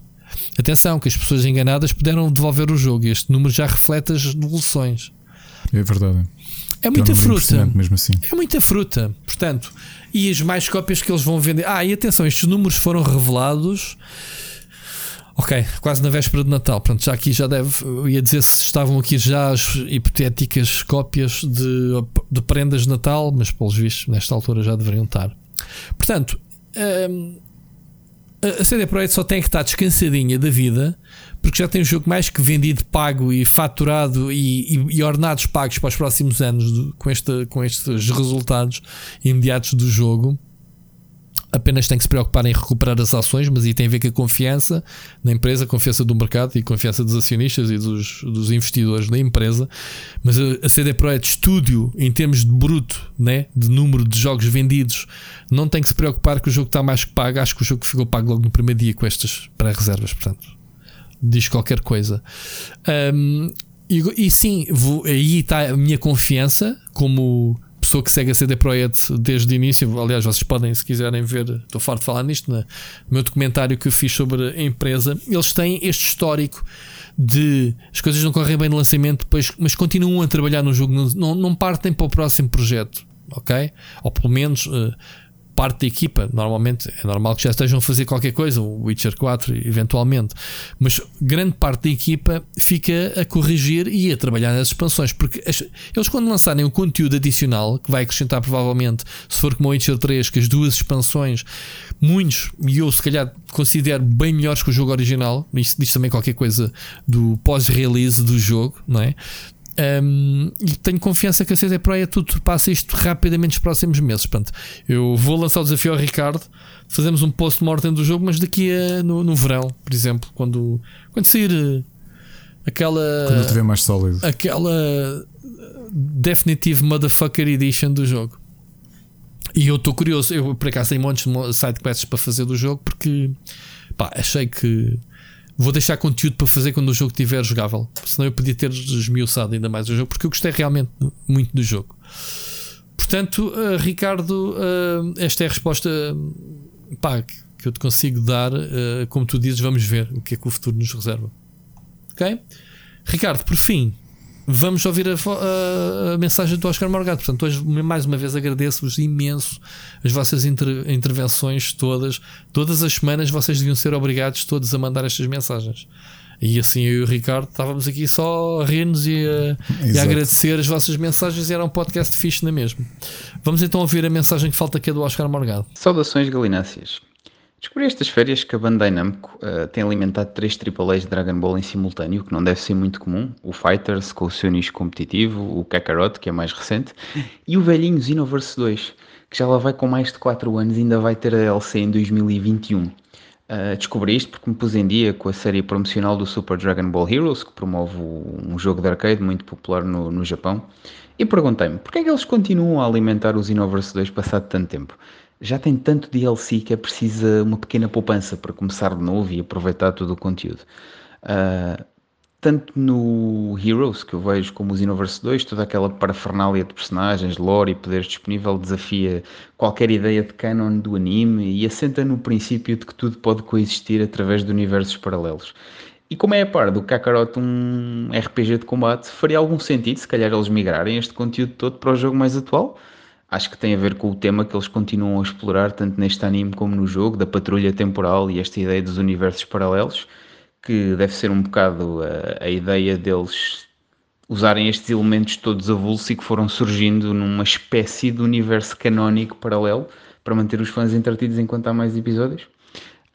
atenção, que as pessoas enganadas puderam devolver o jogo. Este número já reflete as devoluções. É verdade. É muita fruta. Mesmo assim. É muita fruta. Portanto, e as mais cópias que eles vão vender. Ah, e atenção, estes números foram revelados. Ok, quase na véspera de Natal. Pronto, já aqui já deve. Eu ia dizer se estavam aqui já as hipotéticas cópias de, de prendas de Natal, mas pelos vistos, nesta altura já deveriam estar. Portanto, hum, a CD Projekt só tem que estar descansadinha da vida porque já tem o jogo mais que vendido, pago e faturado e, e, e ordenados pagos para os próximos anos com, este, com estes resultados imediatos do jogo. Apenas tem que se preocupar em recuperar as ações, mas aí tem a ver com a confiança na empresa, a confiança do mercado e a confiança dos acionistas e dos, dos investidores da empresa. Mas a, CD Projekt Studio, em termos de bruto, né, de número de jogos vendidos, não tem que se preocupar que o jogo está mais que pago. Acho que o jogo ficou pago logo no primeiro dia com estas pré-reservas. Portanto, diz qualquer coisa. Um, e, e, sim, vou, aí está a minha confiança como pessoa que segue a CD Projekt desde o início. Aliás, vocês podem, se quiserem ver, estou farto de falar nisto, no meu documentário que fiz sobre a empresa. Eles têm este histórico de as coisas não correm bem no lançamento, depois, mas continuam a trabalhar no jogo, não, não partem para o próximo projeto, ok? Ou pelo menos. Uh, parte da equipa. Normalmente é normal que já estejam a fazer qualquer coisa, o Witcher 4, eventualmente, mas grande parte da equipa fica a corrigir e a trabalhar nas expansões, porque as, eles, quando lançarem o conteúdo adicional, que vai acrescentar provavelmente, se for como o Witcher 3, que as duas expansões, muitos, e eu se calhar considero bem melhores que o jogo original, isso diz também qualquer coisa do pós-release do jogo, não é? Um, e tenho confiança que a CD Projekt tudo passa isto rapidamente nos próximos meses. Portanto, eu vou lançar o desafio ao Ricardo. Fazemos um post-mortem do jogo, mas daqui a no, no verão, por exemplo, quando, quando sair eh, aquela. Quando estiver mais sólido. Aquela Definitive Motherfucker Edition do jogo. E eu estou curioso. Eu por acaso tenho montes de sidequests para fazer do jogo porque pá, achei que Vou deixar conteúdo para fazer quando o jogo estiver jogável. Senão eu podia ter desmiuçado ainda mais o jogo, porque eu gostei realmente muito do jogo. Portanto, uh, Ricardo, uh, esta é a resposta pá, que eu te consigo dar. Como tu dizes, vamos ver o que é que o futuro nos reserva. Ok? Ricardo, por fim, vamos ouvir a, a, a, mensagem do Oscar Morgado. Portanto, hoje mais uma vez agradeço-vos imenso as vossas inter, intervenções todas. Todas as semanas vocês deviam ser obrigados todos a mandar estas mensagens. E assim eu e o Ricardo estávamos aqui só a rir-nos e, e, a agradecer as vossas mensagens e era um podcast fixe na mesma. Vamos então ouvir a mensagem que falta aqui do Oscar Morgado. Saudações galináceas. Descobri estas férias que a Bandai Namco uh, tem alimentado três AAAs de Dragon Ball em simultâneo, que não deve ser muito comum. O Fighters, com o seu nicho competitivo, o Kakarot, que é mais recente, e o velhinho Xenoverse 2, que já lá vai com mais de 4 anos e ainda vai ter a LC em 2021. Uh, eh, descobri isto porque me pus em dia com a série promocional do Super Dragon Ball Heroes, que promove um jogo de arcade muito popular no, no Japão, e perguntei-me, porquê é que eles continuam a alimentar o Xenoverse 2 passado tanto tempo? Já tem tanto DLC que é precisa uma pequena poupança para começar de novo e aproveitar todo o conteúdo. Uh, tanto no Heroes, que eu vejo como o Xenoverse 2, toda aquela parafernália de personagens, lore e poderes disponível desafia qualquer ideia de canon do anime e assenta no princípio de que tudo pode coexistir através de universos paralelos. E como é a par do Kakarot um RPG de combate, faria algum sentido se calhar eles migrarem este conteúdo todo para o jogo mais atual? Acho que tem a ver com o tema que eles continuam a explorar, tanto neste anime como no jogo, da patrulha temporal e esta ideia dos universos paralelos, que deve ser um bocado a, a ideia deles usarem estes elementos todos avulsos e que foram surgindo numa espécie de universo canónico paralelo para manter os fãs entretidos enquanto há mais episódios?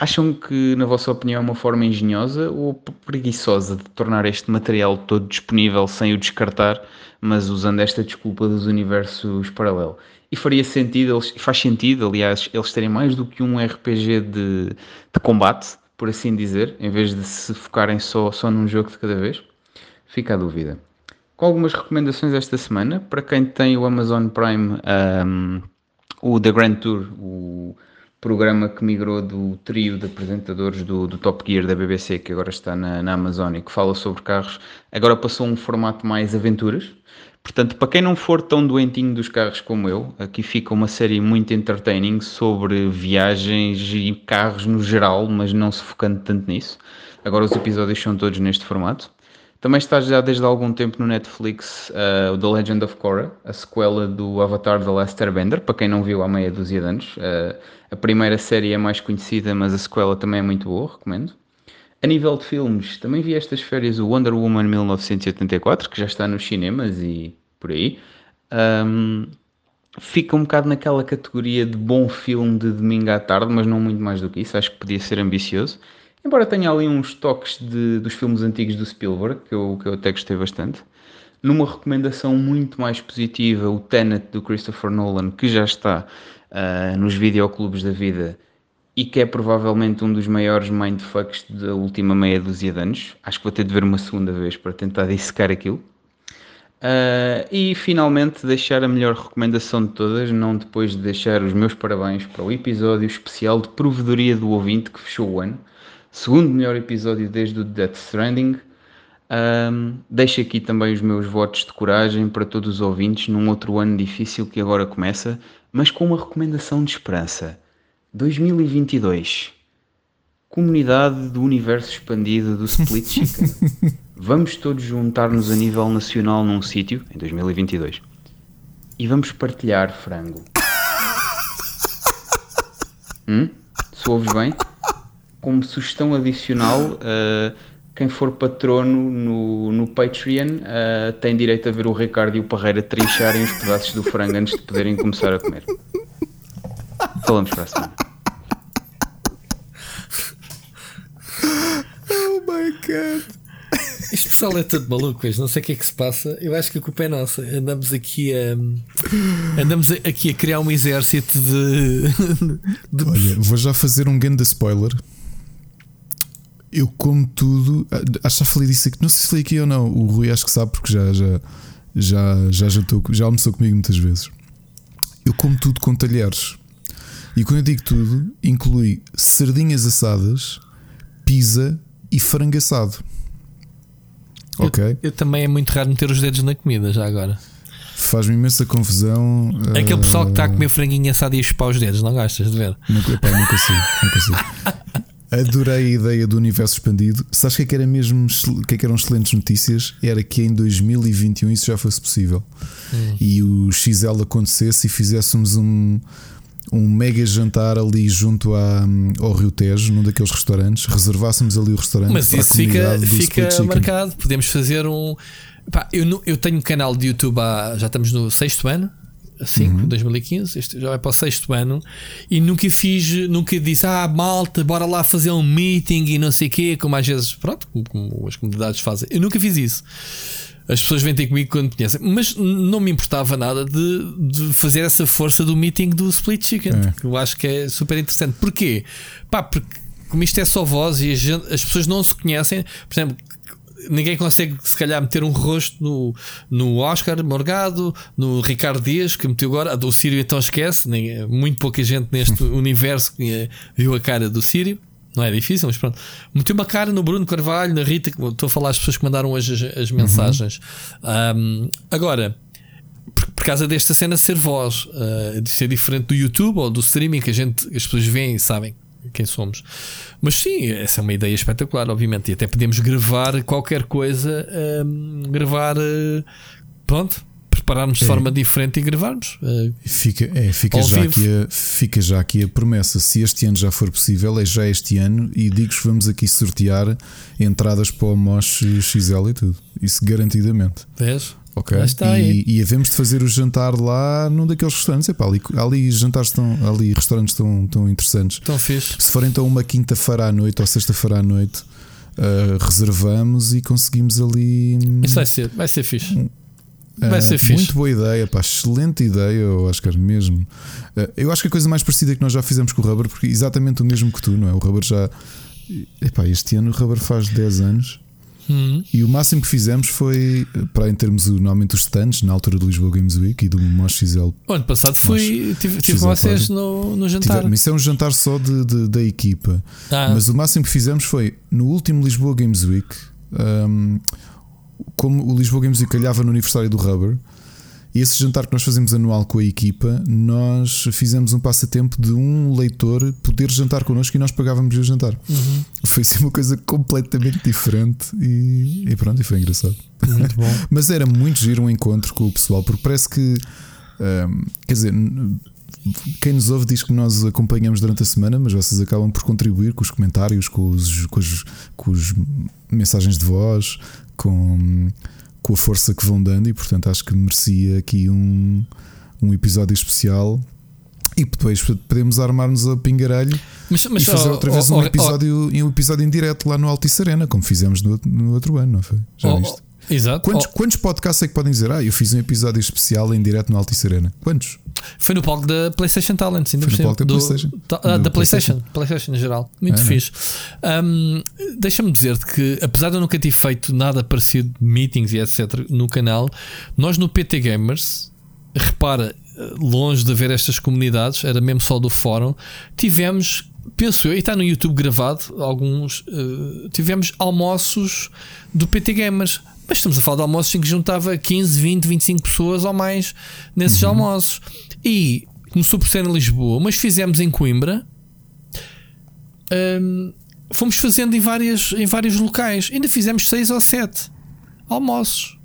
Acham que, na vossa opinião, é uma forma engenhosa ou preguiçosa de tornar este material todo disponível sem o descartar mas usando esta desculpa dos universos paralelos. E faria sentido, faz sentido, aliás, eles terem mais do que um RPG de, de combate, por assim dizer, em vez de se focarem só, só num jogo de cada vez? Fica a dúvida. Com algumas recomendações esta semana, para quem tem o Amazon Prime, um, o The Grand Tour, o programa que migrou do trio de apresentadores do, do Top Gear da BBC, que agora está na, na Amazon e que fala sobre carros, agora passou um formato mais aventuras. Portanto, para quem não for tão doentinho dos carros como eu, aqui fica uma série muito entertaining sobre viagens e carros no geral, mas não se focando tanto nisso. Agora os episódios são todos neste formato. Também está já desde algum tempo no Netflix uh, The Legend of Korra, a sequela do Avatar The Last Airbender, para quem não viu há meia dúzia de anos. Uh, a primeira série é mais conhecida, mas a sequela também é muito boa, recomendo. A nível de filmes, também vi estas férias o Wonder Woman 1984, que já está nos cinemas e por aí. Um, fica um bocado naquela categoria de bom filme de domingo à tarde, mas não muito mais do que isso. Acho que podia ser ambicioso. Embora tenha ali uns toques de, dos filmes antigos do Spielberg, que eu, que eu até gostei bastante. Numa recomendação muito mais positiva, o Tenet do Christopher Nolan, que já está uh, nos videoclubes da vida e que é provavelmente um dos maiores mindfucks da última meia dúzia de anos. Acho que vou ter de ver uma segunda vez para tentar dissecar aquilo. Uh, e finalmente deixar a melhor recomendação de todas, não depois de deixar os meus parabéns para o episódio especial de provedoria do ouvinte que fechou o ano segundo melhor episódio desde o Death Stranding. Um, deixo aqui também os meus votos de coragem para todos os ouvintes num outro ano difícil que agora começa, mas com uma recomendação de esperança. 2022. Comunidade do universo expandido do Split Chicken. vamos todos juntar-nos a nível nacional num sítio, em 2022, e vamos partilhar frango. Hum? Se ouves bem? como sugestão adicional, uh, quem for patrono no, no Patreon uh, tem direito a ver o Ricardo e o Parreira trincharem os pedaços do frango antes de poderem começar a comer. Falamos para a semana. Oh my god. Este pessoal é todo maluco, não sei o que é que se passa. Eu acho que a culpa é nossa. Andamos aqui a andamos aqui a criar um exército de, de... Olha, vou já fazer um grande spoiler eu como tudo. Ah, acho que já falei disso aqui. Não sei se falei aqui ou não. O Rui acho que sabe porque já, já, já, já, jantou, já almoçou comigo muitas vezes. Eu como tudo com talheres. E quando eu digo tudo, inclui sardinhas assadas, pizza e frango assado. Eu, ok? Eu também é muito raro meter os dedos na comida, já agora. Faz-me imensa confusão. Aquele pessoal que está a comer franguinho assado e a chupar os dedos, não gastas de ver? Nunca, pá, não consigo. Não consigo. Adorei a ideia do universo expandido. Sabes que, é que era mesmo que, é que eram excelentes notícias? Era que em 2021 isso já fosse possível hum. e o XL acontecesse e fizéssemos um, um mega jantar ali junto à, ao Rio Tejo, num daqueles restaurantes, reservássemos ali o restaurante. Mas isso fica, fica marcado. Podemos fazer um. Pá, eu, eu tenho um canal de YouTube há, já estamos no sexto ano 5, uhum. 2015, este já vai para o sexto ano, e nunca fiz, nunca disse, ah, malta, bora lá fazer um meeting e não sei o quê, como às vezes, pronto, como, como as comunidades fazem. Eu nunca fiz isso. As pessoas vêm ter comigo quando conhecem, mas não me importava nada de, de fazer essa força do meeting do Split Chicken, é. que eu acho que é super interessante. Porquê? Pá, porque como isto é só voz e gente, as pessoas não se conhecem, por exemplo, ninguém consegue, se calhar, meter um rosto no, no Oscar Morgado, no Ricardo Dias, que meteu agora. Do Sírio, então esquece. Nem, muito pouca gente neste universo viu a cara do Sírio. Não é difícil, mas pronto. Meteu uma cara no Bruno Carvalho, na Rita, estou a falar as pessoas que mandaram hoje as, as mensagens. Uhum. Um, agora, por, por, causa desta cena ser voz, uh, de ser diferente do YouTube ou do streaming, que a gente, as pessoas veem e sabem quem somos. Mas sim, essa é uma ideia espetacular, obviamente. E até podemos gravar qualquer coisa, um, gravar, uh, pronto, prepararmos de é. forma diferente e gravarmos. Uh, fica, é, fica, já aqui a, fica já aqui a promessa. Se este ano já for possível, é já este ano. E digo que vamos aqui sortear entradas para o Mosh XL e tudo. Isso garantidamente. Vês? Ok. E, e havemos de fazer o jantar lá num daqueles restaurantes. Epá, ali, ali jantares tão, ali restaurantes tão, tão interessantes. Tão fixe. Se for então uma quinta-feira à noite ou sexta-feira à noite, uh, reservamos e conseguimos ali. Hum, Isso vai ser, vai ser fixe. Uh, vai ser fixe. Muito boa ideia, pá, excelente ideia, Oscar, mesmo. Uh, eu acho que a coisa mais parecida que nós já fizemos com o Rubber, porque é exatamente o mesmo que tu, não é? O Rubber já. Epá, este ano o Rubber faz 10 anos. E o máximo que fizemos foi, para em termos normalmente os stands, na altura do Lisboa Games Week e do Mosh XL. O ano passado fui, tive, tive vocês no, no jantar. Tive- mas isso é um jantar só de, de- da equipa. Ah. Mas o máximo que fizemos foi no último Lisboa Games Week, hum, como o Lisboa Games Week calhava no aniversário do Rubber, esse jantar que nós fazemos anual com a equipa, nós fizemos um passatempo de um leitor poder jantar connosco e nós pagávamos o jantar. Uhum. Foi assim uma coisa completamente diferente e, e pronto, e foi engraçado. Muito bom. Mas era muito giro um encontro com o pessoal, porque parece que, hum, quer dizer, quem nos ouve diz que nós acompanhamos durante a semana, mas vocês acabam por contribuir com os comentários, com os, com os, com os mensagens de voz, com, com a força que vão dando, e portanto acho que merecia aqui um, um episódio especial. E depois podemos armar-nos a pingarelho Mas, mas e fazer outra vez ó, um ó, episódio, um episódio em direto lá no Altice Arena, como fizemos no, no outro ano, não foi? Já viste? Exato. Quantos, Ó, quantos podcasts é que podem dizer? Ah, eu fiz um episódio especial em direto no Altice Arena. Quantos? Foi no palco da PlayStation Talents, ainda Foi no palco da Do- PlayStation. ta- ah, Do da PlayStation. PlayStation em geral. Muito Ah, fixe. Ahm, Deixa-me dizer-te que, apesar de eu nunca ter feito nada parecido, meetings e etc., no canal, nós no PT Gamers, repara, longe de haver estas comunidades, era mesmo só do fórum, tivemos. Penso eu, e está no YouTube gravado, alguns. eh, tivemos almoços do PT Gamers. Mas estamos a falar de almoços em que juntava 15, 20, 25 pessoas ou mais nesses almoços. E começou por ser em Lisboa, mas fizemos em Coimbra. Hum, fomos fazendo em, várias, em vários locais. Ainda fizemos seis ou sete almoços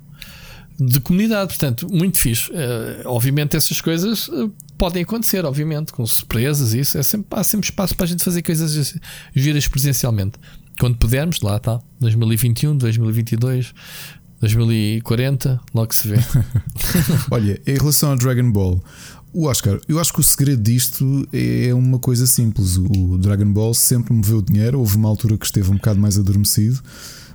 de comunidade. Portanto, muito fixe. Eh, obviamente, essas coisas eh, podem acontecer, obviamente, com surpresas. Isso é sempre, há sempre espaço para a gente fazer coisas giras presencialmente. Quando pudermos, lá está. 2021, 2022, 2040, logo se vê. Olha, em relação ao Dragon Ball, o Oscar, eu acho que o segredo disto é uma coisa simples. O Dragon Ball sempre moveu dinheiro. Houve uma altura que esteve um bocado mais adormecido,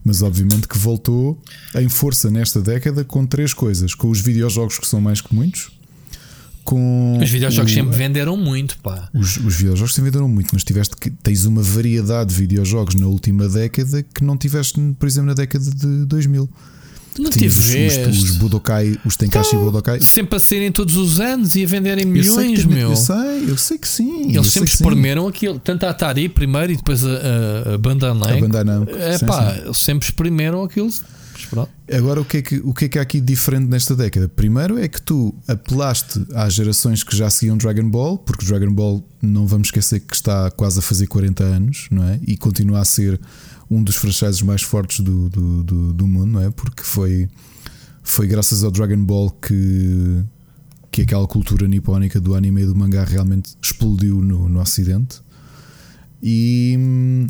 mas obviamente que voltou em força nesta década com três coisas: com os videojogos que são mais que muitos, com Os videojogos o- sempre venderam muito, pá. Os, os videojogos sempre venderam muito, mas tiveste que tens uma variedade de videojogos na última década que não tiveste, por exemplo, na década de 2000. Não tiveste. os, os Budokai, os Tenkaichi Budokai. Sempre a serem todos os anos e a venderem Eu milhões, que- meu. Eu sei, eu sei que sim. eu Eles sempre sim. espremeram aquilo, tanto a Atari primeiro e depois a, a, a Bandai Namco. A Bandai Namco, É sim, pá, sim. eles sempre espremeram aquilo. Mas pronto. Agora, o que, é que, o que é que há aqui diferente nesta década? Primeiro é que tu apelaste às gerações que já seguiam Dragon Ball, porque Dragon Ball, não vamos esquecer que está quase a fazer 40 anos, não é? E continua a ser um dos franchises mais fortes do, do, do, do mundo, não é? Porque foi, foi graças ao Dragon Ball que, que aquela cultura nipónica do anime e do mangá realmente explodiu no, no Ocidente. E.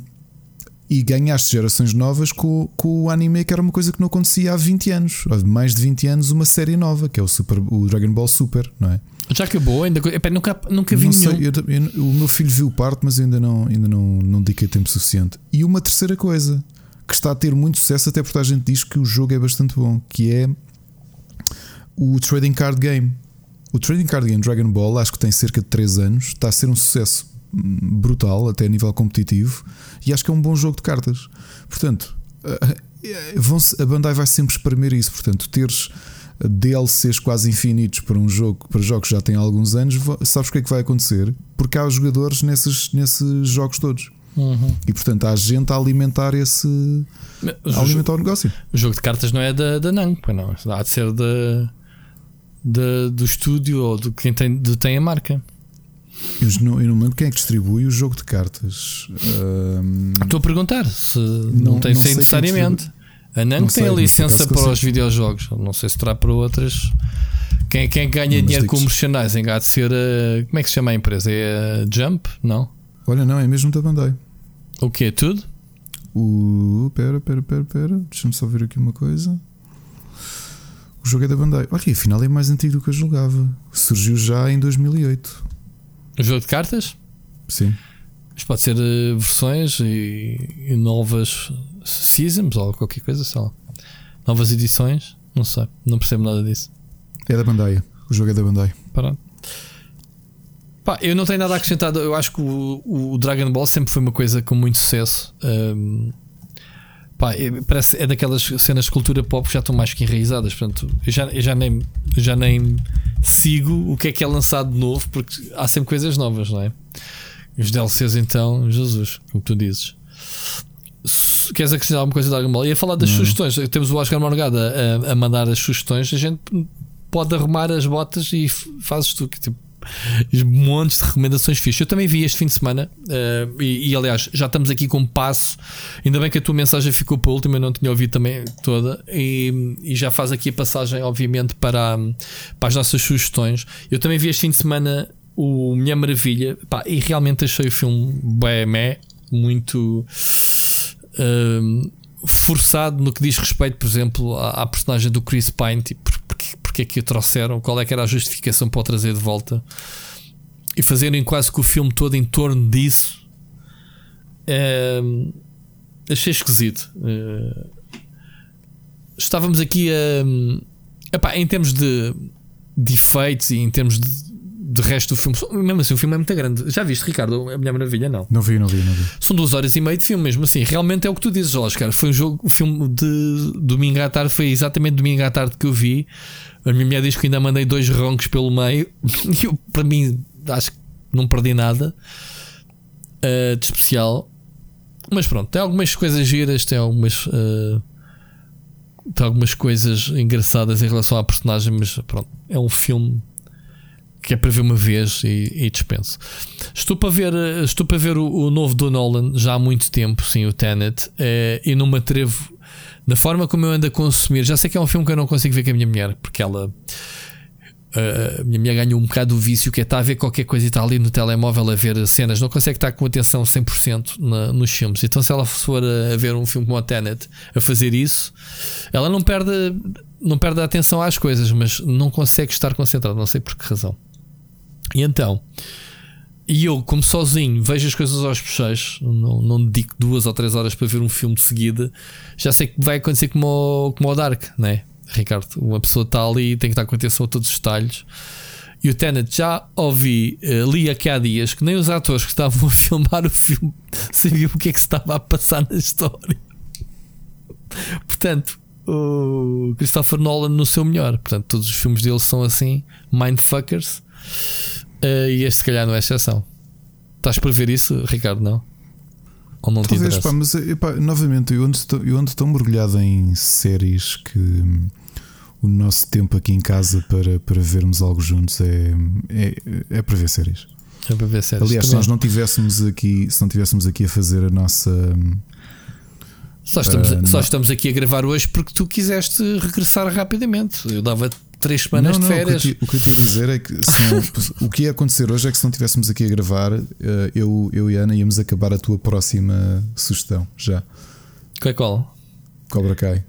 e ganhaste gerações novas com, com o anime, que era uma coisa que não acontecia há 20 anos, há mais de 20 anos, uma série nova, que é o, Super, o Dragon Ball Super, não é? Já acabou, ainda. Epá, nunca, nunca vi Não nenhum. sei, eu eu- o meu filho viu parte, mas eu ainda não, ainda não, não dediquei tempo suficiente. E uma terceira coisa que está a ter muito sucesso, até porque a gente diz que o jogo é bastante bom, que é o Trading Card Game. O Trading Card Game Dragon Ball, acho que tem cerca de 3 anos, está a ser um sucesso brutal, até a nível competitivo, e acho que é um bom jogo de cartas. Portanto, eh, eh, a Bandai vai sempre espremer isso. Portanto, teres DLCs quase infinitos para um jogo, para jogos que já têm alguns anos, sabes o que é que vai acontecer? Porque há jogadores nesses, nesses jogos todos. Uhum. E portanto há gente a alimentar esse. Mas a o, alimentar o negócio. o jogo de cartas não é da, da pois não. Há de ser da, da- do estúdio ou de quem tem a marca. Eu não, eu não lembro quem é que distribui o jogo de cartas. Estou a perguntar se Não- não, tem não quem necessariamente. A Namco Não tem sei, a licença para os videojogos. Não sei se terá para outras. Quem, quem ganha Mas dinheiro com o merchandising há de ser a. Como é que se chama a empresa? É a Jump? Não? olha, não, é mesmo da Bandai. O quê? Tudo? O. Pera, pera, pera, pera. Deixa-me só ver aqui uma coisa. O jogo é da Bandai. Olha, afinal é mais antigo do que eu julgava. Surgiu já em 2008. Jogo de cartas? Sim. Mas pode ser eh, versões e, e novas seasons ou qualquer coisa, sei lá. Novas edições? Não sei, não percebo nada disso. É da Bandai. O jogo é da Bandai. Pronto. Pá, eu não tenho nada a acrescentar. Eu acho que o, o Dragon Ball sempre foi uma coisa com muito sucesso. Ahm, Pá, é, parece, é daquelas cenas de cultura pop que já estão mais que enraizadas. Portanto, eu já, eu já, nem, já nem sigo o que é que é lançado de novo, porque há sempre coisas novas, não é? Os DLCs, então, Jesus, como tu dizes. Queres acrescentar alguma coisa de Dragon Ball? E a falar das sugestões, temos o Oscar Morgada a, a mandar as sugestões, a gente pode arrumar as botas e fazes tu. Que, tipo, montes de recomendações fixas. Eu também vi este fim de semana uh, e, e, aliás já estamos aqui com um passo. Ainda bem que a tua mensagem ficou para a última, eu não tinha ouvido também toda. E, e já faz aqui a passagem, obviamente, para, para as nossas sugestões. Eu também vi este fim de semana o Minha Maravilha pá, e realmente achei o filme bem, muito. Uh, forçado no que diz respeito, por exemplo, à, à personagem do Chris Pine, tipo, porque, porque é que o trouxeram, qual é que era a justificação para o trazer de volta e fazerem quase que o filme todo em torno disso. É, achei esquisito. É, estávamos aqui a. Epá, em termos de, de efeitos e em termos de, de resto do filme, mesmo assim, o filme é muito grande. Já viste, Ricardo? A Mulher Maravilha? Não. Não vi, não vi, não vi. São duas horas e meia de filme, mesmo assim. Realmente é o que tu dizes, Oscar. Foi um jogo, o filme de domingo à tarde, foi exatamente domingo à tarde que eu vi. A minha mulher diz que ainda mandei dois roncos pelo meio. E eu, para mim, acho que não perdi nada uh, de especial. Mas pronto, tem algumas coisas giras, tem algumas. Uh, tem algumas coisas engraçadas em relação à personagem, mas pronto, é um filme que é para ver uma vez e, e dispenso. Estou para ver, estou para ver o, o, novo do Nolan já há muito tempo, sim, o Tenet, é, e não me atrevo, na forma como eu ando a consumir. Já sei que é um filme que eu não consigo ver com a minha mulher, porque ela. A minha mulher ganhou um bocado o vício que é estar a ver qualquer coisa e está ali no telemóvel a ver cenas, não consegue estar com atenção 100% na, nos filmes. Então, se ela for a, a ver um filme como o Tenet a fazer isso, ela não perde, não perde a atenção às coisas, mas não consegue estar concentrada, não sei por que razão. E então, e eu, como sozinho, vejo as coisas aos bochechos, não, não dedico duas ou três horas para ver um filme de seguida, já sei que vai acontecer como o, como o Dark, né? Ricardo? Uma pessoa está ali e tem que estar com atenção a todos os detalhes. E o Tenet já ouvi, uh, li aqui há dias que nem os atores que estavam a filmar o filme sabiam o que é que se estava a passar na história. Portanto, o Christopher Nolan no seu melhor. Portanto, todos os filmes dele são assim, mindfuckers. Uh, e este, se calhar, não é exceção. Estás para ver isso, Ricardo? Não? Ou não Talvez, pá, mas epá, novamente, eu ando, eu ando tão mergulhado em séries que hum, o nosso tempo aqui em casa para, para vermos algo juntos é, é, é para ver séries. É para ver séries. Aliás, se nós não tivéssemos aqui, se não tivéssemos aqui a fazer a nossa. hum, Só estamos, uh, só estamos aqui a gravar hoje porque tu quiseste regressar rapidamente. Eu dava três semanas não, não, de férias. O que, eu, o que eu tinha a dizer é que não, o que ia acontecer hoje é que se não estivéssemos aqui a gravar, eu, eu e a Ana íamos acabar a tua próxima sugestão já. Qual é qual? Cobra Kai.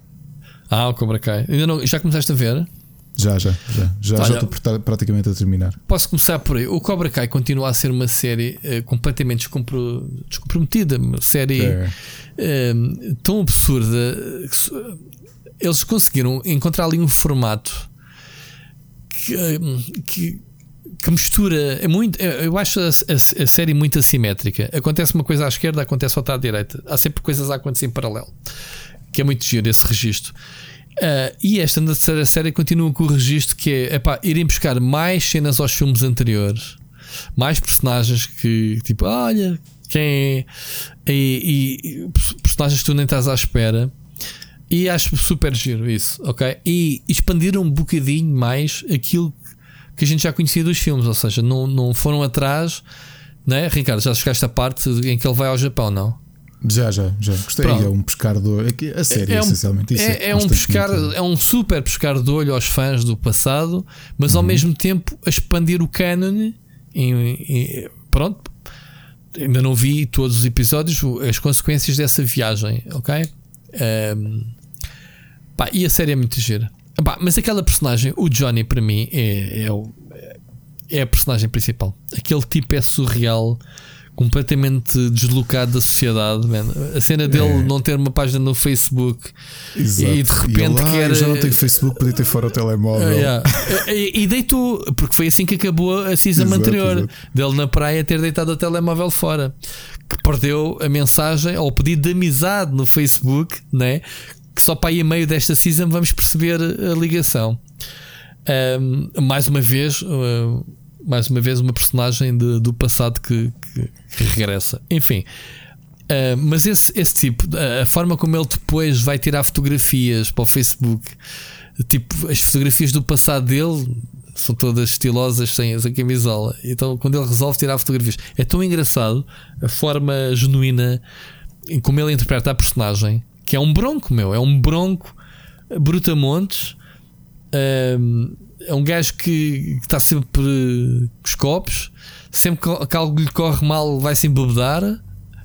Ah, o Cobra Kai. Ainda não, já começaste a ver? Já, já, já. Já, Olha, já estou praticamente a terminar. Posso começar por aí. O Cobra Kai continua a ser uma série uh, completamente descompro, descomprometida, uma série É. uh, tão absurda. que Eles conseguiram encontrar ali um formato que, que, que mistura. É muito, eu acho a, a, a, série muito assimétrica. Acontece uma coisa à esquerda, acontece outra à direita. Há sempre coisas a acontecer em paralelo. Que é muito giro esse registro. Uh, e esta na terceira série continua com o registro que é irem buscar mais cenas aos filmes anteriores, mais personagens que, tipo, olha, quem é? E, e, personagens que tu nem estás à espera. E acho super giro isso, ok? E expandiram um bocadinho mais aquilo que a gente já conhecia dos filmes, ou seja, não, não foram atrás, né? Ricardo, já chegaste à parte em que ele vai ao Japão, não? Já, já, já. Gostei. Pronto. É um pescar de olho. A série, É um- essencialmente. Isso É, é um pescar, é um super pescar de olho aos fãs do passado, mas ao Uhum. mesmo tempo a expandir o canon. pronto, ainda não vi todos os episódios, as consequências dessa viagem, ok? Ahm, pá, e a série é muito gira. Pá, mas aquela personagem, o Johnny, para mim, é, é, o- é a personagem principal. Aquele tipo é surreal. Completamente deslocado da sociedade, man. a cena dele É. não ter uma página no Facebook Exato. e de repente ele, "Ah, quer- já não tenho Facebook, podia ter fora o telemóvel. Ah, yeah. e, e deitou, porque foi assim que acabou a season Exato, anterior exato. dele na praia ter deitado o telemóvel fora. que perdeu a mensagem ou o pedido de amizade no Facebook, né? Que só para aí a meio desta season vamos perceber a ligação. Um, mais uma vez, uh, mais uma vez, uma personagem de, do passado que, que, que regressa. Enfim. Uh, mas esse, esse tipo, a forma como ele depois vai tirar fotografias para o Facebook, tipo as fotografias do passado dele são todas estilosas sem a camisola. Então, quando ele resolve tirar fotografias, é tão engraçado a forma genuína como ele interpreta a personagem, que é um bronco, meu, é um bronco brutamontes. Um, é um gajo que está sempre com os copos, sempre que algo lhe corre mal, vai se embebedar.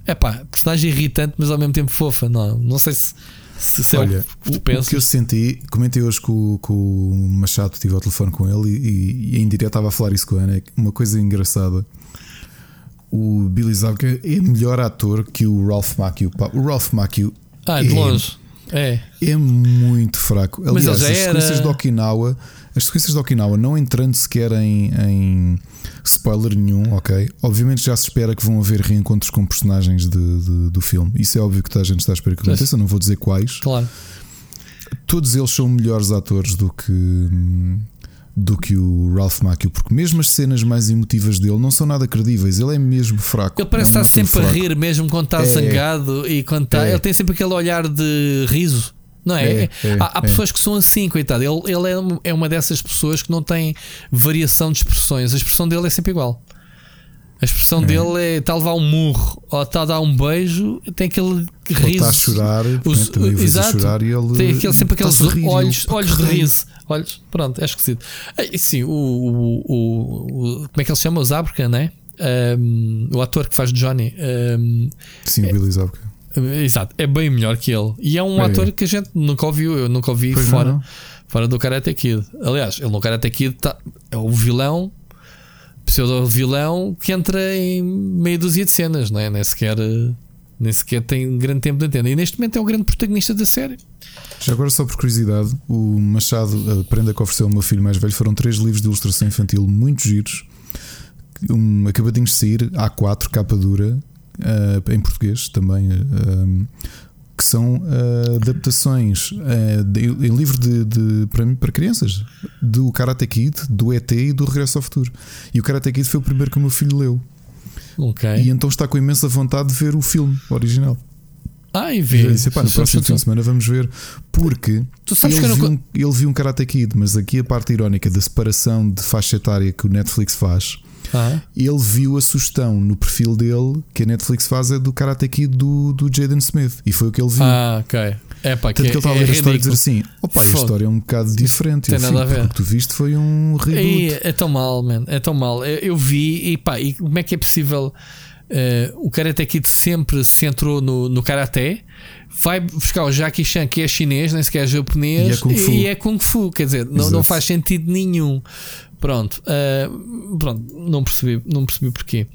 É pá, personagem irritante, mas ao mesmo tempo fofa. Não, não sei se, se, se Olha, é o que o, que eu senti, comentei hoje com, com o Machado, tive ao telefone com ele e, e em direto estava a falar isso com a Ana. é Uma coisa engraçada. O Billy Zabka é melhor ator que o Ralph Macchio. O Ralph Macchio Ah, de é- longe. É. é muito fraco. Mas Aliás, as era- de Okinawa, as sequências de Okinawa, não entrando sequer em, em spoiler nenhum, ok? Obviamente já se espera que vão haver reencontros com personagens de- de- do filme. Isso é óbvio que a gente está a esperar que aconteça, não vou dizer quais. Claro. Todos eles são melhores atores do que do que o Ralph Macchio, porque mesmo as cenas mais emotivas dele não são nada credíveis, ele é mesmo fraco. Ele parece É estar sempre ator a fraco. rir, mesmo quando está É. zangado e quando está. É. Ele tem sempre aquele olhar de riso. Não é? É, é, há há é. pessoas que são assim, coitado. Ele, ele é, um- é uma dessas pessoas que não tem variação de expressões. A expressão dele é sempre igual. A expressão dele é está a levar um murro ou está a dar um beijo, tem aquele Ele riso. está a chorar, Os- né, também o vês a exato. chorar e ele tem aquele, sempre aqueles olhos, olhos de "Pá, que riso. Olhos, pronto, é esquisito. Ah, Sim, o, o, o- o- Como é que ele se chama? O Zabka, né? Um, o ator que faz Johnny. Um, Sim, o Billy Zabka. Exato, é bem melhor que ele. E é um É. ator que a gente nunca ouviu, eu nunca ouvi Pois fora, não. fora do Karate Kid. Aliás, ele no Karate Kid tá, é o vilão, pseudo-vilão que entra em meia dúzia de cenas, não é? nem, sequer, eh, nem sequer tem grande tempo de antena. E neste momento é o grande protagonista da série. Já agora, só por curiosidade, o Machado, a prenda que ofereceu ao meu filho mais velho, foram três livros de ilustração infantil muito giros, um, acabadinhos de sair, A4, capa dura, eh, em português também, eh, que são eh, adaptações eh, de- em livro de, de- para, para crianças do Karate Kid, do ET e do Regresso ao Futuro. E o Karate Kid foi o primeiro que o meu filho leu. Ok. E então está com imensa vontade de ver o filme original. E vê. disse, "Epá, no próximo fim de semana vamos ver. Porque Tu sabes ele, que viu nunca- um, ele viu um Karate Kid, mas aqui a parte irónica da separação de faixa etária que o Netflix faz, Ah, ele viu a sugestão no perfil dele que a Netflix faz é do Karate Kid do, do Jaden Smith. E foi o que ele viu. ah, ok. É pá, que Tanto é, que ele estava a é ler a história e dizer assim: opa, a história é um bocado diferente. Tem nada a "Sim, ver." porque O que tu viste foi um reboot. É tão mal, man. É tão mal. Eu, eu vi e pá, e como é que é possível? Eh, o Karate Kid sempre se centrou no, no Karaté, vai buscar o Jackie Chan, que é chinês, nem sequer é japonês, E é Kung Fu. e é Kung Fu. Quer dizer, não, não faz sentido nenhum. Pronto, eh, pronto, não percebi, não percebi porquê.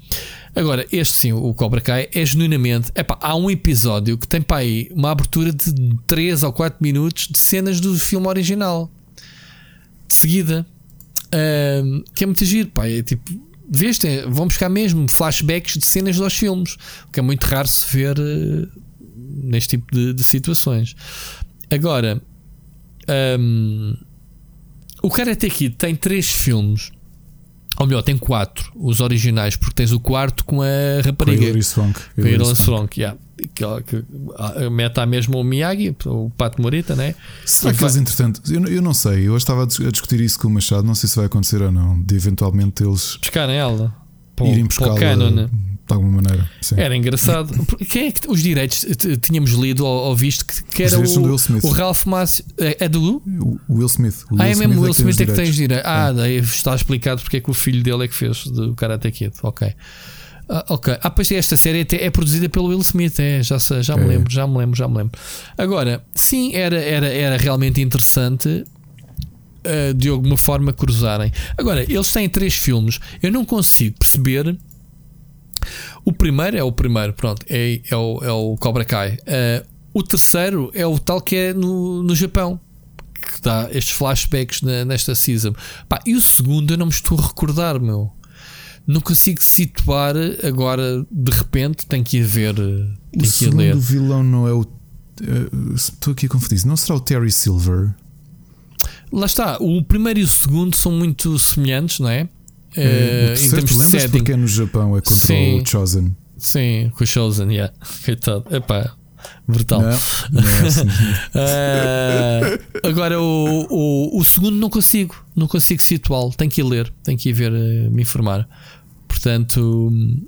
Agora, este sim, o Cobra Kai, é genuinamente. Epá, há um episódio que tem para aí uma abertura de 3 ou 4 minutos de cenas do filme original de seguida. Ahm, que é muito giro, pá. É tipo, vês, tem- vão buscar mesmo flashbacks de cenas dos filmes, o que é muito raro se ver eh, neste tipo de, de situações. Agora, ahm, o Karate Kid tem três filmes, ou melhor, tem quatro, os originais, porque tens o quarto com a Com a rapariga. Hilary Swank. Com a Hilary Swank, yeah. Que, que, mete a mesmo o Miyagi, o Pato Morita, né? Será E que eles, entretanto, eu, não- eu não sei, eu estava a dis- a discutir isso com o Machado, não sei se vai acontecer ou não, de eventualmente eles Pescarem ela. Para irem buscá-la canon, né? de alguma maneira. Sim. Era engraçado. Quem é que os direitos tínhamos lido ou, ou visto que, que era o, Will Smith. o Ralph Mas é, é do O Will Smith. O Ah, é mesmo o Will Smith é que tem os direitos. direitos. Ah, daí está explicado porque é que o filho dele é que fez do Karate Kid. Ok. Ah, ok. Ah, pois esta série até é produzida pelo Will Smith, é, já, já me É. lembro, já me lembro, já me lembro. Agora, sim, era, era, era realmente interessante ah, de alguma forma cruzarem. Agora, eles têm três filmes, eu não consigo perceber. O primeiro é o primeiro, pronto, é, é, o, é o Cobra Kai. Ah, o terceiro é o tal que é no, no Japão, que dá estes flashbacks na- nesta season. Pá, e o segundo eu não me estou a recordar, meu. Não consigo situar agora, de repente, tem que ir ver, O tem que segundo ler. vilão não é o. eh, Estou aqui a confundir. Não será o Terry Silver? Lá está, o primeiro e o segundo são muito semelhantes, não é? Eh, o terceiro, tu de lembras porque é no Japão, é contra Sim. o Chosen. Sim, com o Chosen, yeah. Coitado, epá, brutal. Não, não é assim. Ah, agora o, o, o segundo não consigo, não consigo situá-lo. Tenho que ir ler, tenho que ir ver, me informar. Portanto, hum,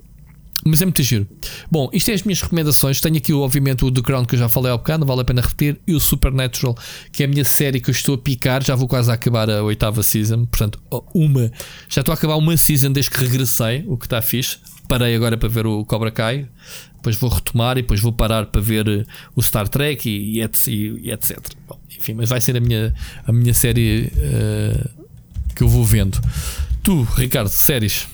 mas é muito giro. Bom, isto é as minhas recomendações. Tenho aqui, obviamente, o The Crown que eu já falei há bocado, vale a pena repetir, e o Supernatural, que é a minha série que eu estou a picar. Já vou quase a acabar a oitava season. Portanto, uma já estou a acabar uma season desde que regressei, o que está fixe. Parei agora para ver o Cobra Kai, depois vou retomar e depois vou parar para ver eh, o Star Trek e, e et- etc. Bom, enfim, mas vai ser a minha, a minha série eh, que eu vou vendo. Tu, Ricardo, séries.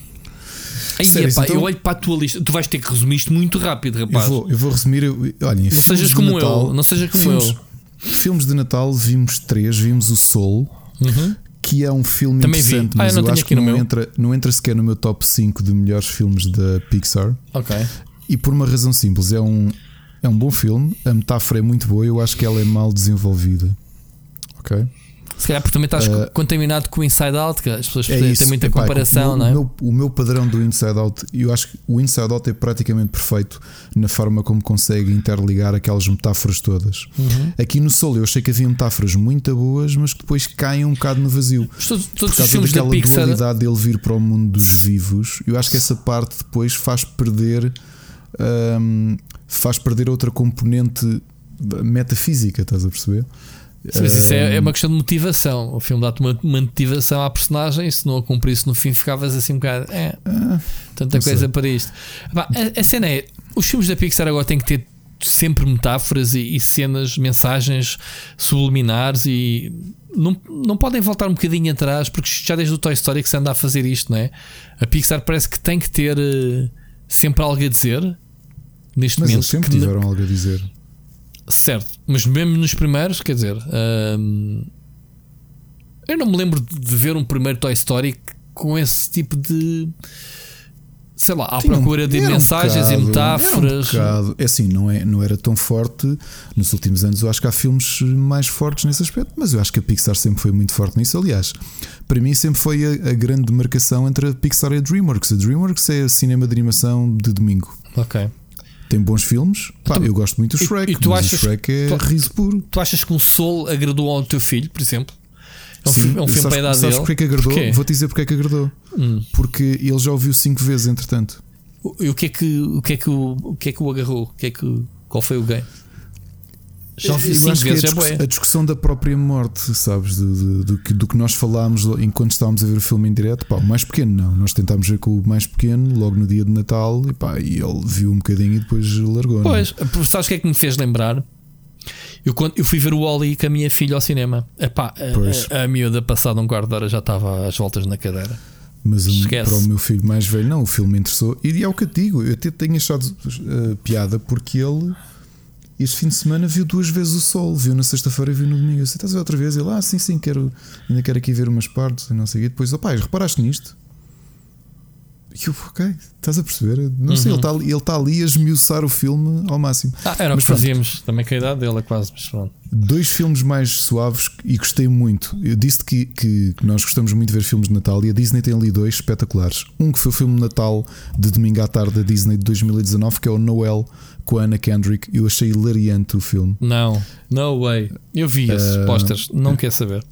Aí, Séries, epá, então- eu olho para a tua lista. Tu vais ter que resumir isto muito rápido, Eu rapaz. vou, eu vou resumir. eu- não sejas como Natal, eu. Não sejas como filmes, eu. filmes de Natal vimos três. Vimos o Soul, Uhum. que é um filme Também vi. interessante, Ah, eu mas não eu tenho acho que não meu. entra, não entra sequer no meu top 5 de melhores filmes da Pixar. Ok. E por uma razão simples: é um, é um bom filme, a metáfora é muito boa, eu acho que ela é mal desenvolvida. Ok? Se calhar porque também estás Uh, contaminado com o Inside Out, que as pessoas É têm muita Epá, comparação, o, não é? o, meu, o meu padrão do Inside Out, eu acho que o Inside Out é praticamente perfeito na forma como consegue interligar aquelas metáforas todas. Uhum. Aqui no Solo eu achei que havia metáforas muito boas, mas que depois caem um bocado no vazio. Todos, todos Por os causa da daquela Pixar. dualidade dele vir para o mundo dos vivos, eu acho que essa parte depois faz perder hum, faz perder outra componente metafísica, estás a perceber? Sim, mas isso é, é uma questão de motivação. O filme dá-te uma, uma motivação à personagem. Se não a cumprisse no fim, ficavas assim um bocado. É, tanta não coisa sei. para isto. Epá, a, a cena é: os filmes da Pixar agora têm que ter sempre metáforas e, e cenas, mensagens subliminares e não, não podem voltar um bocadinho atrás porque já desde o Toy Story que se anda a fazer isto, não é? A Pixar parece que tem que ter eh, sempre algo a dizer neste Mas momento. eles sempre tiveram algo a dizer. Certo, mas mesmo nos primeiros, quer dizer, hum, eu não me lembro de ver um primeiro Toy Story com esse tipo de sei lá, à procura de era um mensagens bocado, e metáforas. Um. É assim, não, é, não era tão forte nos últimos anos. Eu acho que há filmes mais fortes nesse aspecto, mas eu acho que a Pixar sempre foi muito forte nisso. Aliás, para mim sempre foi a, a grande demarcação entre a Pixar e a Dreamworks. A Dreamworks é cinema de animação de domingo. Ok. Tem bons filmes. Eu gosto muito do Shrek. e tu achas- o Shrek é tu- riso puro. Tu achas que um Soul agradou ao teu filho, por exemplo? É um, Sim, filme, é um filme sabes, para a idade sabes dele. porque é que agradou? Porquê? Vou-te dizer porque é que agradou. Hum. Porque ele já ouviu cinco vezes, entretanto. O- E o que é que o que é que o, o que é que o agarrou? O que é que qual foi o game? Já Eu cinco que é a, vezes, é a discussão da própria morte, sabes? Do, do, do que, do que nós falámos enquanto estávamos a ver o filme em direto. Pá, o mais pequeno não. Nós tentámos ver com o mais pequeno logo no dia de Natal e, pá, e ele viu um bocadinho e depois largou. é? Pois, sabes o que é que me fez lembrar? Eu, quando, eu fui ver o Wally com a minha filha ao cinema. Epá, a, a, a miúda, passado um quarto de hora, já estava às voltas na cadeira. Mas um- para o meu filho mais velho, não. O filme me interessou. E é o que eu digo. Eu até tenho achado uh, piada porque ele. Este fim de semana viu duas vezes o sol, viu na sexta-feira e viu no domingo. Eu disse, estás a ver outra vez? Ele, ah, sim, sim, quero, ainda quero aqui ver umas partes e não sei o quê. Depois, opá, reparaste nisto? E eu, ok, estás a perceber? Não sei, Uhum. ele está ali, ele está ali a esmiuçar o filme ao máximo. Ah, era o que fazíamos. Também com a idade dele é quase. Mas pronto. Dois filmes mais suaves e gostei muito. Eu disse que, que, que nós gostamos muito de ver filmes de Natal e a Disney tem ali dois espetaculares. Um que foi o filme de Natal de domingo à tarde da Disney de 2019, que é o Noel com a Anna Kendrick. Eu achei hilariante o filme. Não, no way. Eu vi esses Ah, posters, não quer saber.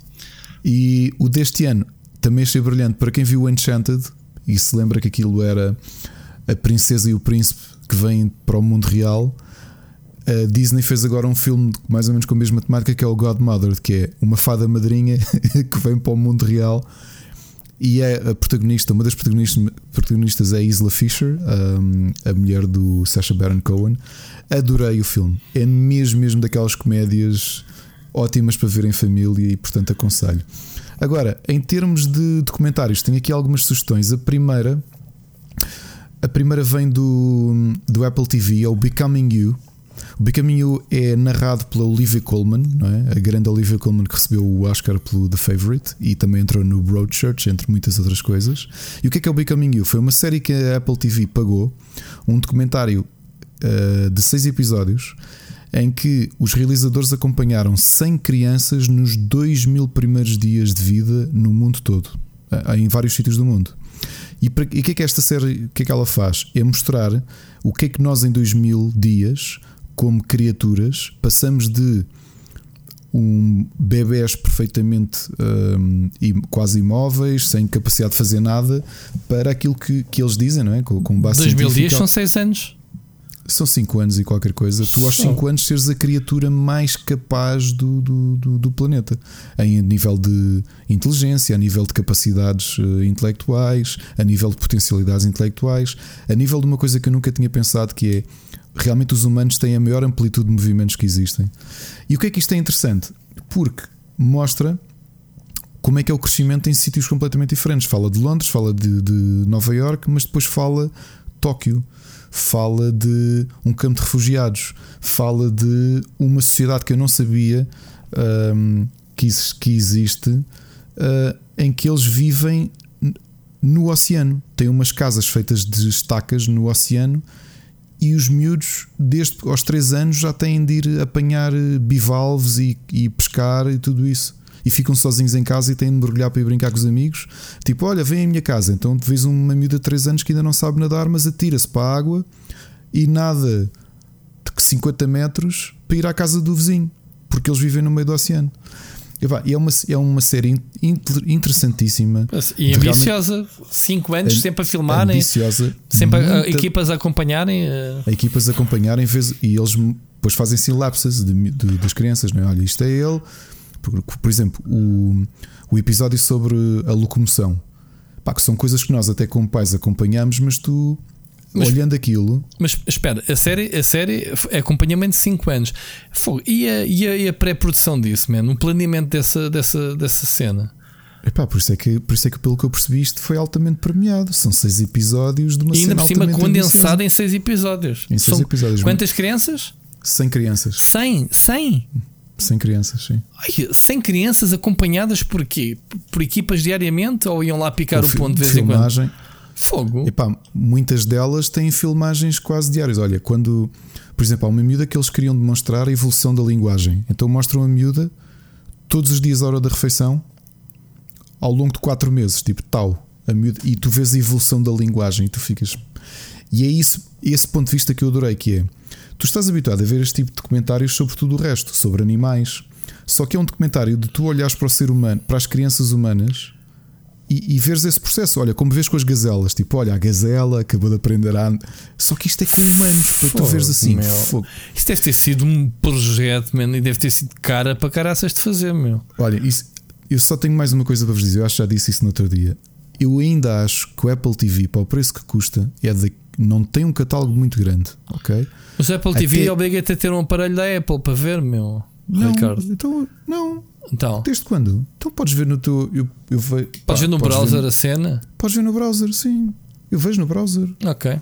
E o deste ano também achei brilhante. Para quem viu o Enchanted e se lembra que aquilo era a princesa e o príncipe que vêm para o mundo real, a Disney fez agora um filme mais ou menos com a mesma temática que é o Godmother, que é uma fada madrinha que vem para o mundo real. E é a protagonista, uma das protagonistas, protagonistas é a Isla Fisher, um, a mulher do Sacha Baron Cohen. Adorei o filme. É mesmo, mesmo daquelas comédias ótimas para ver em família e, portanto, aconselho. Agora, em termos de documentários, tenho aqui algumas sugestões. A primeira, a primeira vem do, do Apple TV, é o Becoming You. O Becoming You é narrado pela Olivia Colman, não é? A grande Olivia Colman que recebeu o Oscar pelo The Favorite e também entrou no Broadchurch, entre muitas outras coisas. E o que é que é o? Foi uma série que a Apple TV pagou, um documentário uh, de seis episódios em que os realizadores acompanharam 100 crianças nos 2 mil primeiros dias de vida no mundo todo, em vários sítios do mundo. E o que é que esta série, o que é que ela faz? É mostrar o que é que nós em 2000 dias, como criaturas, passamos de um bebés perfeitamente um, quase imóveis, sem capacidade de fazer nada, para aquilo que, que eles dizem, não é? Com, com base 2000 dias são 6 anos. São 5 anos e qualquer coisa, tu aos 5 anos seres a criatura mais capaz do, do, do, do, planeta, em nível de inteligência, a nível de capacidades uh, intelectuais, a nível de potencialidades intelectuais, a nível de uma coisa que eu nunca tinha pensado que é realmente os humanos têm a maior amplitude de movimentos que existem. E o que é que isto é interessante? Porque mostra como é que é o crescimento em sítios completamente diferentes. Fala de Londres, fala de, de Nova York, mas depois fala Tóquio fala de um campo de refugiados, fala de uma sociedade que eu não sabia um, que, que, existe, uh, em que eles vivem no oceano. Tem umas casas feitas de estacas no oceano e os miúdos, desde aos 3 anos, já têm de ir apanhar bivalves e, e pescar e tudo isso e ficam sozinhos em casa e têm de mergulhar para ir brincar com os amigos. Tipo, olha, vem à minha casa. Então vês uma miúda de 3 anos que ainda não sabe nadar, mas atira-se para a água e nada de 50 metros para ir à casa do vizinho, porque eles vivem no meio do oceano. E é uma, é uma série interessantíssima e ambiciosa. 5 anos, é, sempre a filmarem, ambiciosa, sempre muita, a, equipas a acompanharem. Uh... Equipas a acompanharem e eles depois fazem assim lapses de, de, das crianças. Não é? Olha, isto é ele, por, por exemplo, o, o episódio sobre a locomoção. Pá, que são coisas que nós até como pais acompanhamos, mas tu mas, olhando aquilo. Mas espera, a série, a série é acompanhamento de 5 anos. E a, e a, a pré-produção disso, man? O planeamento dessa, dessa, dessa cena. Epá, por, isso é que, por isso é que, pelo que eu percebi, isto foi altamente premiado. São seis episódios de uma e ainda por cima condensado em seis episódios. Em seis São episódios. Quantas crianças? 100 crianças. 100? 100? Sem crianças, sim. Ai, sem crianças acompanhadas por quê? Por equipas diariamente ou iam lá picar o, o ponto de vez em quando? Fogo. Epá, muitas delas têm filmagens quase diárias. Olha, quando, por exemplo, há uma miúda que eles queriam demonstrar a evolução da linguagem. Então mostram a miúda todos os dias à hora da refeição ao longo de 4 meses, tipo tal. A miúda, e tu vês a evolução da linguagem e tu ficas. E é isso, esse ponto de vista que eu adorei, que é Tu estás habituado a ver este tipo de documentários sobre tudo o resto, sobre animais. Só que é um documentário de tu olhares para o ser humano, para as crianças humanas e, e veres esse processo. Olha, como vês com as gazelas, tipo, olha, a gazela acabou de aprender a. Só que isto é com humanos, para tu veres assim. Meu. Isto deve ter sido um projeto, man, e deve ter sido cara para caraças de fazer, meu. Olha, isso, eu só tenho mais uma coisa para vos dizer. Eu acho que já disse isso no outro dia. Eu ainda acho que o Apple TV, para o preço que custa, é de, não tem um catálogo muito grande, ok? Mas Apple TV Até... obriga-te a ter um aparelho da Apple para ver, meu. Não, Ricardo. Então, não. Então. Desde quando? Então podes ver no teu. Eu, eu ve... Podes ver no podes browser ver... a cena? Podes ver no browser, sim. Eu vejo no browser. Ok.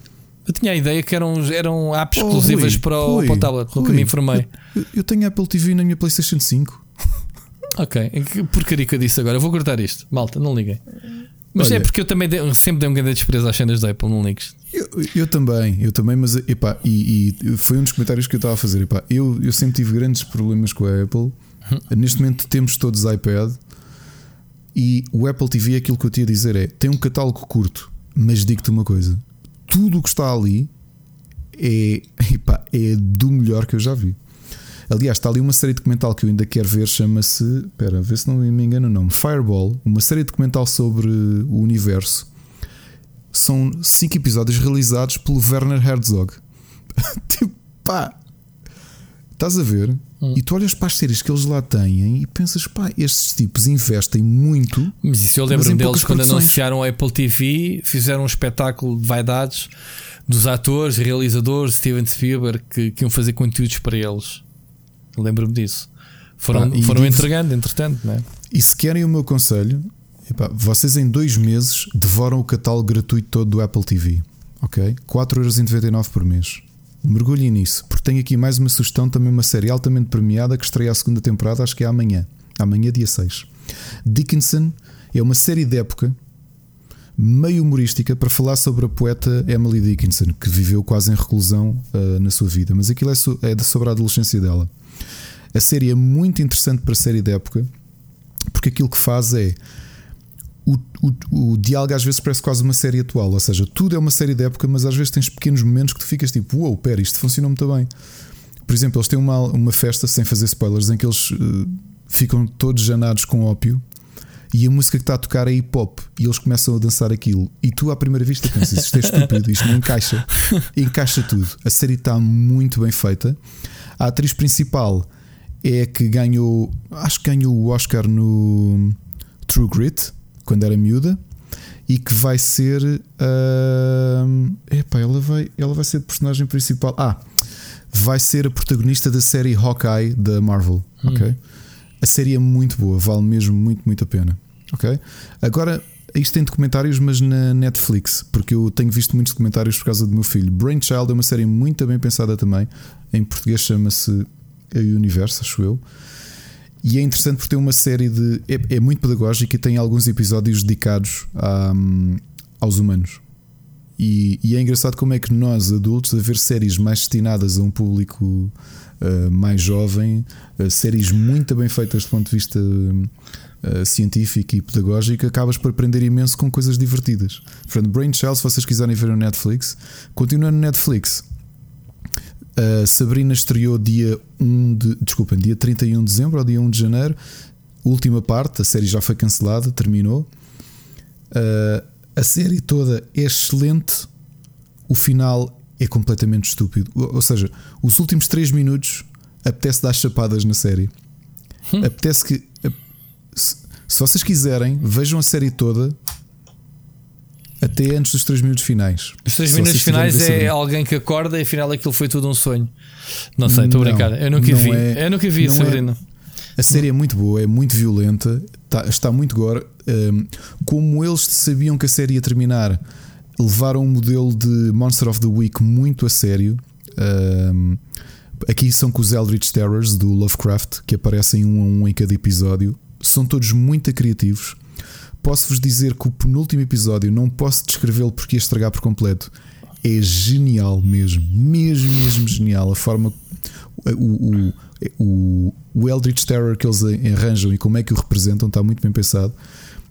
Eu tinha a ideia que eram, eram apps oh, exclusivas Rui, para, o, Rui, para o tablet, nunca me informei. Eu, eu, tenho Apple TV na minha PlayStation 5. Ok, que porcaria que eu disse agora. Eu vou cortar isto, malta, não liguem. Mas é Olha, é porque eu também sempre dei um grande desprezo às cenas da Apple, não ligues. Eu, eu, também, eu também, mas epá, e, e, foi um dos comentários que eu estava a fazer. Epá, eu, eu sempre tive grandes problemas com a Apple. Neste momento temos todos iPad e o Apple TV, aquilo que eu tinha a dizer é: tem um catálogo curto, mas digo-te uma coisa: tudo o que está ali é, epá, é do melhor que eu já vi. Aliás, está ali uma série documental que eu ainda quero ver, chama-se. Espera, vê se não me engano o nome. Fireball, uma série documental sobre o universo. São cinco episódios realizados pelo Werner Herzog. tipo, pá, estás a ver? Hum. E tu olhas para as séries que eles lá têm e pensas, pá, estes tipos investem muito. Mas isso eu lembro-me deles quando produções. anunciaram a Apple TV, fizeram um espetáculo de vaidades dos atores e realizadores Steven Spielberg que, que iam fazer conteúdos para eles. Lembro-me disso. Foram, ah, foram entregando, entretanto, não é? E se querem o meu conselho, epá, vocês em dois meses devoram o catálogo gratuito todo do Apple TV. Ok? 4,99€ por mês. Mergulhem nisso, porque tenho aqui mais uma sugestão, também uma série altamente premiada que estreia a segunda temporada, acho que é amanhã. Amanhã, dia 6. Dickinson é uma série de época meio humorística para falar sobre a poeta Emily Dickinson, que viveu quase em reclusão uh, na sua vida, mas aquilo é, é sobre a adolescência dela. A série é muito interessante para a série de época, porque aquilo que faz é o, o, o, diálogo às vezes parece quase uma série atual, ou seja, tudo é uma série de época, mas às vezes tens pequenos momentos que tu ficas tipo, uou, wow, pera, isto funcionou muito bem. Por exemplo, eles têm uma, uma festa, sem fazer spoilers, em que eles uh, ficam todos janados com ópio e a música que está a tocar é hip hop e eles começam a dançar aquilo. E tu, à primeira vista, pensas: isto é estúpido, isto não encaixa. encaixa tudo. A série está muito bem feita. A atriz principal é a que ganhou, acho que ganhou o Oscar no True Grit quando era miúda e que vai ser. Uh, epá, ela vai, ela vai ser a personagem principal. Ah, vai ser a protagonista da série Hawkeye da Marvel. Hum. Ok. A série é muito boa, vale mesmo muito, muito a pena. Ok? Agora, isto tem documentários, mas na Netflix, porque eu tenho visto muitos documentários por causa do meu filho. Brainchild é uma série muito bem pensada também. Em português chama-se A Universo, acho eu. E é interessante porque tem uma série de. É, é muito pedagógica e tem alguns episódios dedicados a, um, aos humanos. E, e, é engraçado como é que nós, adultos, a ver séries mais destinadas a um público uh, mais jovem, uh, séries muito bem feitas do ponto de vista uh, científico e pedagógico, acabas por aprender imenso com coisas divertidas. Portanto, Brain Shell, se vocês quiserem ver no Netflix, continua no Netflix. Uh, Sabrina estreou dia 1 de. Desculpem, dia 31 de dezembro ou dia 1 de janeiro. Última parte, a série já foi cancelada, terminou. Uh, a série toda é excelente. O final é completamente estúpido. Ou seja, os últimos 3 minutos apetece dar chapadas na série. Hum. Apetece que. Se, se vocês quiserem, vejam a série toda até antes dos 3 minutos finais. Os 3 minutos finais é alguém que acorda e afinal aquilo foi tudo um sonho. Não sei, estou a brincar. Eu nunca vi. É, eu nunca vi, é. Sabrina. É, a série é muito boa, é muito violenta, está, está muito gore. Um, como eles sabiam que a série ia terminar, levaram um modelo de Monster of the Week muito a sério. Um, aqui são com os Eldritch Terrors do Lovecraft, que aparecem um a um em cada episódio. São todos muito criativos posso-vos dizer que o penúltimo episódio não posso descrevê-lo porque ia estragar por completo. É genial mesmo, mesmo, mesmo genial. A forma, o, o, o, o Eldritch Terror que eles arranjam e como é que o representam está muito bem pensado.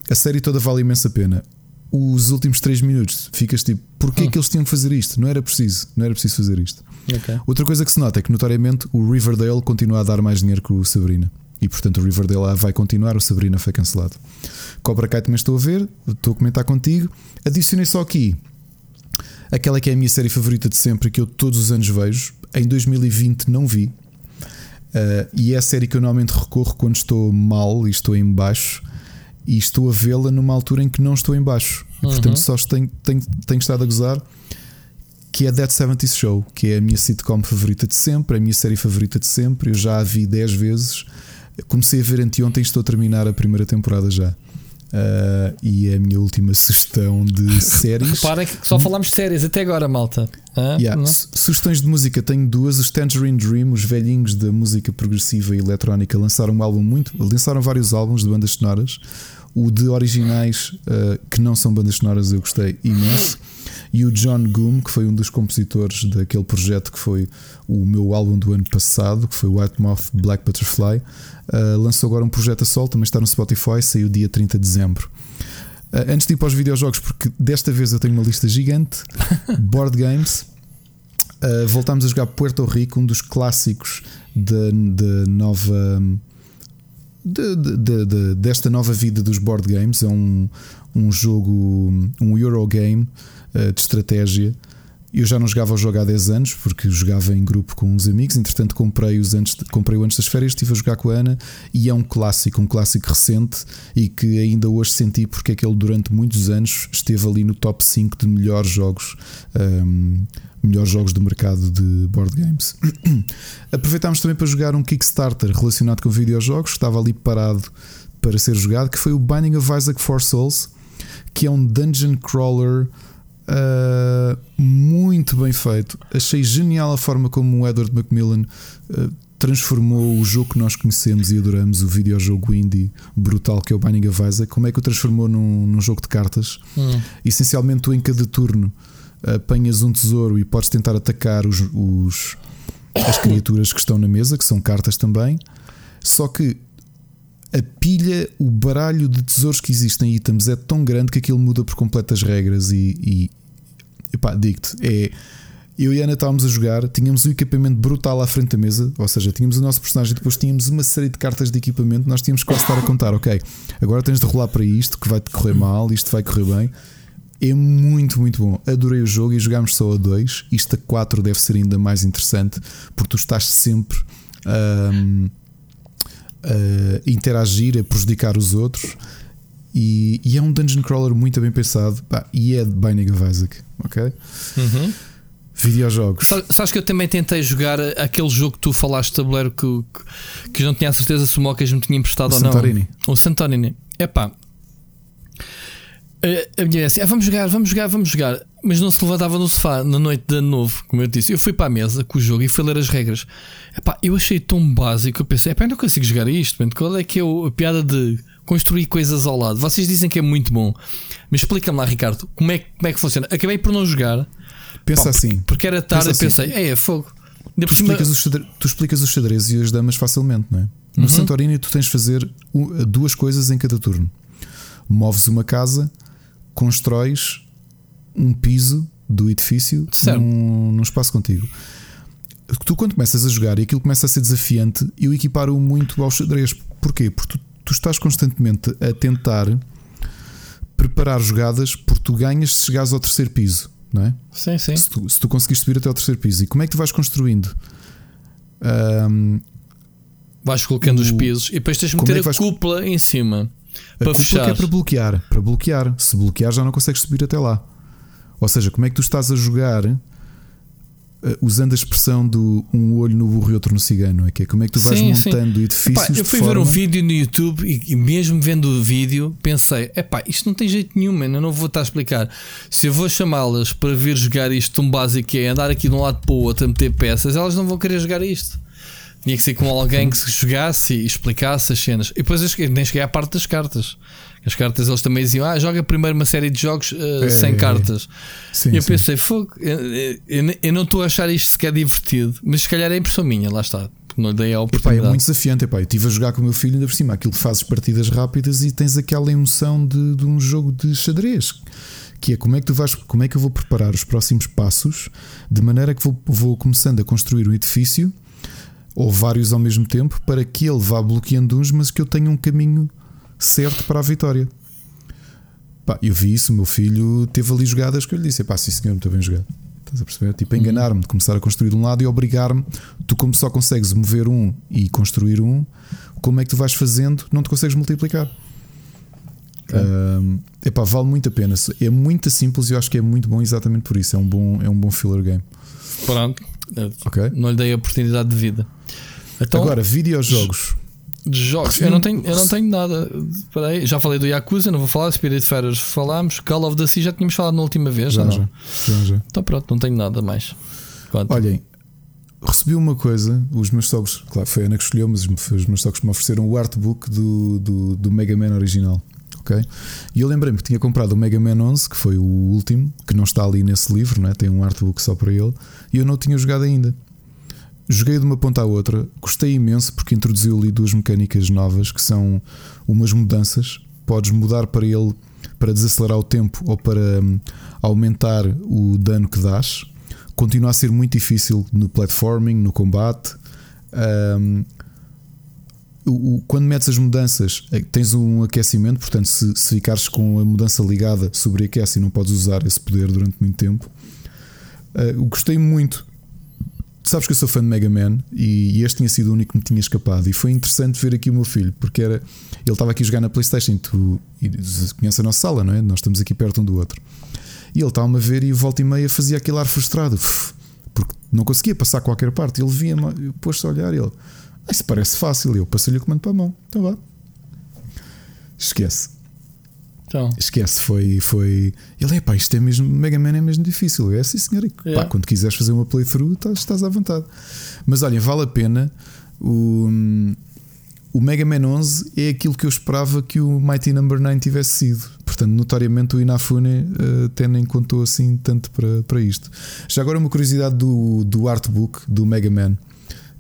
A série toda vale imensa pena. Os últimos 3 minutos ficas tipo, porquê hum. que eles tinham que fazer isto? Não era preciso, não era preciso fazer isto. Okay. Outra coisa que se nota é que, notoriamente, o Riverdale continua a dar mais dinheiro que o Sabrina. E portanto o Riverdale vai continuar, o Sabrina foi cancelado. Cobra Kai também estou a ver, estou a comentar contigo. Adicionei só aqui aquela que é a minha série favorita de sempre, que eu todos os anos vejo. Em 2020 não vi. Uh, e é a série que eu normalmente recorro quando estou mal e estou em baixo. E estou a vê-la numa altura em que não estou em baixo. E, uhum. Portanto, só tenho, tenho, tenho estado a gozar. Que é Dead 70 Show, que é a minha sitcom favorita de sempre, a minha série favorita de sempre. Eu já a vi 10 vezes. Comecei a ver anteontem estou a terminar a primeira temporada já. Uh, e é a minha última sugestão de séries. Repara que só falámos de séries até agora, malta. Ah, yeah. Sugestões de música tenho duas: os Tangerine Dream, os velhinhos da música progressiva e eletrónica, lançaram um álbum muito. Lançaram vários álbuns de bandas sonoras. O de originais uh, que não são bandas sonoras eu gostei imenso. E o John Goom, que foi um dos compositores daquele projeto que foi o meu álbum do ano passado, que foi White Moth Black Butterfly, uh, lançou agora um projeto a sol, também está no Spotify, saiu dia 30 de dezembro. Uh, antes de ir para os videojogos, porque desta vez eu tenho uma lista gigante, board games. Uh, voltámos a jogar Puerto Rico, um dos clássicos da nova. De, de, de, desta nova vida dos board games. É um, um jogo, um Eurogame uh, de estratégia eu já não jogava o jogo há 10 anos, porque jogava em grupo com uns amigos. Entretanto, comprei-o antes, comprei antes das férias, estive a jogar com a Ana. E é um clássico, um clássico recente e que ainda hoje senti porque é que ele durante muitos anos esteve ali no top 5 de melhores jogos. Um, melhores jogos do mercado de board games. Aproveitámos também para jogar um Kickstarter relacionado com videojogos, que estava ali parado para ser jogado, que foi o Binding of Isaac for Souls, que é um dungeon crawler uh, muito muito bem feito. Achei genial a forma como o Edward Macmillan uh, transformou o jogo que nós conhecemos e adoramos, o videojogo indie brutal que é o Binding of Isaac, como é que o transformou num, num jogo de cartas. Hum. Essencialmente, tu em cada turno apanhas um tesouro e podes tentar atacar os, os, as criaturas que estão na mesa, que são cartas também. Só que a pilha, o baralho de tesouros que existem em itens é tão grande que aquilo muda por completo as regras e, e epá, digo-te, é. Eu e a Ana estávamos a jogar, tínhamos um equipamento brutal à frente da mesa, ou seja, tínhamos o nosso personagem, depois tínhamos uma série de cartas de equipamento, nós tínhamos que quase estar a contar, ok, agora tens de rolar para isto, que vai te correr mal, isto vai correr bem. É muito, muito bom. Adorei o jogo e jogámos só a 2. Isto a 4 deve ser ainda mais interessante porque tu estás sempre um, a interagir, a prejudicar os outros. E, e, é um dungeon crawler muito bem pensado. Pá, e é de Binding of Isaac, ok? Uhum. Videojogos. Sabes que eu também tentei jogar aquele jogo que tu falaste de tabuleiro que, que, que eu não tinha a certeza se o Mocas me tinha emprestado o ou Santorini. não. O Santorini. É pá, a minha assim, ah, vamos jogar, vamos jogar, vamos jogar. Mas não se levantava no sofá na noite de ano novo, como eu disse. Eu fui para a mesa com o jogo e fui ler as regras. Epá, eu achei tão básico. Eu pensei, epá, eu não consigo jogar isto. Qual é que é a piada de construir coisas ao lado? Vocês dizem que é muito bom, mas explica-me lá, Ricardo, como é, como é que funciona? Acabei por não jogar. Pensa Pá, assim. Porque era tarde e pensei, assim. é, é fogo. Tu, explicas os xadrez, tu explicas os xadrez e as damas facilmente, não é? No Uhum. Santorini, tu tens de fazer duas coisas em cada turno: moves uma casa constróis um piso do edifício num, num, espaço contigo. Tu, quando começas a jogar e aquilo começa a ser desafiante, eu equiparo muito ao xadrez. Porquê? Porque tu, tu estás constantemente a tentar preparar jogadas porque tu ganhas se chegares ao terceiro piso, não é? Sim, sim. Se tu, se tu conseguires subir até ao terceiro piso. E como é que tu vais construindo? Um, vais colocando o, os pisos e depois tens de meter é a vais... cúpula em cima. A para fechar. é para bloquear. Para bloquear. Se bloquear, já não consegues subir até lá. Ou seja, como é que tu estás a jogar uh, usando a expressão do um olho no burro e outro no cigano? É que é como é que tu vais sim, montando sim. edifícios? Epá, eu fui ver forma... um vídeo no YouTube e, e, mesmo vendo o vídeo pensei: epá, isto não tem jeito nenhum, man, eu não vou estar a explicar. Se eu vou chamá-las para vir jogar isto tão básico que é andar aqui de um lado para o outro a meter peças, elas não vão querer jogar isto. Tinha que ser com alguém que se jogasse e explicasse as cenas. E depois eu nem cheguei à parte das cartas. As cartas eles também diziam: Ah, joga primeiro uma série de jogos uh, é, sem cartas. Sim, e eu sim. pensei: Fogo, eu, eu, eu, não estou a achar isto sequer divertido, mas se calhar é impressão minha, lá está. Não dei a Epá, oportunidade. é muito desafiante. Epá, eu estive a jogar com o meu filho, ainda por cima, aquilo fazes partidas rápidas e tens aquela emoção de, de um jogo de xadrez que é como é que tu vais, como é que eu vou preparar os próximos passos de maneira que vou, vou começando a construir um edifício ou vários ao mesmo tempo para que ele vá bloqueando uns, mas que eu tenha um caminho certo para a vitória. Pá, eu vi isso, o meu filho teve ali jogadas que eu lhe disse: pá, sim senhor, muito bem jogado. Estás a perceber? Tipo, enganar-me de começar a construir de um lado e obrigar-me. Tu, como só consegues mover um e construir um, como é que tu vais fazendo? Não te consegues multiplicar. Okay. Um, epá, vale muito a pena. É muito simples e eu acho que é muito bom exatamente por isso. É um bom, é um bom filler game. Pronto, okay. não lhe dei a oportunidade de vida. Então, Agora, videojogos. De jogos, eu não tenho, eu não tenho nada. Aí, já falei do Yakuza, não vou falar. Spirit Fighters falámos. Call of the Sea já tínhamos falado na última vez. Já, não? já, já, já. Então pronto, não tenho nada mais. Conta. Olhem, recebi uma coisa. Os meus sogros, claro, foi a Ana que escolheu, mas os meus sogros me ofereceram o artbook do, do, do Mega Man original. Okay? E eu lembrei-me que tinha comprado o Mega Man 11, que foi o último, que não está ali nesse livro, né? tem um artbook só para ele, e eu não tinha jogado ainda. Joguei de uma ponta à outra, gostei imenso porque introduziu ali duas mecânicas novas que são umas mudanças. Podes mudar para ele para desacelerar o tempo ou para um, aumentar o dano que dás. Continua a ser muito difícil no platforming, no combate. Um, o, quando metes as mudanças, tens um aquecimento, portanto, se, se ficares com a mudança ligada, sobreaquece e não podes usar esse poder durante muito tempo. Uh, gostei muito sabes que eu sou fã de Mega Man e este tinha sido o único que me tinha escapado. E foi interessante ver aqui o meu filho, porque era, ele estava aqui a jogar na PlayStation. Tu conheces a nossa sala, não é? Nós estamos aqui perto um do outro. E ele estava-me a ver e volta e meia fazia aquele ar frustrado, porque não conseguia passar qualquer parte. Ele vinha-me, pôs-se a olhar e ele, isso parece fácil. Eu passei-lhe o comando para a mão. Então vá. Esquece. Então, Esquece, foi. foi... Ele é pá, isto é mesmo. Mega Man é mesmo difícil. É assim, senhor. E, pá, Yeah. quando quiseres fazer uma playthrough, estás, estás à vontade. Mas olha, vale a pena. O, o Mega Man 11 é aquilo que eu esperava que o Mighty Number 9 tivesse sido. Portanto, notoriamente o Inafune eh, até nem contou assim tanto para, para isto. Já agora, uma curiosidade do, do artbook do Mega Man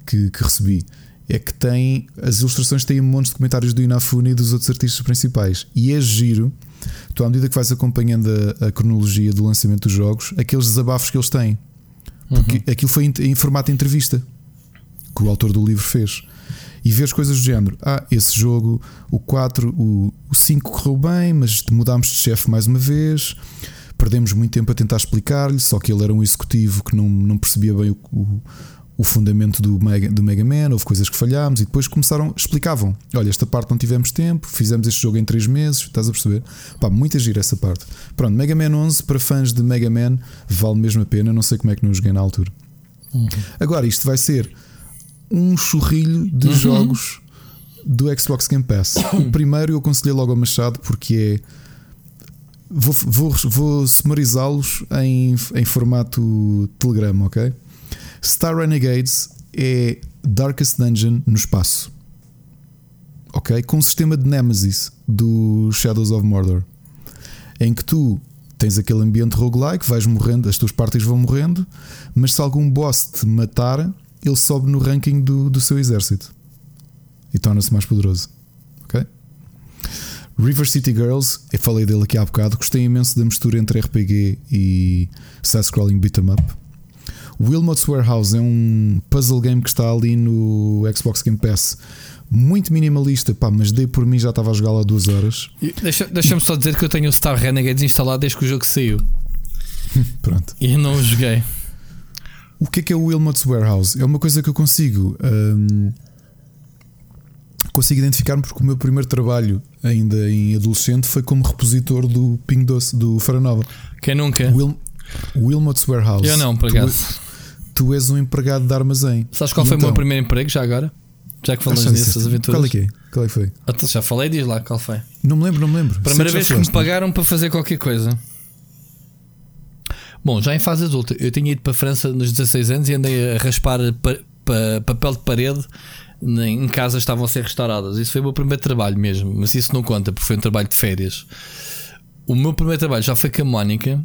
que, que recebi é que tem as ilustrações têm montes de comentários do Inafune e dos outros artistas principais. E é giro, tu à medida que vais acompanhando a, a cronologia do lançamento dos jogos, aqueles desabafos que eles têm. Porque aquilo foi em, em formato de entrevista que o autor do livro fez. E vês coisas do género: ah, esse jogo, o 4, o, o 5 correu bem, mas mudámos de chefe mais uma vez. Perdemos muito tempo a tentar explicar-lhe, só que ele era um executivo que não, não percebia bem o, o, o fundamento do Mega, do Mega Man, houve coisas que falhámos e depois começaram, explicavam: olha, esta parte não tivemos tempo, fizemos este jogo em 3 meses, estás a perceber? Pá, muita gira essa parte. Pronto, Mega Man 11 para fãs de Mega Man vale mesmo a pena, não sei como é que não joguei na altura. Agora, isto vai ser um churrilho de jogos do Xbox Game Pass. O primeiro eu aconselhei logo ao Machado porque é. Vou, vou, vou sumarizá-los em, em formato Telegram, ok? Star Renegades é Darkest Dungeon no espaço, ok? Com um sistema de Nemesis do Shadows of Mordor, em que tu tens aquele ambiente roguelike, vais morrendo, as tuas partes vão morrendo, mas se algum boss te matar, ele sobe no ranking do, do seu exército e torna-se mais poderoso. Ok? River City Girls, eu falei dele aqui há bocado, gostei imenso da mistura entre RPG e side-scrolling beat'em up. Wilmot's Warehouse é um puzzle game que está ali no Xbox Game Pass. Muito minimalista, pá, mas dei por mim já estava a jogá-lo há duas horas. e deixa- deixa-me só dizer que eu tenho o Star Renegades instalado desde que o jogo saiu Pronto. e não o joguei. O que é que é o Wilmot's Warehouse? É uma coisa que eu consigo hum, consigo identificar-me porque o meu primeiro trabalho, ainda em adolescente, foi como repositor do Ping Doce do Faranova. Quem nunca? Wil, Wilmot's Warehouse. Eu não, por acaso. Tu, és um empregado de armazém. Sabes qual foi o meu então- primeiro emprego já agora? Já que falas dessas aventuras. Qual é que é? Qual é que foi? Tu Já falei, diz lá qual foi. Não me lembro, não me lembro. Primeira vez que me falaste. pagaram para fazer qualquer coisa. Bom, já em fase adulta, eu tinha ido para a França nos 16 anos e andei a raspar pa- pa- papel de parede em casas estavam a ser restauradas. Isso foi o meu primeiro trabalho mesmo, mas isso não conta porque foi um trabalho de férias. O meu primeiro trabalho já foi com a Mónica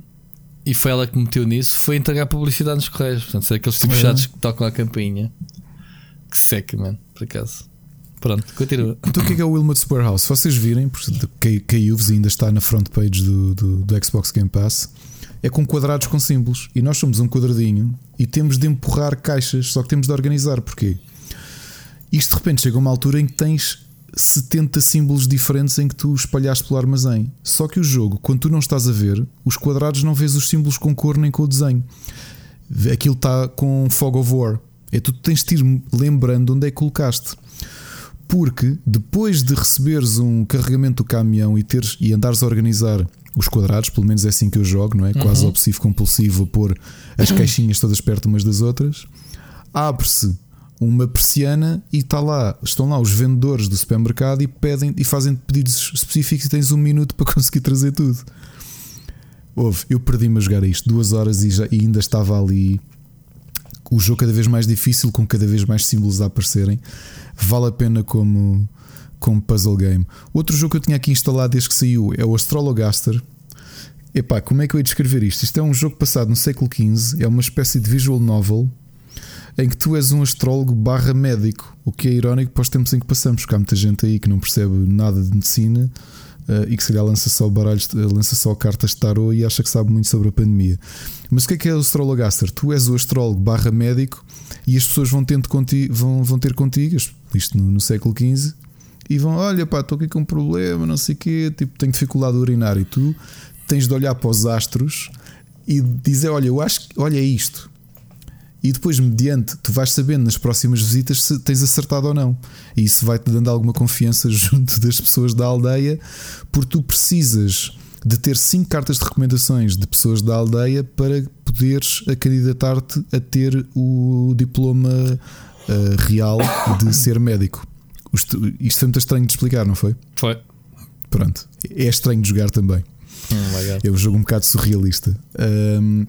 e foi ela que me meteu nisso. Foi entregar publicidade nos correios. Portanto, ser aqueles tipos é? chatos que tocam a campainha. Que seca, mano, por acaso. Pronto, continua. Então o que é que é o Wilmot's Warehouse? Se vocês virem, porque cai- caiu-vos e ainda está na front page do, do, do Xbox Game Pass, é com quadrados com símbolos. E nós somos um quadradinho e temos de empurrar caixas, só que temos de organizar. Porquê? Isto de repente chega a uma altura em que tens 70 símbolos diferentes em que tu espalhaste pelo armazém. Só que o jogo, quando tu não estás a ver, os quadrados não vês os símbolos com cor nem com o desenho. Aquilo está com fog of war. É tu tens de ir lembrando onde é que colocaste. Porque depois de receberes um carregamento do caminhão e teres e andares a organizar os quadrados, pelo menos é assim que eu jogo, não é? Quase obsessivo compulsivo a pôr as caixinhas todas perto umas das outras. Abre-se uma persiana e está lá, estão lá os vendedores do supermercado e pedem e fazem pedidos específicos e tens um minuto para conseguir trazer tudo. Houve, eu perdi-me a jogar isto duas horas e, já, e ainda estava ali o jogo cada vez mais difícil, com cada vez mais símbolos a aparecerem. Vale a pena como, como puzzle game. Outro jogo que eu tinha aqui instalado desde que saiu é o Astrologaster. Epá, como é que eu ia descrever isto? Isto é um jogo passado no século XV, é uma espécie de visual novel em que tu és um astrólogo barra médico, o que é irónico para os tempos em que passamos, porque há muita gente aí que não percebe nada de medicina eh, e que se calhar lança só baralhos, eh, lança só cartas de tarot e acha que sabe muito sobre a pandemia. Mas o que é que é o Astrologaster? Tu és o astrólogo barra médico e as pessoas vão, tendo contigo, vão, vão ter contigo, isto no, no século XV, e vão: Olha, pá, estou aqui com um problema, não sei o quê, tipo, tenho dificuldade de urinar. E tu tens de olhar para os astros e dizer: Olha, eu acho que, olha, isto. E depois, mediante, tu vais sabendo nas próximas visitas se tens acertado ou não. E isso vai-te dando alguma confiança junto das pessoas da aldeia, porque tu precisas de ter cinco cartas de recomendações de pessoas da aldeia para poderes a candidatar-te a ter o diploma eh, real de ser médico. Isto, isto foi muito estranho de explicar, não foi? Foi. Pronto, é estranho de jogar também. Hum, é um jogo um bocado surrealista. Um,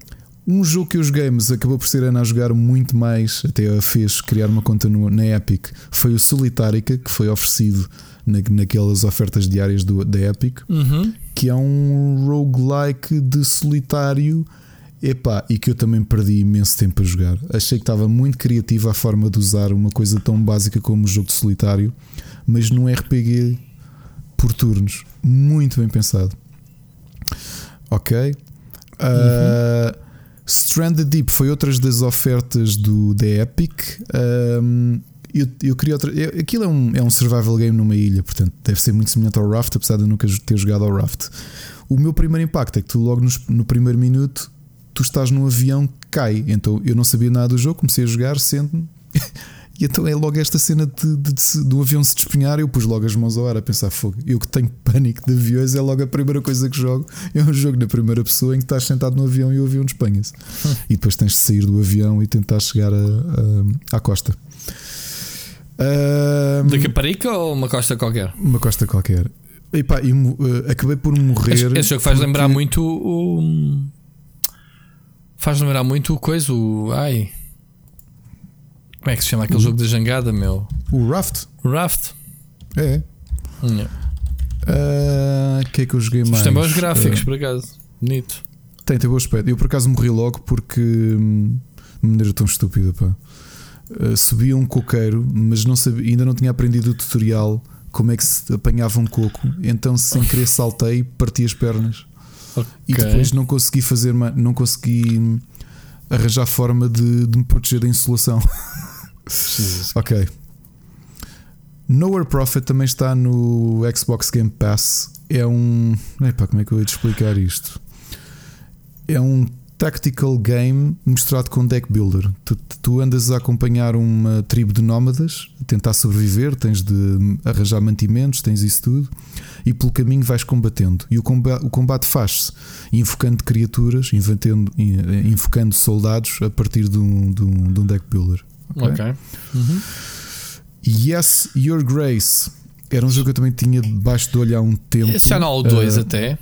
um jogo que eu joguei, mas acabou por ser Ana a jogar muito mais, até a fez criar uma conta no, na Epic, foi o Solitarica, que foi oferecido na, naquelas ofertas diárias do, da Epic, Uhum. que é um roguelike de solitário. Epá, e que eu também perdi imenso tempo a jogar. Achei que estava muito criativa a forma de usar uma coisa tão básica como o jogo de solitário, mas num RPG por turnos. Muito bem pensado. Ok. Uh, Stranded Deep foi outras das ofertas do, da Epic. Um, eu, eu queria outra. eu- Aquilo é um, é um survival game numa ilha, portanto deve ser muito semelhante ao Raft, apesar de eu nunca ter jogado ao Raft. O meu primeiro impacto é que tu, logo nos- no, primeiro minuto, tu estás num avião que cai. Então eu não sabia nada do jogo, comecei a jogar, sento-me. E então é logo esta cena de, de, de- do avião se despenhar. Eu pus logo as mãos ao ar a pensar: fogo. Eu que tenho pânico de aviões, é logo a primeira coisa que jogo. É um jogo na primeira pessoa em que estás sentado no avião e o avião despenha-se. e depois tens de sair do avião e tentar chegar a- a- à costa. Ahm, Da Caparica ou uma costa qualquer? uma costa qualquer. E pá, e mo- eh, acabei por morrer. Esse, esse jogo faz porque- lembrar muito o. o- Faz lembrar muito o coisa, o. Ai. Como é que se chama aquele jogo da jangada, meu? O Raft. O Raft. É. Ah, O que é que eu joguei Mas mais? tem bons gráficos, Ah, por acaso. Bonito. Tem, tem bom aspecto. Eu por acaso morri logo porque hum, de maneira tão estúpida, pá. Uh, subia um coqueiro, mas não sabia, ainda não tinha aprendido o tutorial como é que se apanhava um coco. Então, sem querer, saltei e parti as pernas. E Ok. depois não consegui fazer, não consegui hum, arranjar forma de, de me proteger da insolação. ok. Nowhere Profit também está no Xbox Game Pass. É um. Epá, como é que eu ia te explicar isto? É um tactical game misturado com deck builder. Tu, tu andas a acompanhar uma tribo de nómadas, tentar sobreviver, tens de arranjar mantimentos, tens isso tudo, e pelo caminho vais combatendo. E o combate, o combate faz-se invocando criaturas, invocando soldados a partir de um, de um, de um deck builder. Ok? Ok. Uhum. Yes, Your Grace. Era um jogo que eu também tinha debaixo de olho há um tempo. Esse já não há o 2 Ah, até.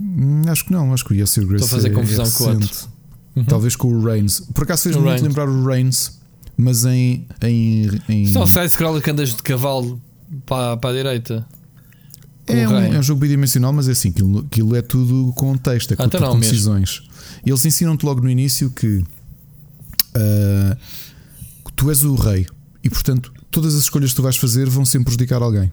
hum, Acho que não, acho que o Yes, Your Grace Estou a fazer é- confusão é com o outro. recente. Talvez com o Reigns. Por acaso fez O muito lembrar o Reigns, mas em. em, em Isto é um side-scroller que andas de cavalo para, para a direita. é, com um, é um jogo bidimensional, mas é assim, aquilo, aquilo é tudo com texto, é Ah, com, então tudo não com mesmo. decisões. Eles ensinam-te logo no início que ah, tu és o rei e, portanto, todas as escolhas que tu vais fazer vão sempre prejudicar alguém.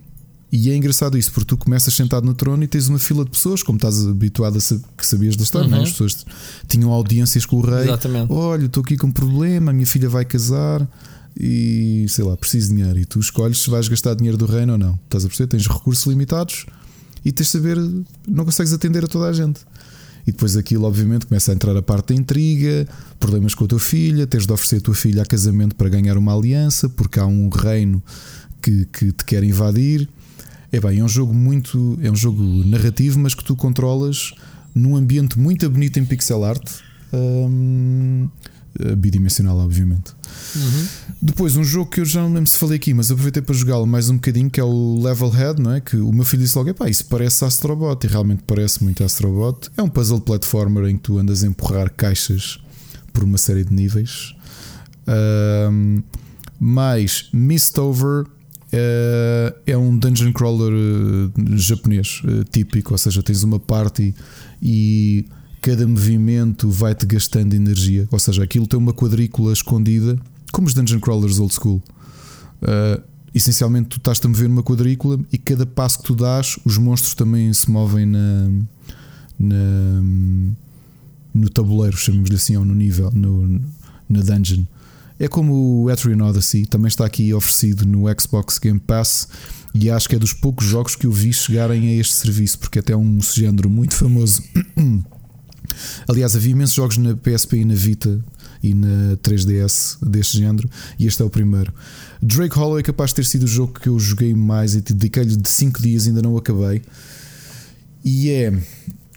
E é engraçado isso, porque tu começas sentado no trono e tens uma fila de pessoas, como estás habituado a sa- que sabias história, não é? Uhum. as pessoas tinham audiências com o rei. Exatamente. Olha, estou aqui com um problema, a minha filha vai casar e sei lá, preciso de dinheiro. E tu escolhes se vais gastar dinheiro do reino ou não. Estás a perceber? Tens recursos limitados e tens de saber, não consegues atender a toda a gente. E depois aquilo, obviamente, começa a entrar a parte da intriga, problemas com a tua filha, tens de oferecer a tua filha a casamento para ganhar uma aliança, porque há um reino que, que te quer invadir. É bem, é um jogo muito. É um jogo narrativo, mas que tu controlas num ambiente muito bonito em pixel art. hum, bidimensional, obviamente. Depois, um jogo que eu já não lembro se falei aqui, mas aproveitei para jogá-lo mais um bocadinho, que é o Levelhead, não é? Que o meu filho disse logo: "Epá, isso parece Astrobot, e realmente parece muito Astrobot. É um puzzle platformer em que tu andas a empurrar caixas por uma série de níveis. Ahm, mais Mistover eh, é um dungeon crawler eh, japonês eh, típico, ou seja, tens uma party e cada movimento vai-te gastando energia, ou seja, aquilo tem uma quadrícula escondida, como os dungeon crawlers old school. Uh, essencialmente, tu estás-te a mover numa quadrícula e cada passo que tu dás, os monstros também se movem na, na- no tabuleiro, chamemos-lhe assim, ou no nível, no, na dungeon. É como o Etrian Odyssey, também está aqui oferecido no Xbox Game Pass e acho que é dos poucos jogos que eu vi chegarem a este serviço, porque até é um género muito famoso. Aliás, havia imensos jogos na PSP e na Vita e na 3DS deste género, e este é o primeiro. Drake Hollow é capaz de ter sido o jogo que eu joguei mais e dediquei-lhe de 5 dias, ainda não o acabei. E é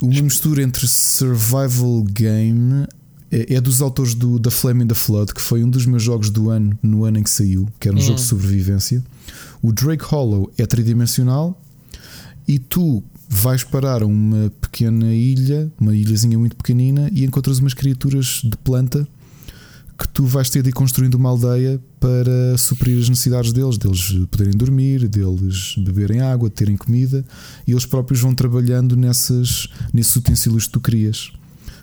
uma mistura entre survival game. É é dos autores do da Flame in the Flood, que foi um dos meus jogos do ano, no ano em que saiu, que era um Hum. jogo de sobrevivência. O Drake Hollow é tridimensional e tu vais parar uma pequena ilha, uma ilhazinha muito pequenina, e encontras umas criaturas de planta que tu vais ter de ir construindo uma aldeia para suprir as necessidades deles, deles poderem dormir, deles beberem água, terem comida, e eles próprios vão trabalhando nessas, nesses utensílios que tu crias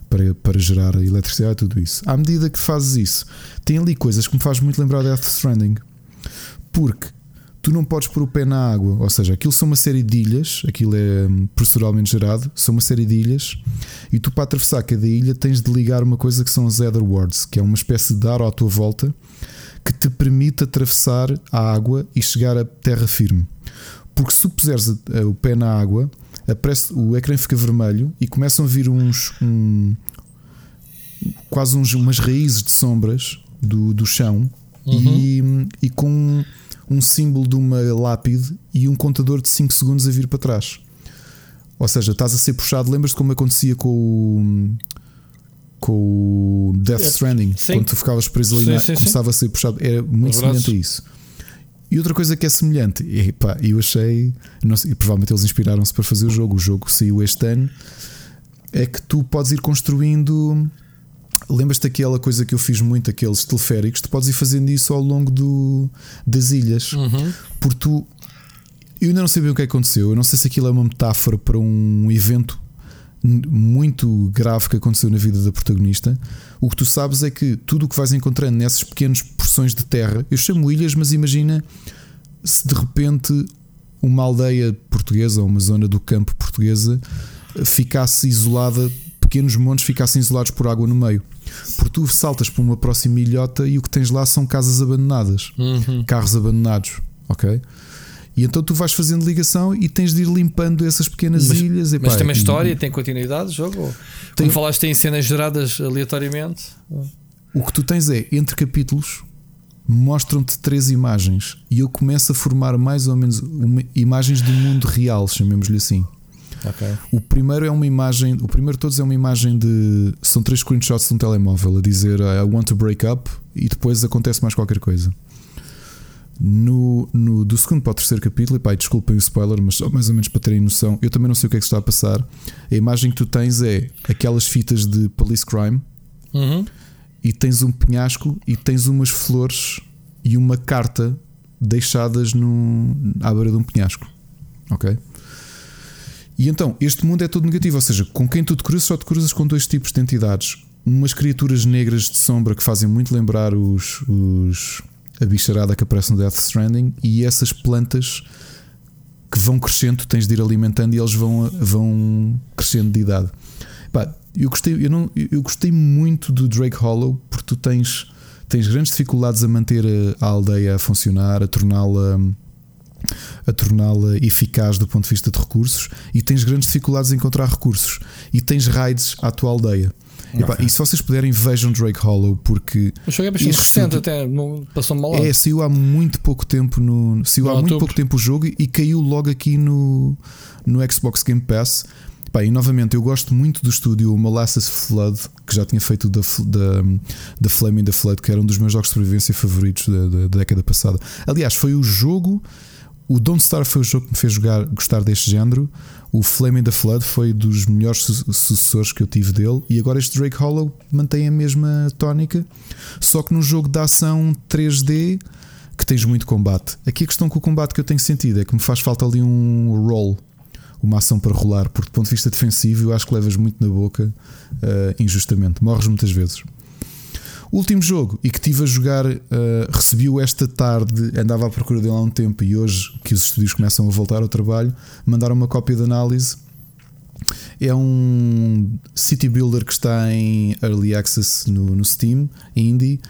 para, para gerar a eletricidade e tudo isso. À medida que fazes isso, tem ali coisas que me faz muito lembrar Death Stranding, porque tu não podes pôr o pé na água, ou seja, aquilo são uma série de ilhas, aquilo é hum, proceduralmente gerado, são uma série de ilhas, e tu para atravessar cada ilha tens de ligar uma coisa que são os Ether Wards, que é uma espécie de ar à tua volta que te permite atravessar a água e chegar a terra firme. Porque se tu puseres o pé na água, aparece, o ecrã fica vermelho e começam a vir uns um, quase uns, umas raízes de sombras do, do chão uhum. e, e com um símbolo de uma lápide e um contador de 5 segundos a vir para trás. Ou seja, estás a ser puxado. Lembras-te como acontecia com o, com o Death Stranding? Sim. Quando tu ficavas preso ali, sim, sim, começava a ser puxado. Era muito semelhante a isso. E outra coisa que é semelhante, e pá, eu achei, sei, e provavelmente eles inspiraram-se para fazer o jogo. O jogo saiu este ano. É que tu podes ir construindo Lembras-te daquela coisa que eu fiz muito, aqueles teleféricos? Tu podes ir fazendo isso ao longo do, das ilhas. Uhum. Porque tu. Eu ainda não sei bem o que aconteceu. Eu não sei se aquilo é uma metáfora para um evento muito grave que aconteceu na vida da protagonista. O que tu sabes é que tudo o que vais encontrando nessas pequenas porções de terra, eu chamo ilhas, mas imagina se de repente uma aldeia portuguesa ou uma zona do campo portuguesa ficasse isolada pequenos montes ficassem isolados por água no meio. Porque tu saltas para uma próxima ilhota e o que tens lá são casas abandonadas, uhum. carros abandonados, ok? E então tu vais fazendo ligação e tens de ir limpando essas pequenas mas, ilhas. Mas tem uma história, e, tem continuidade o jogo? Tem, Como falaste, tem cenas geradas aleatoriamente? O que tu tens é, entre capítulos, mostram-te três imagens e eu começo a formar mais ou menos uma, imagens do mundo real, chamemos-lhe assim. Okay. O primeiro é uma imagem, o primeiro de todos é uma imagem de. São três screenshots de um telemóvel a dizer I want to break up e depois acontece mais qualquer coisa. No, no, do segundo para o terceiro capítulo, e pá, desculpem o spoiler, mas só mais ou menos para terem noção, eu também não sei o que é que está a passar. A imagem que tu tens é aquelas fitas de police crime uhum. e tens um penhasco e tens umas flores e uma carta deixadas no, à beira de um penhasco. Ok? E então, este mundo é todo negativo, ou seja, com quem tu te cruzas, só te cruzas com dois tipos de entidades. Umas criaturas negras de sombra que fazem muito lembrar os, os a bicharada que aparece no Death Stranding e essas plantas que vão crescendo, tens de ir alimentando e eles vão, vão crescendo de idade. Pá, eu gostei, eu, não, eu gostei muito do Drake Hollow porque tu tens, tens grandes dificuldades a manter a, a aldeia a funcionar, a torná-la a torná-la eficaz do ponto de vista de recursos e tens grandes dificuldades em encontrar recursos e tens raids à tua aldeia. E, pá, e, se vocês puderem, vejam Drake Hollow, porque. O jogo é bastante recente, até passou mal. É, saiu há muito pouco tempo no. Saiu no há muito pouco tempo o jogo e caiu logo aqui no, no Xbox Game Pass. Pá, e novamente, eu gosto muito do estúdio Molasses Flood, que já tinha feito da, da, da Flaming the Flood, que era um dos meus jogos de sobrevivência favoritos da, da, da década passada. Aliás, foi o jogo o Don't Star foi o jogo que me fez jogar, gostar deste género. O Flame in the Flood foi dos melhores sucessores que eu tive dele. E agora este Drake Hollow mantém a mesma tónica, só que num jogo de ação 3D que tens muito combate. Aqui a questão com o combate que eu tenho sentido é que me faz falta ali um roll, uma ação para rolar, porque do ponto de vista defensivo eu acho que levas muito na boca uh, injustamente. Morres muitas vezes. O último jogo e que tive a jogar, uh, recebi-o esta tarde, andava à procura dele há um tempo e hoje que os estúdios começam a voltar ao trabalho, mandaram uma cópia de análise. É um city builder que está em early access no, no Steam, indie.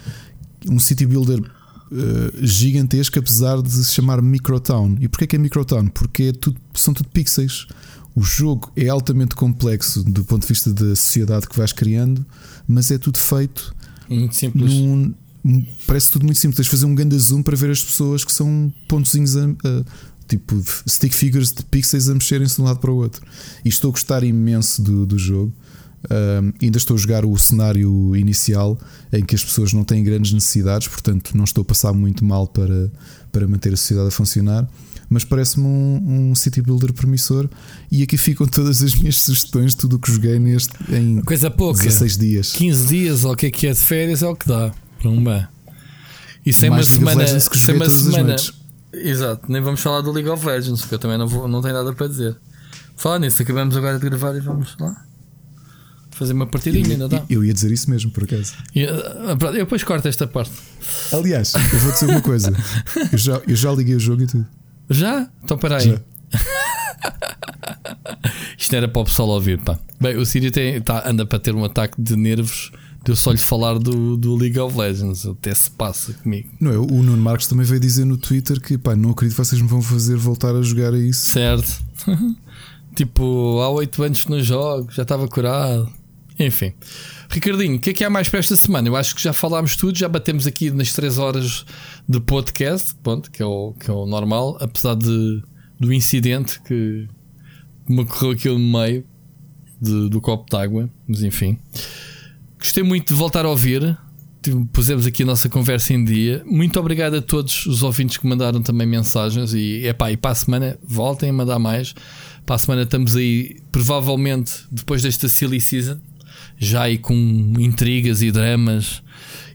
Um city builder uh, gigantesco, apesar de se chamar Microtown. E porquê que é Microtown? Porque é tudo, são tudo pixels. O jogo é altamente complexo do ponto de vista da sociedade que vais criando, mas é tudo feito muito simples. Num, parece tudo muito simples. Tens de fazer um grande zoom para ver as pessoas que são pontozinhos a, a, tipo stick figures de pixels a mexerem-se de um lado para o outro. E estou a gostar imenso do, do jogo. Ainda estou a jogar o cenário inicial em que as pessoas não têm grandes necessidades, portanto não estou a passar muito mal para, para manter a sociedade a funcionar. Mas parece-me um, um city builder promissor. E aqui ficam todas as minhas sugestões, tudo o que joguei neste em Coisa pouca. 16 dias. 15 dias ou o que é que é de férias é o que dá. Um. E sem Mais uma semana. Sem joguei uma semana. Exato, nem vamos falar do League of Legends, porque eu também não, vou, não tenho nada para dizer. Falar nisso, acabamos agora de gravar e vamos lá fazer uma partidinha, ainda dá. Eu ia dizer isso mesmo, por acaso. E, ah, eu depois corto esta parte. Aliás, eu vou dizer uma coisa. Eu já, eu já liguei o jogo e tudo. Já? Então para aí. Já. Isto não era para o pessoal ouvir, pá. Bem, o Sírio tem, tá, anda para ter um ataque de nervos de eu só lhe falar do, do League of Legends. Até se passa comigo. Não é? O Nuno Marcos também veio dizer no Twitter que pá, não acredito que vocês me vão fazer voltar a jogar a isso. Certo? tipo, há 8 anos que não jogo, já estava curado. Enfim. Ricardinho, o que é que há mais para esta semana? Eu acho que já falámos tudo, já batemos aqui nas 3 horas de podcast, pronto, que, é o, que é o normal, apesar de, do incidente que me ocorreu aqui no meio de- do copo d'água, mas enfim. Gostei muito de voltar a ouvir. Pusemos aqui a nossa conversa em dia. Muito obrigado a todos os ouvintes que mandaram também mensagens. E, epá, e para a semana voltem a mandar mais. Para a semana estamos aí, provavelmente depois desta silly season, já aí com intrigas e dramas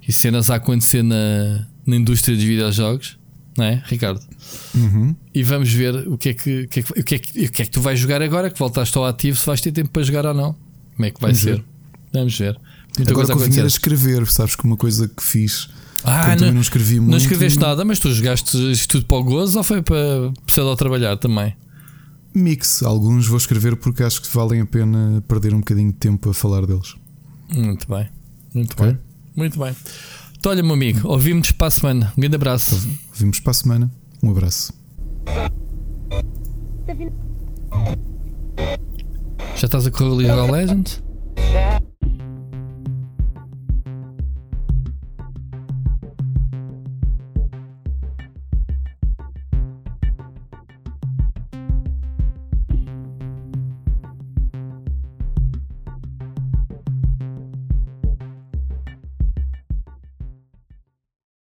e cenas a acontecer na, na indústria dos videojogos, não é, Ricardo? Uhum. E vamos ver o que, é que, o, que é que, o, que é que, o que é que tu vais jogar agora, que voltaste ao ativo, se vais ter tempo para jogar ou não. Como é que vai Vamos ser? ver. Vamos ver. Muita Agora coisa a acontecer. escrever, sabes que uma coisa que fiz. Ah, não, não escrevi muito. não escreveste nada, mas tu jogaste isto tudo para o gozo ou foi para pseudo trabalhar também? Mix, alguns vou escrever porque acho que valem a pena perder um bocadinho de tempo a falar deles. Muito bem, muito Ok. bem, muito bem. Então, olha, meu amigo, ouvimos para a semana. Um grande abraço. Vimos para a semana. Um abraço. Já estás a correr o League of Legends?